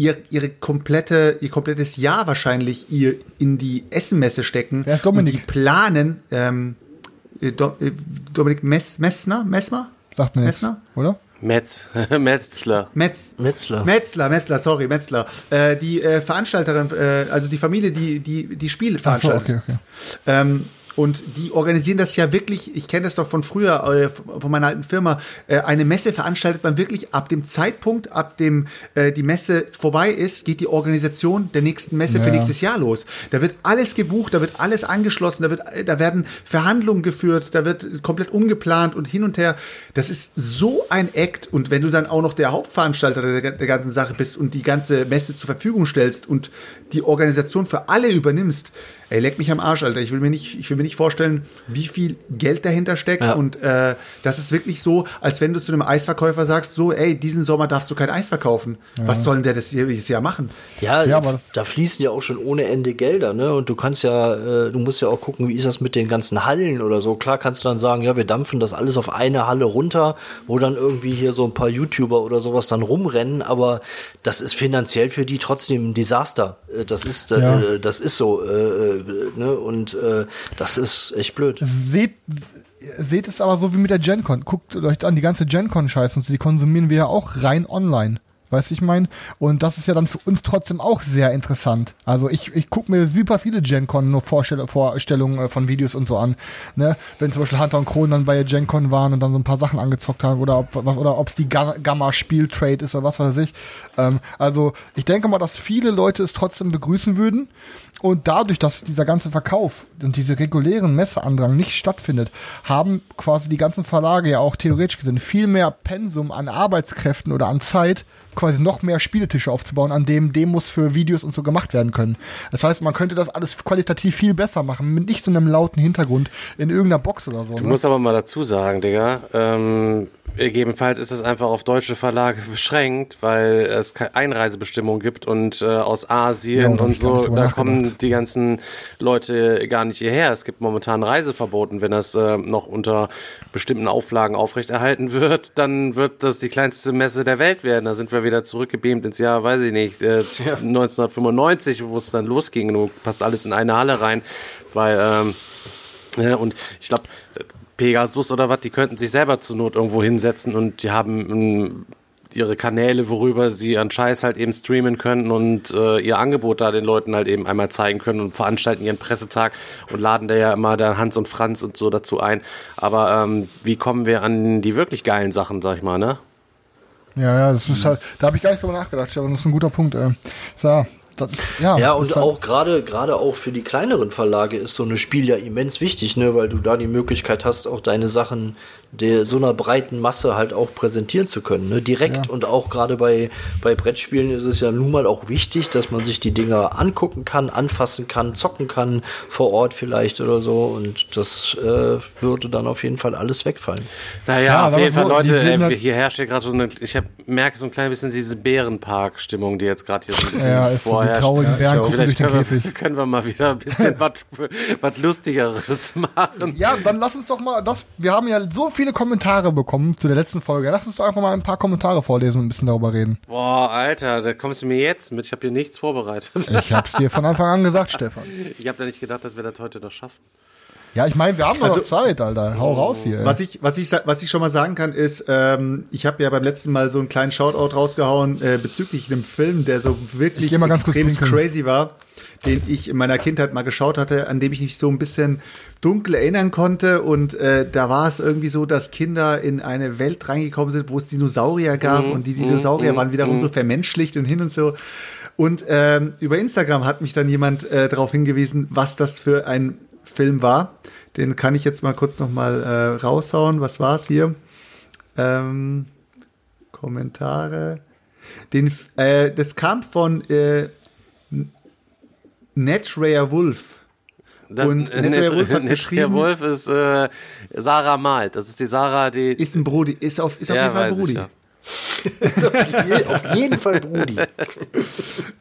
ihr, ihre komplette, ihr komplettes Jahr wahrscheinlich ihr in die Essenmesse stecken. Wer ist Dominik? Und die planen, ähm, äh, Do, äh, Dominik Mess, Messner, Messmer? Sagt man jetzt, Messner? oder? Metz, Metzler. Metz, Metzler. Metzler, Metzler, sorry, Metzler. Äh, die äh, Veranstalterin, äh, also die Familie, die die, die Spiele Ach so, veranstaltet. okay, okay. Ähm, und die organisieren das ja wirklich, ich kenne das doch von früher, äh, von meiner alten Firma, äh, eine Messe veranstaltet man wirklich ab dem Zeitpunkt, ab dem äh, die Messe vorbei ist, geht die Organisation der nächsten Messe für Ja. nächstes Jahr los. Da wird alles gebucht, da wird alles angeschlossen, da, wird, da werden Verhandlungen geführt, da wird komplett umgeplant und hin und her. Das ist so ein Act und wenn du dann auch noch der Hauptveranstalter der, der ganzen Sache bist und die ganze Messe zur Verfügung stellst und die Organisation für alle übernimmst, ey, leck mich am Arsch, Alter. Ich will mir nicht, ich will mir nicht vorstellen, wie viel Geld dahinter steckt Ja. und äh, das ist wirklich so, als wenn du zu einem Eisverkäufer sagst, so, ey, diesen Sommer darfst du kein Eis verkaufen. Was soll denn der das jedes Jahr machen? Ja, Ja, aber da fließen ja auch schon ohne Ende Gelder, ne? Und du kannst ja, äh, du musst ja auch gucken, wie ist das mit den ganzen Hallen oder so. Klar kannst du dann sagen, ja, wir dampfen das alles auf eine Halle runter, wo dann irgendwie hier so ein paar YouTuber oder sowas dann rumrennen, aber das ist finanziell für die trotzdem ein Desaster. Äh, Das ist, äh, Ja. das ist so, äh, äh, ne? Und äh, das ist echt blöd. Seht, seht es aber so wie mit der GenCon. Guckt euch an, die ganze GenCon-Scheiße und so, die konsumieren wir ja auch rein online. Weißt du, ich meine? Und das ist ja dann für uns trotzdem auch sehr interessant. Also ich, ich gucke mir super viele GenCon nur Vorstell Vorstellungen äh, von Videos und so an. Ne? Wenn zum Beispiel Hunter und Kron dann bei GenCon waren und dann so ein paar Sachen angezockt haben oder ob was oder ob es die Ga- Gamma-Spiel-Trade ist oder was weiß ich. Ähm, also ich denke mal, dass viele Leute es trotzdem begrüßen würden. Und dadurch, dass dieser ganze Verkauf und diese regulären Messeandrang nicht stattfindet, haben quasi die ganzen Verlage ja auch theoretisch gesehen viel mehr Pensum an Arbeitskräften oder an Zeit, quasi noch mehr Spieletische aufzubauen, an dem Demos für Videos und so gemacht werden können. Das heißt, man könnte das alles qualitativ viel besser machen, mit nicht so einem lauten Hintergrund in irgendeiner Box oder so. Du Ne? musst aber mal dazu sagen, Digga, ähm, gegebenenfalls ist es einfach auf deutsche Verlage beschränkt, weil es keine Einreisebestimmungen gibt und äh, aus Ja, Asien hab und so, da kommen die ganzen Leute gar nicht hierher. Es gibt momentan Reiseverboten. Wenn das äh, noch unter bestimmten Auflagen aufrechterhalten wird, dann wird das die kleinste Messe der Welt werden. Da sind wir wieder zurückgebeamt ins Jahr, weiß ich nicht, äh, 1995, wo es dann losging. Du passt alles in eine Halle rein, weil ähm, ja, und ich glaube, Pegasus oder was, die könnten sich selber zur Not irgendwo hinsetzen und die haben ähm, ihre Kanäle, worüber sie ihren Scheiß halt eben streamen können und äh, ihr Angebot da den Leuten halt eben einmal zeigen können und veranstalten ihren Pressetag und laden da ja immer dann Hans und Franz und so dazu ein. Aber ähm, wie kommen wir an die wirklich geilen Sachen, sag ich mal, ne? Ja, ja, das ist halt, da habe ich gar nicht drüber nachgedacht, Stefan, das ist ein guter Punkt. Äh. So, das, ja, Ja, und auch gerade gerade auch für die kleineren Verlage ist so ein Spiel ja immens wichtig, ne, weil du da die Möglichkeit hast, auch deine Sachen der so einer breiten Masse halt auch präsentieren zu können, ne, direkt Ja. und auch gerade bei bei Brettspielen ist es ja nun mal auch wichtig, dass man sich die Dinger angucken kann, anfassen kann, zocken kann vor Ort vielleicht oder so und das äh, würde dann auf jeden Fall alles wegfallen. Naja, Ja, auf jeden Fall, so, Leute, ey, hier herrscht ja gerade so eine, ich hab, merke so ein klein bisschen diese Bärenpark-Stimmung, die jetzt gerade hier so ein bisschen ja, ist so, die vorherrscht. durch Vielleicht den können Käfig. wir, können wir mal wieder ein bisschen was was Lustigeres machen. Ja, dann lass uns doch mal, das, wir haben ja so viele Kommentare bekommen zu der letzten Folge. Lass uns doch einfach mal ein paar Kommentare vorlesen und ein bisschen darüber reden. Boah, Alter, da kommst du mir jetzt mit. Ich habe hier nichts vorbereitet. Ich hab's dir von Anfang an gesagt, Stefan. Ich habe da nicht gedacht, dass wir das heute noch schaffen. Ja, ich meine, wir haben noch Also- Zeit, Alter. Hau raus hier. ey. Was ich, was ich, was ich schon mal sagen kann, ist, ähm, ich habe ja beim letzten Mal so einen kleinen Shoutout rausgehauen äh, bezüglich einem Film, der so Ich wirklich extrem crazy war, den ich in meiner Kindheit mal geschaut hatte, an dem ich mich so ein bisschen dunkel erinnern konnte. Und äh, da war es irgendwie so, dass Kinder in eine Welt reingekommen sind, wo es Dinosaurier gab und die Dinosaurier waren wiederum so vermenschlicht und hin und so. Und ähm, über Instagram hat mich dann jemand äh, darauf hingewiesen, was das für ein Film war. Den kann ich jetzt mal kurz noch mal äh, raushauen. Was war's hier? Ähm, Kommentare. Den, äh, das kam von äh, Netrare Wolf. Das, Und äh, Wolf hat Net- geschrieben- Der Wolf ist äh, Sarah Malt. Das ist die Sarah, die. Ist ein Brudi, ist auf, ist auf jeden Fall ja. Ist auf, je, auf jeden Fall Brudi.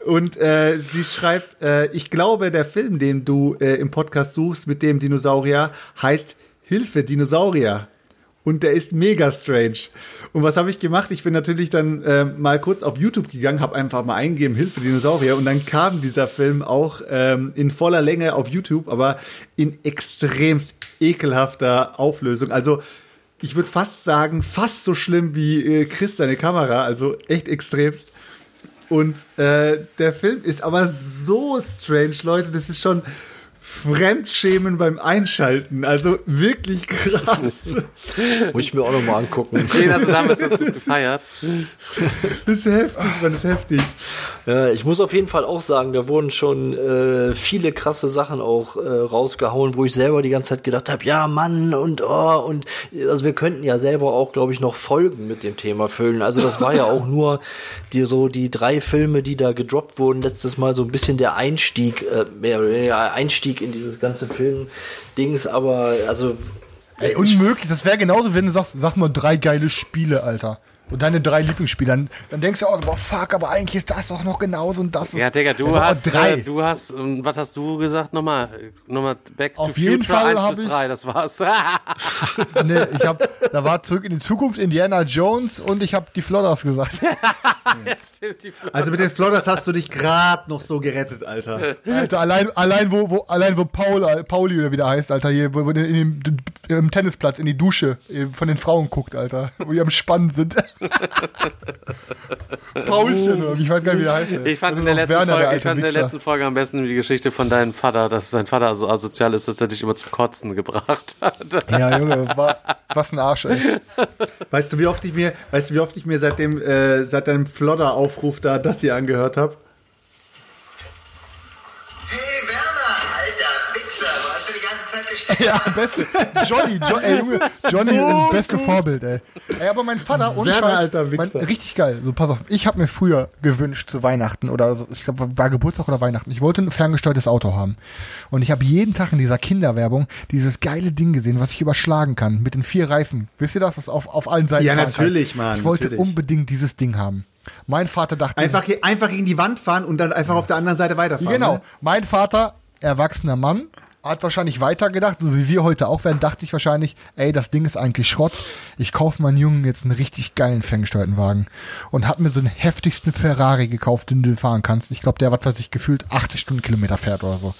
Und äh, sie schreibt, äh, ich glaube, der Film, den du äh, im Podcast suchst mit dem Dinosaurier, heißt Hilfe, Dinosaurier. Und der ist mega strange. Und was habe ich gemacht? Ich bin natürlich dann äh, mal kurz auf YouTube gegangen, habe einfach mal eingegeben, Hilfe, Dinosaurier. Und dann kam dieser Film auch ähm, in voller Länge auf YouTube, aber in extremst ekelhafter Auflösung. Also ich würde fast sagen, fast so schlimm wie äh, Chris seine Kamera. Also echt extremst. Und äh, der Film ist aber so strange, Leute. Das ist schon Fremdschämen beim Einschalten. Also wirklich krass. Muss ich mir auch noch mal angucken. Den hast du damals ganz gut gefeiert. Das ist heftig, man, das ist heftig. Ja, ich muss auf jeden Fall auch sagen, da wurden schon äh, viele krasse Sachen auch äh, rausgehauen, wo ich selber die ganze Zeit gedacht habe, ja Mann und oh und also wir könnten ja selber auch, glaube ich, noch Folgen mit dem Thema füllen. Also das war ja auch nur die so die drei Filme, die da gedroppt wurden letztes Mal so ein bisschen der Einstieg, äh, mehr oder weniger Einstieg in dieses ganze Film-Dings. Aber also Ey, unmöglich. Das wäre genauso, wenn du sagst, sag mal drei geile Spiele, Alter. Und deine drei Lieblingsspiele. Dann, denkst du auch, boah, fuck, aber eigentlich ist das doch noch genauso und das ist. Ja, Digga, du Ja, hast, drei. äh, du hast, ähm, was hast du gesagt? Nochmal, äh, nochmal Back Auf to jeden Future Fall 1 hab bis ich- 3, das war's. nee, ich hab, da war zurück in die Zukunft Indiana Jones und ich habe die Flodders gesagt. Stimmt, die Fl- Also mit den Flodders hast du dich gerade noch so gerettet, Alter. Alter, allein, allein wo, wo, allein wo Paul, äh, Pauli oder wie der heißt, Alter, hier, wo, in dem, im Tennisplatz in die Dusche von den Frauen guckt, Alter, wo die am Spannen sind. Paulchen, ich weiß gar nicht, wie der heißt. ey. Ich fand, in ist der, letzten Werner, der Folge, ich alte fand in der letzten Folge am besten die Geschichte von deinem Vater, dass sein Vater so asozial ist, dass er dich immer zum Kotzen gebracht hat. Ja, Junge, war, was ein Arsch, ey. Weißt du, wie oft ich mir, weißt du, wie oft ich mir seit dem, äh, seit deinem Flodder-Aufruf da das hier angehört habe? Ja, beste. Johnny, jo ey, Junge, Johnny, so beste Vorbild, ey. Ey, aber mein Vater, ohne Werner, Scheiß, alter mein, richtig geil. So, pass auf, ich habe mir früher gewünscht zu Weihnachten oder so, ich glaube, war Geburtstag oder Weihnachten. Ich wollte ein ferngesteuertes Auto haben. Und ich habe jeden Tag in dieser Kinderwerbung dieses geile Ding gesehen, was ich überschlagen kann, mit den vier Reifen. Wisst ihr das, was auf, auf allen Seiten Ja, natürlich, kann? Mann, Ich wollte natürlich. unbedingt dieses Ding haben. Mein Vater dachte, Einfach, einfach gegen die Wand fahren und dann einfach auf der anderen Seite weiterfahren. Genau. Ne? Mein Vater, erwachsener Mann, hat wahrscheinlich weitergedacht, so wie wir heute auch werden, dachte ich wahrscheinlich, ey, das Ding ist eigentlich Schrott. Ich kaufe meinen Jungen jetzt einen richtig geilen ferngesteuerten Wagen. Und hab mir so einen heftigsten Ferrari gekauft, den du fahren kannst. Ich glaube, der, was weiß ich, gefühlt 80 Stundenkilometer fährt oder so.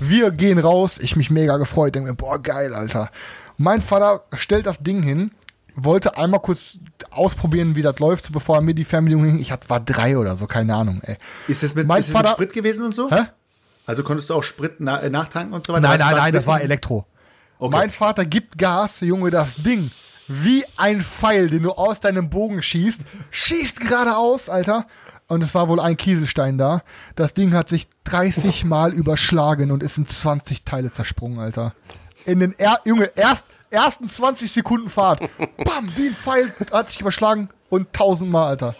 Wir gehen raus, ich mich mega gefreut, denke mir, boah, geil, Alter. Mein Vater stellt das Ding hin, wollte einmal kurz ausprobieren, wie das läuft, bevor er mir die Fernbedienung hing. Ich hatte, war drei oder so, keine Ahnung, ey. Ist es mit, Mein ist es mit Vater- Sprit gewesen und so? Hä? Also konntest du auch Sprit na, äh, nachtanken und so weiter? Nein, nein, nein, das war Elektro. Okay. Mein Vater gibt Gas, Junge, das Ding. Wie ein Pfeil, den du aus deinem Bogen schießt. Schießt geradeaus, Alter. Und es war wohl ein Kieselstein da. Das Ding hat sich 30 Mal überschlagen und ist in 20 Teile zersprungen, Alter. In den, er Junge, erst, ersten 20 Sekunden Fahrt. Bam, wie ein Pfeil hat sich überschlagen und 1000 Mal, Alter.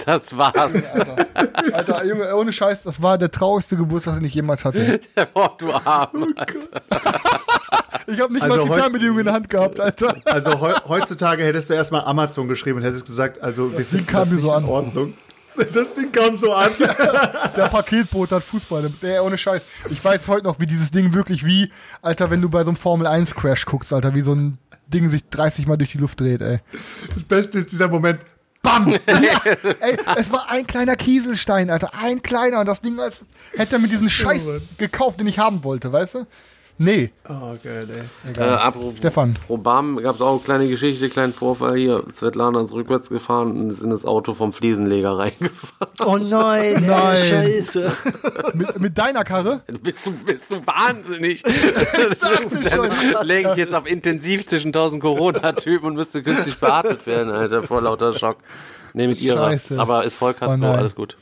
Das war's. Alter, Alter, Junge, ohne Scheiß, das war der traurigste Geburtstag, den ich jemals hatte. Boah, du Arm. Ich habe nicht Also mal Fernbedienung in der Hand gehabt, Alter. Also heu, heutzutage hättest du erstmal Amazon geschrieben und hättest gesagt, also wir finden kam das nicht so in an. Ordnung. Das Ding kam so an. Der Paketboot hat Fußball. Der, ohne Scheiß. Ich weiß heute noch, wie dieses Ding wirklich wie, Alter, wenn du bei so einem Formel 1 Crash guckst, Alter, wie so ein Ding sich 30 Mal durch die Luft dreht, ey. Das Beste ist dieser Moment. Bam! Ey, es war ein kleiner Kieselstein, Alter. Ein kleiner. Und das Ding, als hätte er mir diesen Scheiß gekauft, den ich haben wollte, weißt du? Nee, Oh, geil, ey. Äh, apropos Stefan. Bam, gab es auch eine kleine Geschichte, kleinen Vorfall hier. Svetlana ist rückwärts gefahren und ist in das Auto vom Fliesenleger reingefahren. Oh nein, Nein. Scheiße. mit, mit deiner Karre? Bist du, bist du wahnsinnig? Dann läge ich jetzt auf Intensiv zwischen 1000 Corona-Typen und müsste künstlich beatmet werden, Alter, vor lauter Schock. Nee, mit ihrer. Scheiße. Aber ist Vollkasko, Oh nein. alles gut.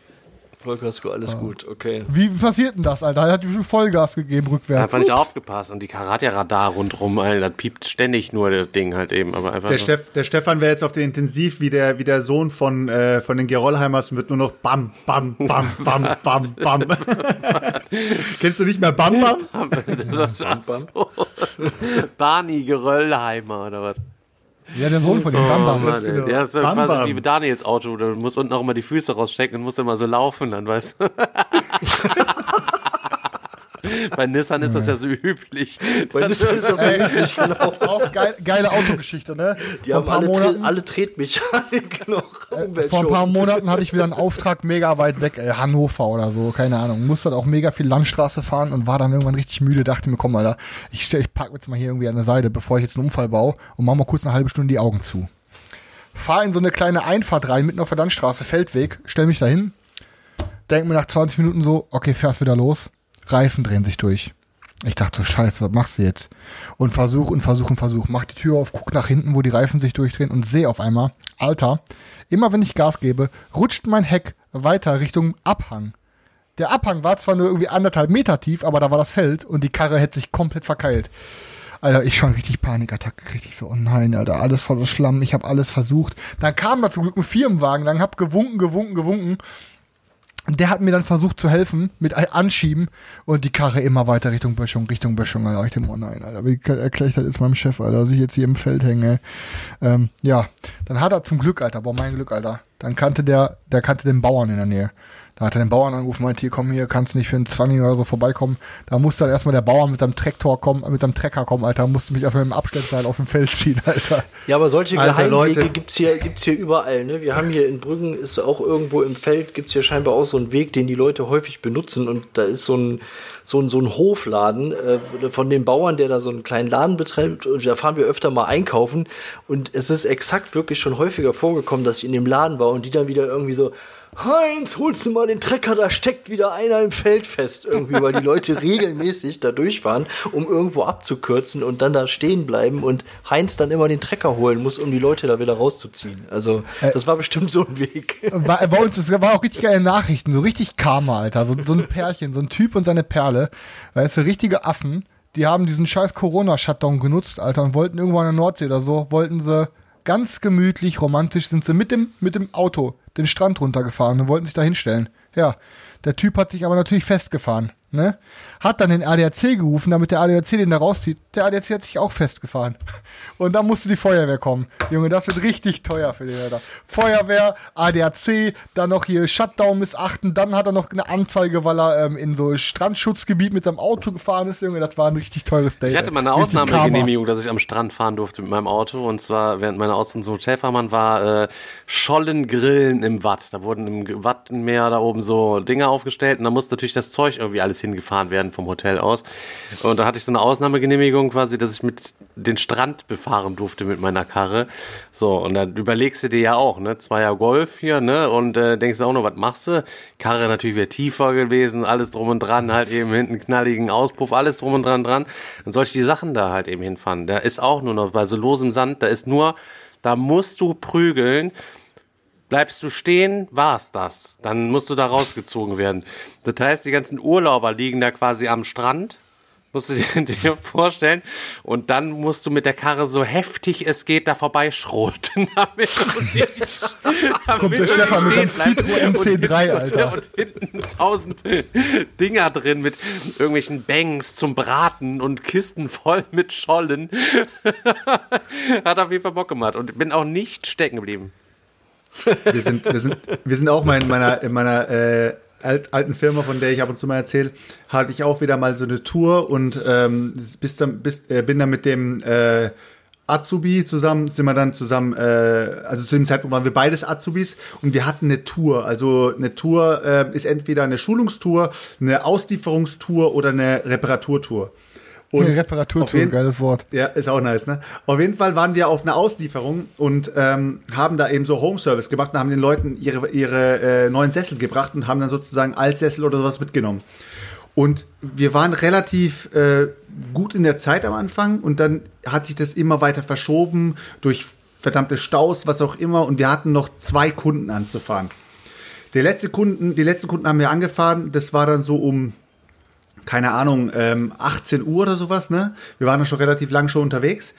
Vollkasko, alles gut, okay. Wie passiert denn das, Alter? Er hat bestimmt Vollgas gegeben rückwärts. Einfach nicht Ups. aufgepasst und die Karatja-Radar rundrum, Alter, das piept ständig nur das Ding halt eben, aber einfach. Der. Steff, der Stefan wäre jetzt auf den Intensiv wie der, wie der Sohn von, äh, von den Gerolheimers und wird nur noch Bam, Bam, Bam, Bam, Bam, Bam. Kennst du nicht mehr Bam, Bam? Ach so. Barney Geröllheimer oder was? Ja, der Sohn von dem Bam Bam. Oh, genau. Ja, das ist Bam, quasi Bam. wie mit Daniels Auto. Du musst unten auch immer die Füße rausstecken und musst immer so laufen, dann weißt du. Bei Nissan ist das ja so üblich. Bei Nissan ist das so üblich, genau. Auch geil, geile Autogeschichte, ne? Die Vor haben ein paar alle, Monaten- alle Tretmechanik noch. Vor ein paar Monaten hatte ich wieder einen Auftrag mega weit weg, äh, Hannover oder so, keine Ahnung. Musste dann auch mega viel Landstraße fahren und war dann irgendwann richtig müde, dachte mir, komm, Alter, ich, stell- ich park jetzt mal hier irgendwie an der Seite, bevor ich jetzt einen Unfall baue und mach mal kurz eine halbe Stunde die Augen zu. Fahr in so eine kleine Einfahrt rein, mitten auf der Landstraße, Feldweg, stell mich dahin, denk mir nach 20 Minuten so, okay, fährst wieder los, Reifen drehen sich durch. Ich dachte so, scheiße, was machst du jetzt? Und versuch und versuch und versuch. Mach die Tür auf, guck nach hinten, wo die Reifen sich durchdrehen und sehe auf einmal, Alter, immer wenn ich Gas gebe, rutscht mein Heck weiter Richtung Abhang. Der Abhang war zwar nur irgendwie anderthalb Meter tief, aber da war das Feld und die Karre hätte sich komplett verkeilt. Alter, ich schon richtig Panikattacke. Ich so, oh nein, Alter, alles voller Schlamm, ich habe alles versucht. Dann kam da zum Glück ein Firmenwagen, dann hab gewunken, gewunken, gewunken. Der hat mir dann versucht zu helfen mit Anschieben und die Karre immer weiter Richtung Böschung, Richtung Böschung. Alter, ich dachte, oh nein, Alter, wie erkläre ich das jetzt meinem Chef, Alter, dass ich jetzt hier im Feld hänge. Ähm, ja, dann hat er zum Glück, Alter, boah, mein Glück, Alter. Dann kannte der, der kannte den Bauern in der Nähe. Da hat er den Bauern angerufen, meinte, hier, komm hier, kannst nicht für einen 20 oder so vorbeikommen. Da musste dann erstmal der Bauer mit seinem Traktor kommen, mit seinem Trecker kommen, Alter, musste mich erstmal mit dem Abstellseil auf dem Feld ziehen, Alter. Ja, aber solche Alter, Geheimwege Leute. gibt's hier, gibt's hier überall. Ne? Wir haben hier in Brüggen, ist auch irgendwo im Feld, gibt's hier scheinbar auch so einen Weg, den die Leute häufig benutzen. Und da ist so ein, so ein, so ein Hofladen äh, von dem Bauern, der da so einen kleinen Laden betreibt. Und da fahren wir öfter mal einkaufen. Und es ist exakt wirklich schon häufiger vorgekommen, dass ich in dem Laden war und die dann wieder irgendwie so, Heinz, holst du mal den Trecker, da steckt wieder einer im Feld fest. Irgendwie, weil die Leute regelmäßig da durchfahren, um irgendwo abzukürzen und dann da stehen bleiben und Heinz dann immer den Trecker holen muss, um die Leute da wieder rauszuziehen. Also, das war bestimmt so ein Weg. War, bei uns, es war auch richtig geile Nachrichten, so richtig Karma, Alter. So, so ein Pärchen, so ein Typ und seine Perle. Weißt du, richtige Affen, die haben diesen scheiß Corona-Shutdown genutzt, Alter, und wollten irgendwo an der Nordsee oder so, wollten sie ganz gemütlich, romantisch, sind sie mit dem, mit dem Auto den Strand runtergefahren und wollten sich da hinstellen. Ja, der Typ hat sich aber natürlich festgefahren, ne? Hat dann den ADAC gerufen, damit der ADAC den da rauszieht. Der ADAC hat sich auch festgefahren. Und dann musste die Feuerwehr kommen. Junge, das wird richtig teuer für den Alter. Feuerwehr, ADAC, dann noch hier Shutdown missachten, dann hat er noch eine Anzeige, weil er ähm, in so Strandschutzgebiet mit seinem Auto gefahren ist, Junge. Das war ein richtig teures Date. Ich hatte mal eine Ausnahmegenehmigung, dass ich am Strand fahren durfte mit meinem Auto. Und zwar während meiner Ausbildung zum Hotelfahrmann war äh, Schollengrillen im Watt. Da wurden im Wattenmeer da oben so Dinge aufgestellt und da musste natürlich das Zeug irgendwie alles hingefahren werden vom Hotel aus. Und da hatte ich so eine Ausnahmegenehmigung quasi, dass ich mit den Strand befahren durfte mit meiner Karre. So, und dann überlegst du dir ja auch, ne, Zweier Golf hier, ne, und äh, denkst auch noch, was machst du? Karre natürlich wieder tiefer gewesen, alles drum und dran, halt eben hinten knalligen Auspuff, alles drum und dran dran. Dann soll ich die Sachen da halt eben hinfahren. Da ist auch nur noch bei so losem Sand, da ist nur, da musst du prügeln. Bleibst du stehen, war's das. Dann musst du da rausgezogen werden. Das heißt, die ganzen Urlauber liegen da quasi am Strand. Musst du dir, vorstellen. Und dann musst du mit der Karre so heftig es geht da vorbeischroten. Damit du nicht, damit Kommt der du Stefan mit nicht stehen bleibst. Citroën C3, und, Alter. Und hinten tausend Dinger drin mit irgendwelchen Bangs zum Braten und Kisten voll mit Schollen. Hat auf jeden Fall Bock gemacht. Und bin auch nicht stecken geblieben. Wir sind, wir sind, wir sind auch mal in meiner, in meiner äh, alt, alten Firma, von der ich ab und zu mal erzähle, hatte ich auch wieder mal so eine Tour und ähm, bis dann, bis, äh, bin dann mit dem äh, Azubi zusammen, sind wir dann zusammen, äh, also zu dem Zeitpunkt waren wir beides Azubis und wir hatten eine Tour. Also eine Tour äh, ist entweder eine Schulungstour, eine Auslieferungstour oder eine Reparaturtour. Und auf Reparaturtour, jeden- geiles Wort. Ja, ist auch nice, ne? Auf jeden Fall waren wir auf einer Auslieferung und ähm, haben da eben so Home Service gemacht und haben den Leuten ihre, ihre äh, neuen Sessel gebracht und haben dann sozusagen Altsessel oder sowas mitgenommen. Und wir waren relativ äh, gut in der Zeit am Anfang und dann hat sich das immer weiter verschoben durch verdammte Staus, was auch immer. Und wir hatten noch zwei Kunden anzufahren. Der letzte Kunden, die letzten Kunden haben wir angefahren. Das war dann so um, keine Ahnung, ähm, 18 Uhr oder sowas. Ne? Wir waren dann schon relativ lang schon unterwegs.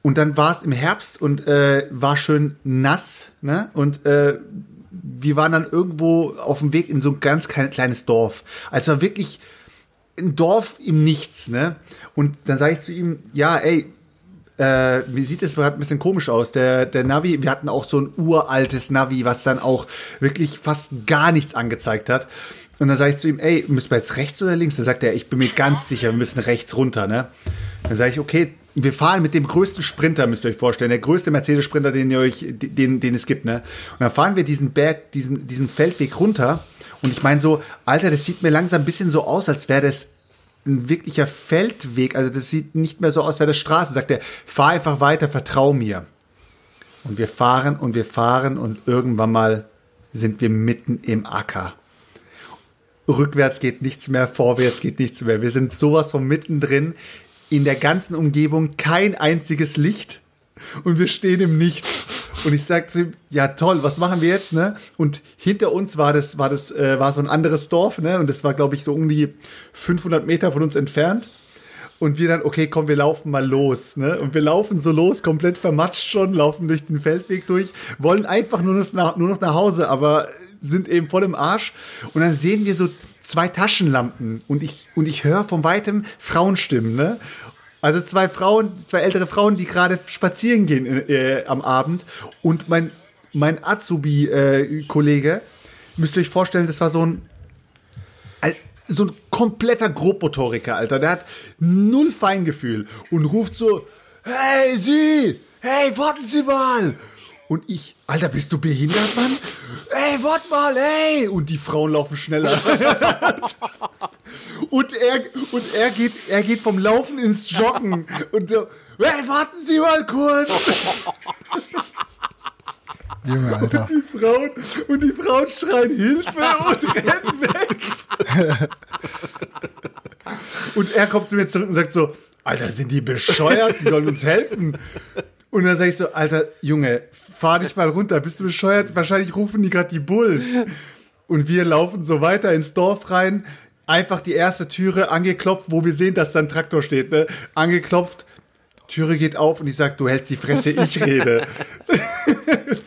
Und dann war es im Herbst und äh, war schön nass. Ne? Und äh, wir waren dann irgendwo auf dem Weg in so ein ganz klein, kleines Dorf. Also wirklich ein Dorf im Nichts. Ne? Und dann sage ich zu ihm, ja, ey, äh, wie sieht es gerade ein bisschen komisch aus. Der, der Navi, wir hatten auch so ein uraltes Navi, was dann auch wirklich fast gar nichts angezeigt hat. Und dann sage ich zu ihm, ey, müssen wir jetzt rechts oder links? Dann sagt er, ich bin mir ganz sicher, wir müssen rechts runter, ne? Dann sage ich, okay, wir fahren mit dem größten Sprinter, müsst ihr euch vorstellen, der größte Mercedes-Sprinter, den ihr euch, den, den es gibt, ne? Und dann fahren wir diesen Berg, diesen, diesen Feldweg runter. Und ich meine so, Alter, das sieht mir langsam ein bisschen so aus, als wäre das ein wirklicher Feldweg. Also das sieht nicht mehr so aus, wäre das Straße. Sagt er, fahr einfach weiter, vertrau mir. Und wir fahren und wir fahren und irgendwann mal sind wir mitten im Acker. Rückwärts geht nichts mehr, vorwärts geht nichts mehr. Wir sind sowas von mittendrin. In der ganzen Umgebung kein einziges Licht. Und wir stehen im Nichts. Und ich sag zu ihm, ja toll, was machen wir jetzt, ne? Und hinter uns war das, war das, äh, war so ein anderes Dorf, ne? Und das war, glaube ich, so um die 500 Meter von uns entfernt. Und wir dann, okay, komm, wir laufen mal los, ne? Und wir laufen so los, komplett vermatscht schon, laufen durch den Feldweg durch, wollen einfach nur noch nach, nur noch nach Hause, aber sind eben voll im Arsch. Und dann sehen wir so zwei Taschenlampen und ich, und ich höre von weitem Frauenstimmen, ne? Also zwei Frauen, zwei ältere Frauen, die gerade spazieren gehen äh, am Abend. Und mein, mein Azubi-Kollege, müsst ihr euch vorstellen, das war so ein, Al- so ein kompletter Grobmotoriker, Alter. Der hat null Feingefühl und ruft so, hey, Sie, hey, warten Sie mal. Und ich, Alter, bist du behindert, Mann? Ey, wart mal, ey! Und die Frauen laufen schneller. und er, und er geht, er geht vom Laufen ins Joggen. Und so, hey, warten Sie mal kurz! Junge, Alter. Die Frauen, und die Frauen schreien Hilfe und rennen weg. und er kommt zu mir zurück und sagt so, Alter, sind die bescheuert? Die sollen uns helfen. Und dann sage ich so, Alter, Junge, fahr dich mal runter, bist du bescheuert? Wahrscheinlich rufen die gerade die Bullen. Und wir laufen so weiter ins Dorf rein, einfach die erste Türe angeklopft, wo wir sehen, dass da ein Traktor steht, ne? Angeklopft, Türe geht auf und ich sag, du hältst die Fresse, ich rede.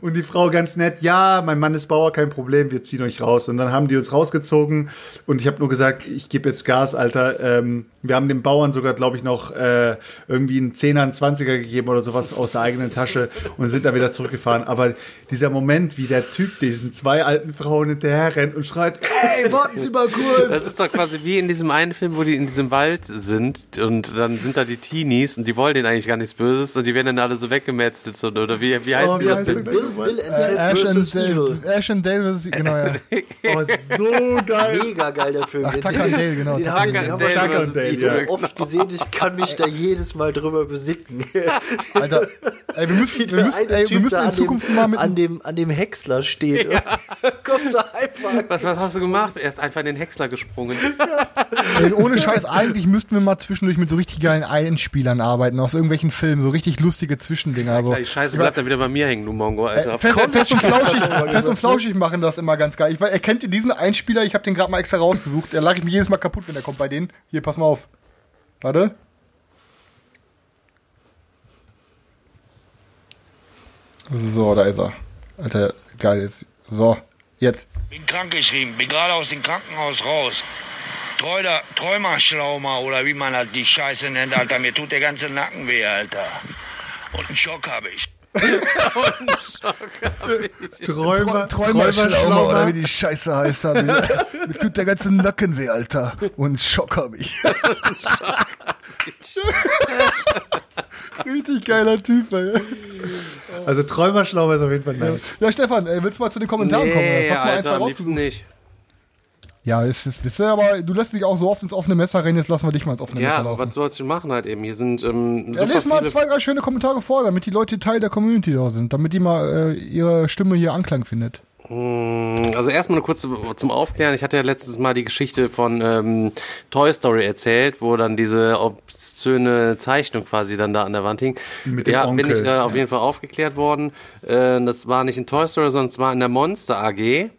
Und die Frau ganz nett, ja, mein Mann ist Bauer, kein Problem, wir ziehen euch raus. Und dann haben die uns rausgezogen und ich habe nur gesagt, ich gebe jetzt Gas, Alter. Ähm, wir haben dem Bauern sogar, glaube ich, noch äh, irgendwie einen Zehner, einen Zwanziger gegeben oder sowas aus der eigenen Tasche und sind dann wieder zurückgefahren. Aber dieser Moment, wie der Typ diesen zwei alten Frauen hinterher rennt und schreit, hey, warten Sie mal kurz. Das ist doch quasi wie in diesem einen Film, wo die in diesem Wald sind und dann sind da die Teenies und die wollen denen eigentlich gar nichts Böses und die werden dann alle so weggemetzelt. So, oder wie, wie heißt Oh, dieser Film? Bill and Ted Ash vs. and, Evil. Dale, Ash and Dale, vs. genau, ja. Oh, so geil. Mega geil, der Film. Ach, Den- Tucker and Dale, genau. Den den haben wir so ja. oft gesehen, ich kann mich da jedes Mal drüber besicken. Alter, ey, wir müssen, wir müssen, ey, wir müssen in Zukunft dem, mal mit an dem, an dem Häcksler steht und kommt da einfach. Was, was hast du gemacht? Er ist einfach in den Häcksler gesprungen. Ey, ohne Scheiß, eigentlich müssten wir mal zwischendurch mit so richtig geilen Einspielern arbeiten, aus irgendwelchen Filmen, so richtig lustige Zwischendinger. So. Die Scheiße bleibt dann wieder bei mir hängen, du Mongo, Alter. Äh, fest, fest, und flauschig, fest und flauschig machen das immer ganz geil. Ich, weiß, erkennt ihr diesen Einspieler? Ich habe den gerade mal extra rausgesucht. Da lache ich mich jedes Mal kaputt, wenn der kommt bei denen. Hier, pass mal auf. Warte. So, da ist er. Alter, geil. Jetzt. So, jetzt. Bin krankgeschrieben, bin gerade aus dem Krankenhaus raus. Träuder, Träumerschlauma oder wie man halt die Scheiße nennt, Alter. Mir tut der ganze Nacken weh, Alter. Und einen Schock habe ich. Träumer, Träumerschlaumer, oder wie die Scheiße heißt. Mir, mir tut der ganze Nacken weh, Alter. Und Schock hab ich. Richtig geiler Typ, ey. Also Träumerschlaumer ist auf jeden Fall nice. Ja, Stefan, ey, willst du mal zu den Kommentaren kommen? Nee, Hast du mal eins Alter, am liebsten rausgesucht? nicht. Ja, es ist bisher, aber du lässt mich auch so oft ins offene Messer rennen, jetzt lassen wir dich mal ins offene Messer Ja, laufen. was sollst du machen halt eben? Hier sind ähm, Ja, super les mal viele zwei, drei schöne Kommentare vor, damit die Leute Teil der Community da sind, damit die mal äh, ihre Stimme hier Anklang findet. Also erstmal eine kurze zum Aufklären. Ich hatte ja letztes Mal die Geschichte von ähm, Toy Story erzählt, wo dann diese obszöne Zeichnung quasi dann da an der Wand hing. Mit dem ja, bin Onkel, ich äh, auf ja. jeden Fall aufgeklärt worden. Äh, das war nicht in Toy Story, sondern es war in der Monster AG.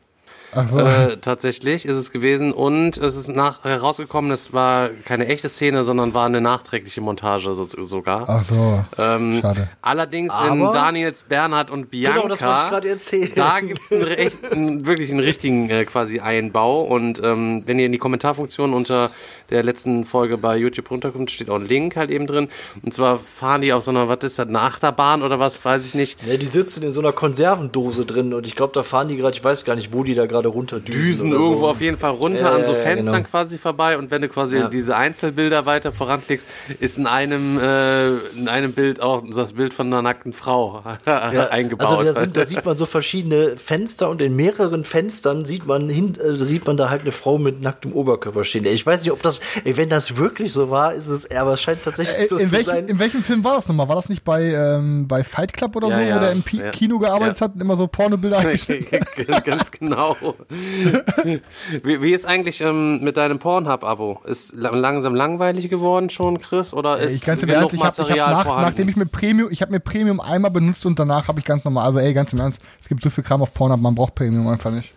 Ach so. Äh, tatsächlich ist es gewesen und es ist nach herausgekommen, es war keine echte Szene, sondern war eine nachträgliche Montage so, sogar. Ach so. Ähm, Schade. Allerdings in Aber- Daniels, Bernhard und Bianca. Genau, das wollte ich gerade erzählen. Da gibt's einen, recht- einen wirklich einen richtigen äh, quasi Einbau. Und ähm, wenn ihr in die Kommentarfunktion unter der letzten Folge bei YouTube runterkommt, steht auch ein Link halt eben drin. Und zwar fahren die auf so einer, was ist das, eine Achterbahn oder was, weiß ich nicht. Ja, die sitzen in so einer Konservendose drin und ich glaube, da fahren die gerade, ich weiß gar nicht, wo die da gerade runterdüsen. Düsen oder irgendwo so. auf jeden Fall runter Ja, an so ja, Fenstern genau. quasi vorbei und wenn du quasi Ja. diese Einzelbilder weiter voranklickst, ist in einem äh, in einem Bild auch das Bild von einer nackten Frau Ja, eingebaut. Also da, sind, da sieht man so verschiedene Fenster und in mehreren Fenstern sieht man hin, äh, sieht man da halt eine Frau mit nacktem Oberkörper stehen. Ich weiß nicht, ob das, ey, wenn das wirklich so war, ist es, aber es scheint tatsächlich Äh, so in, zu welchem, sein. in welchem Film war das nochmal? War das nicht bei, ähm, bei Fight Club oder Ja, so, ja, wo der im ja. Kino gearbeitet Ja. hat und immer so Pornobilder eingestellt Ganz genau. wie, wie ist eigentlich ähm, mit deinem Pornhub-Abo? Ist la- langsam langweilig geworden schon, Chris? Oder ist Ich ganz im Ernst, ich hab Material nach, nachdem ich mir Premium, ich habe mir Premium einmal benutzt und danach habe ich ganz normal, also ey, ganz im Ernst, es gibt so viel Kram auf Pornhub, man braucht Premium einfach nicht.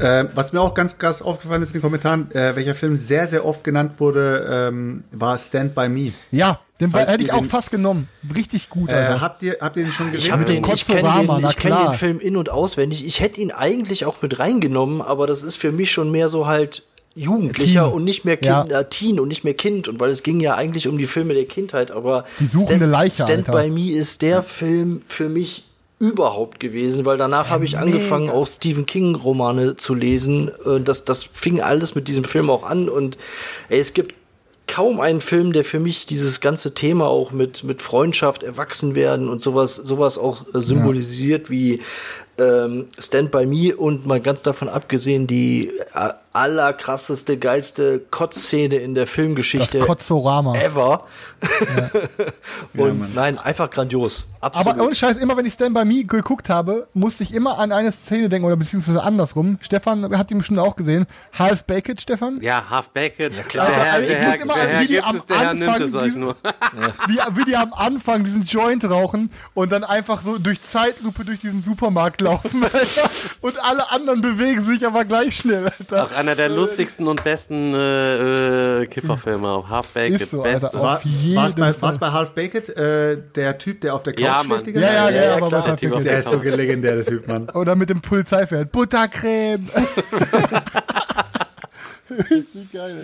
Äh, was mir auch ganz krass aufgefallen ist in den Kommentaren, äh, welcher Film sehr, sehr oft genannt wurde, ähm, war Stand By Me. Ja, den Falls hätte ich auch den- fast genommen. Richtig gut, Äh, Alter. habt, ihr, habt ihr den schon gesehen? Ich, hab den, ich kenne den, ich kenn klar. den Film in- und auswendig. Ich hätte ihn eigentlich auch mit reingenommen, aber das ist für mich schon mehr so halt Jugendlicher Teen. und nicht mehr Ja. kind, äh, Teen und nicht mehr Kind. Und weil es ging ja eigentlich um die Filme der Kindheit, aber Die suchende Leiche, Stand Alter. By Me ist der Film für mich überhaupt gewesen, weil danach habe ich angefangen, auch Stephen King Romane zu lesen. Äh, Das, das fing alles mit diesem Film auch an. Und ey, es gibt kaum einen Film, der für mich dieses ganze Thema auch mit, mit Freundschaft, Erwachsenwerden und sowas, sowas auch äh, symbolisiert wie ähm, Stand By Me. Und mal ganz davon abgesehen die äh, allerkrasseste, geilste Kotzszene in der Filmgeschichte Das Kotzorama. ever. und nein, einfach grandios. Absolut. Aber ohne Scheiß, immer wenn ich Stand By Me geguckt habe, musste ich immer an eine Szene denken, oder beziehungsweise andersrum. Stefan hat die bestimmt auch gesehen. Half Baked, Stefan? Ja, Half Baked. Ja, klar. Der Herr, Also, ich der muss Herr, immer der an Herr die, am es, nimmt Anfang es, sag ich diesen- nur. wie, wie die am Anfang diesen Joint rauchen und dann einfach so durch Zeitlupe durch diesen Supermarkt laufen, Alter. Und alle anderen bewegen sich aber gleich schnell, Alter. Auch einer der lustigsten und besten äh, äh, Kifferfilme auf Half Baked. Ist so. Alter. War es bei, war's bei Half Baked äh, der Typ, der auf der Couch Ja, schläft? Ganze Ja, ja, Zeit? ja, ja, aber klar, was hat der Typ Der ist so legendär, der Typ, Mann. Oder mit dem Polizeipferd. Buttercreme. Richtig geil.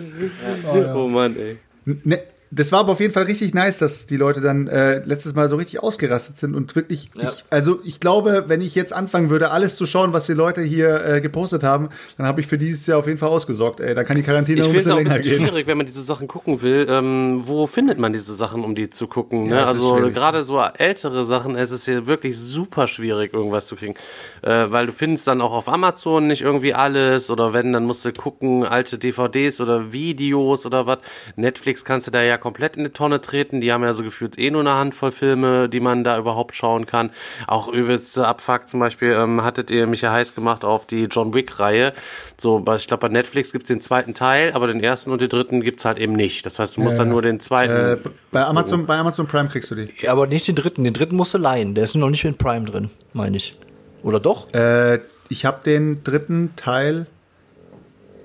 Oh, ja. Oh Mann, ey. Ne, das war aber auf jeden Fall richtig nice, dass die Leute dann äh, letztes Mal so richtig ausgerastet sind und wirklich, Ja. ich, also ich glaube, wenn ich jetzt anfangen würde, alles zu schauen, was die Leute hier äh, gepostet haben, dann habe ich für dieses Jahr auf jeden Fall ausgesorgt. Ey, da kann die Quarantäne Ich noch ein es bisschen auch länger gehen. schwierig, wenn man diese Sachen gucken will. Ähm, wo findet man diese Sachen, um die zu gucken? Ne? Ja, es ist also gerade so ältere Sachen, es ist hier wirklich super schwierig, irgendwas zu kriegen. Äh, weil du findest dann auch auf Amazon nicht irgendwie alles oder wenn, dann musst du gucken, alte DVDs oder Videos oder was. Netflix kannst du da ja komplett in die Tonne treten. Die haben ja so gefühlt eh nur eine Handvoll Filme, die man da überhaupt schauen kann. Auch übelst Abfuck zum Beispiel ähm, hattet ihr mich ja heiß gemacht auf die John Wick-Reihe. So, bei- ich glaube, bei Netflix gibt's den zweiten Teil, aber den ersten und den dritten gibt's halt eben nicht. Das heißt, du musst Ja, dann ja. nur den zweiten. Äh, bei, Amazon, bei Amazon Prime kriegst du die. Ja, aber nicht den dritten. Den dritten musst du leihen. Der ist noch nicht in Prime drin, meine ich. Oder doch? Äh, ich habe den dritten Teil.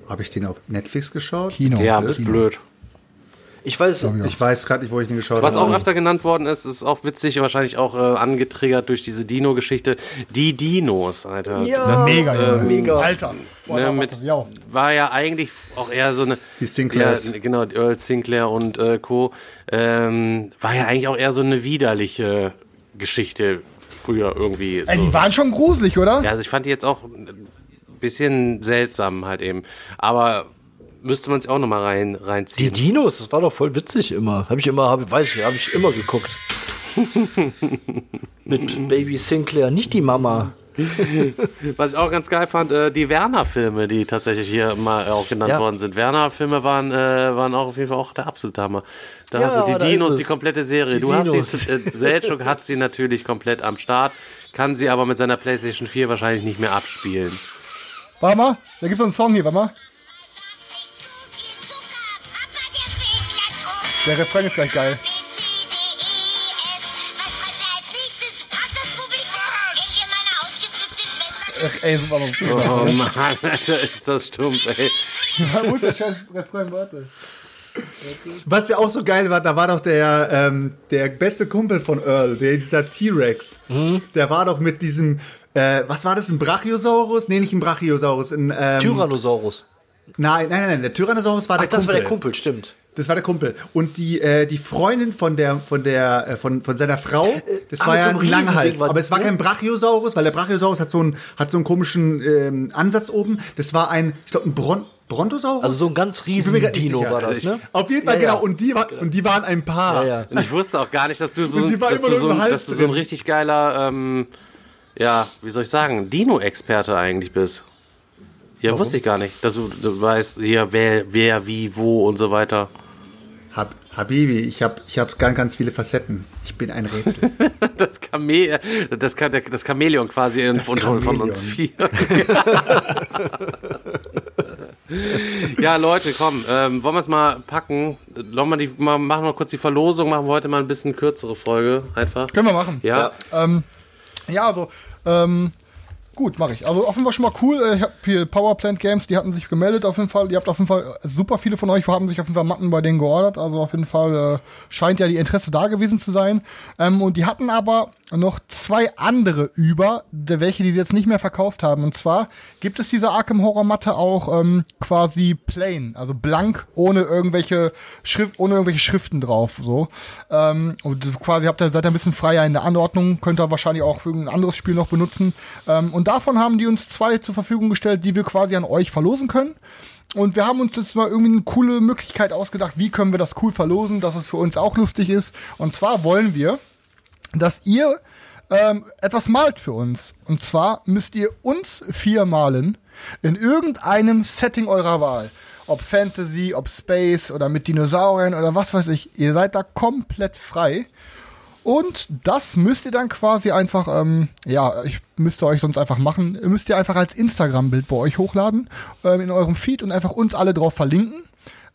Habe ich den auf Netflix geschaut? Kino. ja, bist blöd. Ich weiß. Ich weiß gerade nicht, wo ich den geschaut Was habe. auch öfter genannt worden ist, ist auch witzig, wahrscheinlich auch äh, angetriggert durch diese Dino-Geschichte. Die Dinos, Alter. Ja, Mega, äh, Junge. mega. Alter. Boah, Ne, mit, das- war ja eigentlich auch eher so eine. Die Sinclairs. Ja, genau, die Earl Sinclair und äh, Co. Ähm, war ja eigentlich auch eher so eine widerliche Geschichte früher irgendwie. Ey, so. die waren schon gruselig, oder? Ja, also ich fand die jetzt auch ein bisschen seltsam halt eben. Aber müsste man sich auch nochmal rein, Die reinziehen. Dinos, das war doch voll witzig immer. Habe ich immer, hab, weiß ich, habe ich immer geguckt. Mit Baby Sinclair, nicht die Mama. Was ich auch ganz geil fand, äh, die Werner-Filme, die tatsächlich hier mal auch genannt Ja. worden sind. Werner-Filme waren, äh, waren auch auf jeden Fall auch der absolute Hammer. Da Ja, hast du die Dinos, die es. komplette Serie. Die du hast Dinos. sie, äh, Selchuk hat sie natürlich komplett am Start, kann sie aber mit seiner PlayStation 4 wahrscheinlich nicht mehr abspielen. Warte mal, da gibt's so einen Song hier, warte mal. Der Refrain ist gleich geil. Ach, ey, super. Oh Mann, Alter, ist das stumpf, ey. Wo ist der scheiß Refrain? Warte. Was ja auch so geil war, da war doch der, ähm, der beste Kumpel von Earl, der dieser T-Rex. Mhm. Der war doch mit diesem, äh, was war das, ein Brachiosaurus? Nee, nicht ein Brachiosaurus, ein, ähm, Tyrannosaurus. Nein, nein, nein, nein, der Tyrannosaurus war Ach, der das Kumpel. war der Kumpel, stimmt. Das war der Kumpel. Und die, äh, die Freundin von der, von der, äh, von, von seiner Frau, das ah, war ja so ein Langhals. War- Aber es war ne? kein Brachiosaurus, weil der Brachiosaurus hat so einen, hat so einen komischen ähm, Ansatz oben. Das war ein, ich glaube, ein Bron Brontosaurus. Also so ein ganz riesen Dino sicher. war das, Also ne? Auf jeden Fall, Ja, genau. ja. Und die, war, und die waren ein Paar. Ja, ja. Und ich wusste auch gar nicht, dass du so, Und sie war dass immer du so, dass du so ein richtig geiler, ähm, ja, wie soll ich sagen, Dino-Experte eigentlich bist. Ja, wusste ich gar nicht, dass du, du weißt, hier, wer, wer, wie, wo und so weiter. Hab, Habibi, ich habe ich hab ganz, ganz viele Facetten. Ich bin ein Rätsel. Das, Chame das, Ka- das Chamäleon quasi in, von, von Chamäleon. uns vier. ja, Leute, komm, ähm, wollen wir es mal packen? Wollen wir die, mal, machen wir kurz die Verlosung, machen wir heute mal ein bisschen kürzere Folge einfach. Können wir machen. Ja, Ähm, ja, also, ähm, gut, mache ich. Also Fall schon mal cool. Äh, Ich habe hier Powerplant Games, die hatten sich gemeldet auf jeden Fall. Ihr habt auf jeden Fall, äh, super viele von euch haben sich auf jeden Fall Matten bei denen geordert. Also auf jeden Fall äh, scheint ja die Interesse da gewesen zu sein. Ähm, und die hatten aber noch zwei andere über, welche die sie jetzt nicht mehr verkauft haben. Und zwar gibt es diese Arkham Horror Matte auch ähm, quasi plain, also blank, ohne irgendwelche Schrift, ohne irgendwelche Schriften drauf. So ähm, und quasi habt ihr seid ihr ein bisschen freier in der Anordnung, könnt ihr wahrscheinlich auch für irgendein anderes Spiel noch benutzen. Ähm, und davon haben die uns zwei zur Verfügung gestellt, die wir quasi an euch verlosen können. Und wir haben uns jetzt mal irgendwie eine coole Möglichkeit ausgedacht, wie können wir das cool verlosen, dass es für uns auch lustig ist. Und zwar wollen wir, dass ihr ähm, etwas malt für uns. Und zwar müsst ihr uns vier malen in irgendeinem Setting eurer Wahl. Ob Fantasy, ob Space oder mit Dinosauriern oder was weiß ich. Ihr seid da komplett frei. Und das müsst ihr dann quasi einfach, ähm, ja, ich müsste euch sonst einfach machen, müsst ihr einfach als Instagram-Bild bei euch hochladen, ähm, in eurem Feed und einfach uns alle drauf verlinken.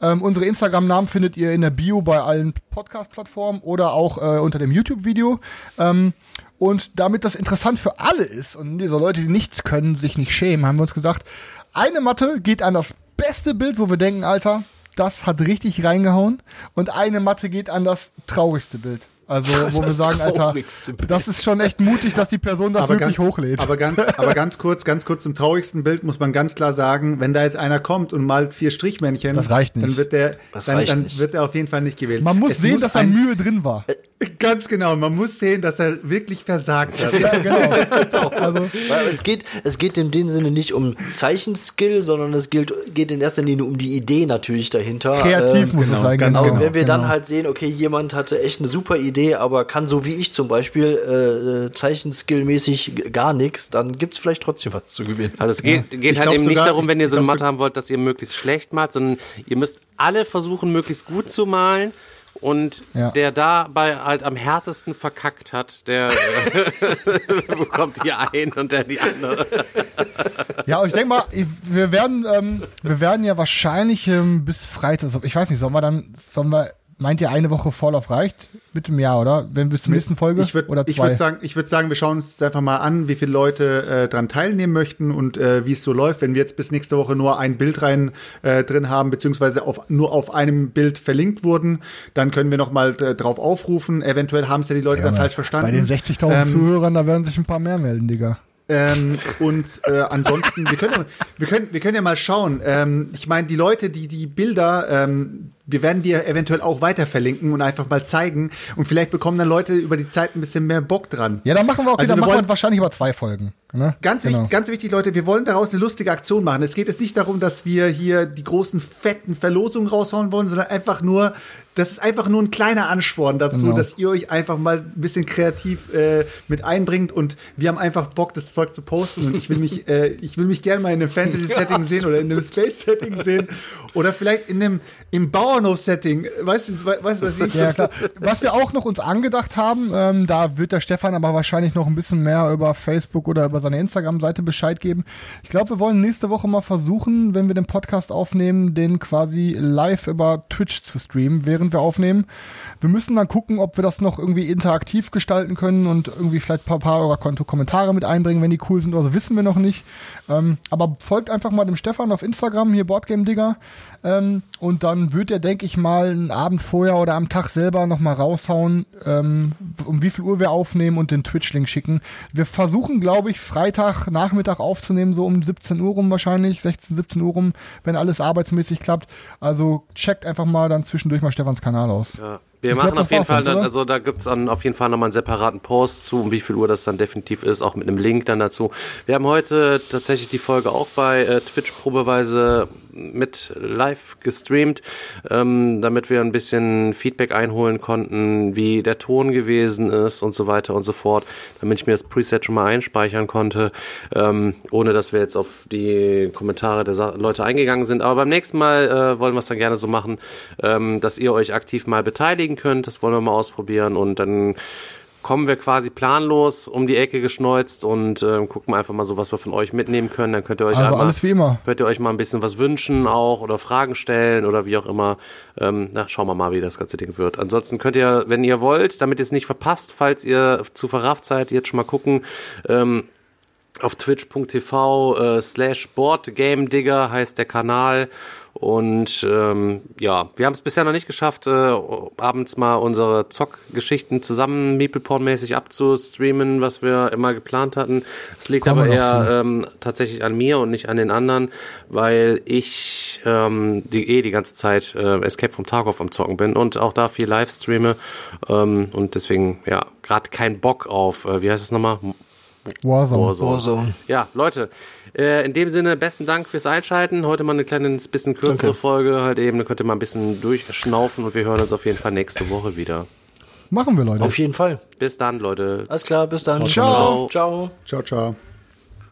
Ähm, unsere Instagram-Namen findet ihr in der Bio bei allen Podcast-Plattformen oder auch äh, unter dem YouTube-Video. Ähm, und damit das interessant für alle ist und diese Leute, die nichts können, sich nicht schämen, haben wir uns gesagt, eine Matte geht an das beste Bild, wo wir denken, Alter, das hat richtig reingehauen. Und eine Matte geht an das traurigste Bild. Also, wo wir Das sagen, Alter, Bild. das ist schon echt mutig, dass die Person das wirklich ganz, hochlädt. Aber ganz, aber ganz kurz, ganz kurz zum traurigsten Bild muss man ganz klar sagen, wenn da jetzt einer kommt und malt vier Strichmännchen, Das reicht nicht. dann wird der, Das dann, dann nicht. wird er auf jeden Fall nicht gewählt. Man muss Es sehen, dass da Mühe drin war. Ganz genau, man muss sehen, dass er wirklich versagt hat. Ja, genau. Also, Weil es geht, es geht in dem Sinne nicht um Zeichenskill, sondern es gilt, geht in erster Linie um die Idee natürlich dahinter. kreativ Ähm, muss genau, es sein. ganz Aber genau. wenn wir genau. dann halt sehen, okay, jemand hatte echt eine super Idee, aber kann so wie ich zum Beispiel äh, äh, Zeichenskill-mäßig gar nichts, dann gibt's vielleicht trotzdem was zu gewinnen. Also es geht, geht Ich halt eben nicht sogar- darum, wenn ihr so eine Matte haben wollt, dass ihr möglichst schlecht malt, sondern ihr müsst alle versuchen, möglichst gut zu malen. Und Ja. der dabei halt am härtesten verkackt hat, der äh, bekommt die ein und der die andere. Ja, und ich denke mal, wir werden, ähm, wir werden ja wahrscheinlich ähm, bis Freitag, also ich weiß nicht, sollen wir dann, sollen wir, meint ihr eine Woche Vorlauf reicht? Mit dem Jahr, oder? Wenn bis zur nächsten Folge? Ich würde oder ich zwei? würd sagen, ich würd sagen, wir schauen uns einfach mal an, wie viele Leute äh, dran teilnehmen möchten und äh, wie es so läuft. Wenn wir jetzt bis nächste Woche nur ein Bild rein äh, drin haben, beziehungsweise auf, nur auf einem Bild verlinkt wurden, dann können wir noch mal äh, drauf aufrufen. Eventuell haben es ja die Leute Ja, dann falsch verstanden. Bei den 60.000 Ähm, Zuhörern, da werden sich ein paar mehr melden, Digga. Ähm, und äh, ansonsten, wir können, ja, wir, können, wir können ja mal schauen. Ähm, ich meine, die Leute, die die Bilder, ähm, wir werden die eventuell auch weiter verlinken und einfach mal zeigen. Und vielleicht bekommen dann Leute über die Zeit ein bisschen mehr Bock dran. Ja, dann machen wir auch, Also wir machen wir wahrscheinlich über zwei Folgen. Ne? Ganz, Genau. wichtig, ganz wichtig, Leute, wir wollen daraus eine lustige Aktion machen. Es geht jetzt nicht darum, dass wir hier die großen, fetten Verlosungen raushauen wollen, sondern einfach nur, das ist einfach nur ein kleiner Ansporn dazu, Genau. dass ihr euch einfach mal ein bisschen kreativ äh, mit einbringt und wir haben einfach Bock, das Zeug zu posten und ich will mich, äh, ich will mich gerne mal in einem Fantasy-Setting sehen oder in einem Space-Setting sehen oder vielleicht in einem, im Bauernhof-Setting. Weißt du, we- weißt was ich? Ja, klar. Was wir auch noch uns angedacht haben, ähm, da wird der Stefan aber wahrscheinlich noch ein bisschen mehr über Facebook oder über seine Instagram-Seite Bescheid geben. Ich glaube, wir wollen nächste Woche mal versuchen, wenn wir den Podcast aufnehmen, den quasi live über Twitch zu streamen, während wir aufnehmen. Wir müssen dann gucken, ob wir das noch irgendwie interaktiv gestalten können und irgendwie vielleicht ein paar, paar eurer Konto Kommentare mit einbringen, wenn die cool sind oder so, wissen wir noch nicht. Ähm, aber folgt einfach mal dem Stefan auf Instagram, hier Boardgame Digger. Ähm, und dann wird er, denke ich mal, einen Abend vorher oder am Tag selber nochmal raushauen, ähm, um wie viel Uhr wir aufnehmen und den Twitch-Link schicken. Wir versuchen, glaube ich, Freitag Nachmittag aufzunehmen, so um 17 Uhr rum wahrscheinlich, 16, 17 Uhr rum, wenn alles arbeitsmäßig klappt. Also checkt einfach mal dann zwischendurch mal Stefans Kanal aus. Ja. Wir Ich machen glaub, auf jeden Fall, dann, also da gibt's dann auf jeden Fall nochmal einen separaten Post zu, um wie viel Uhr das dann definitiv ist, auch mit einem Link dann dazu. Wir haben heute tatsächlich die Folge auch bei äh, Twitch probeweise mit live gestreamt, ähm, damit wir ein bisschen Feedback einholen konnten, wie der Ton gewesen ist und so weiter und so fort, damit ich mir das Preset schon mal einspeichern konnte, ähm, ohne dass wir jetzt auf die Kommentare der Sa Leute eingegangen sind. Aber beim nächsten Mal äh, wollen wir es dann gerne so machen, ähm, dass ihr euch aktiv mal beteiligen könnt. Das wollen wir mal ausprobieren und dann kommen wir quasi planlos um die Ecke geschneuzt und ähm, gucken einfach mal so, was wir von euch mitnehmen können. Dann könnt ihr euch Also einmal, alles wie immer. könnt ihr euch mal ein bisschen was wünschen auch oder Fragen stellen oder wie auch immer. Ähm, na, schauen wir mal, wie das ganze Ding wird. Ansonsten könnt ihr, wenn ihr wollt, damit ihr es nicht verpasst, falls ihr zu verrafft seid, jetzt schon mal gucken. Ähm, auf twitch.tv äh, slash boardgamedigger heißt der Kanal. Und ähm, ja, wir haben es bisher noch nicht geschafft, äh, abends mal unsere Zockgeschichten zusammen Meeple-Porn-mäßig abzustreamen, was wir immer geplant hatten. Es liegt Kommen aber eher ähm, tatsächlich an mir und nicht an den anderen, weil ich ähm, die, eh die ganze Zeit äh, Escape vom Tarkov am Zocken bin und auch da viel live streame. Ähm, und deswegen, ja, gerade kein Bock auf, äh, wie heißt es nochmal? Warzone. Warzone. Warzone. Ja, Leute, äh, in dem Sinne, besten Dank fürs Einschalten. Heute mal eine kleine, bisschen kürzere Danke. Folge, halt eben, da könnt ihr mal ein bisschen durchschnaufen und wir hören uns auf jeden Fall nächste Woche wieder. Machen wir, Leute. Auf jeden Fall. Bis dann, Leute. Alles klar, bis dann. Ciao. Ciao. Ciao, ciao.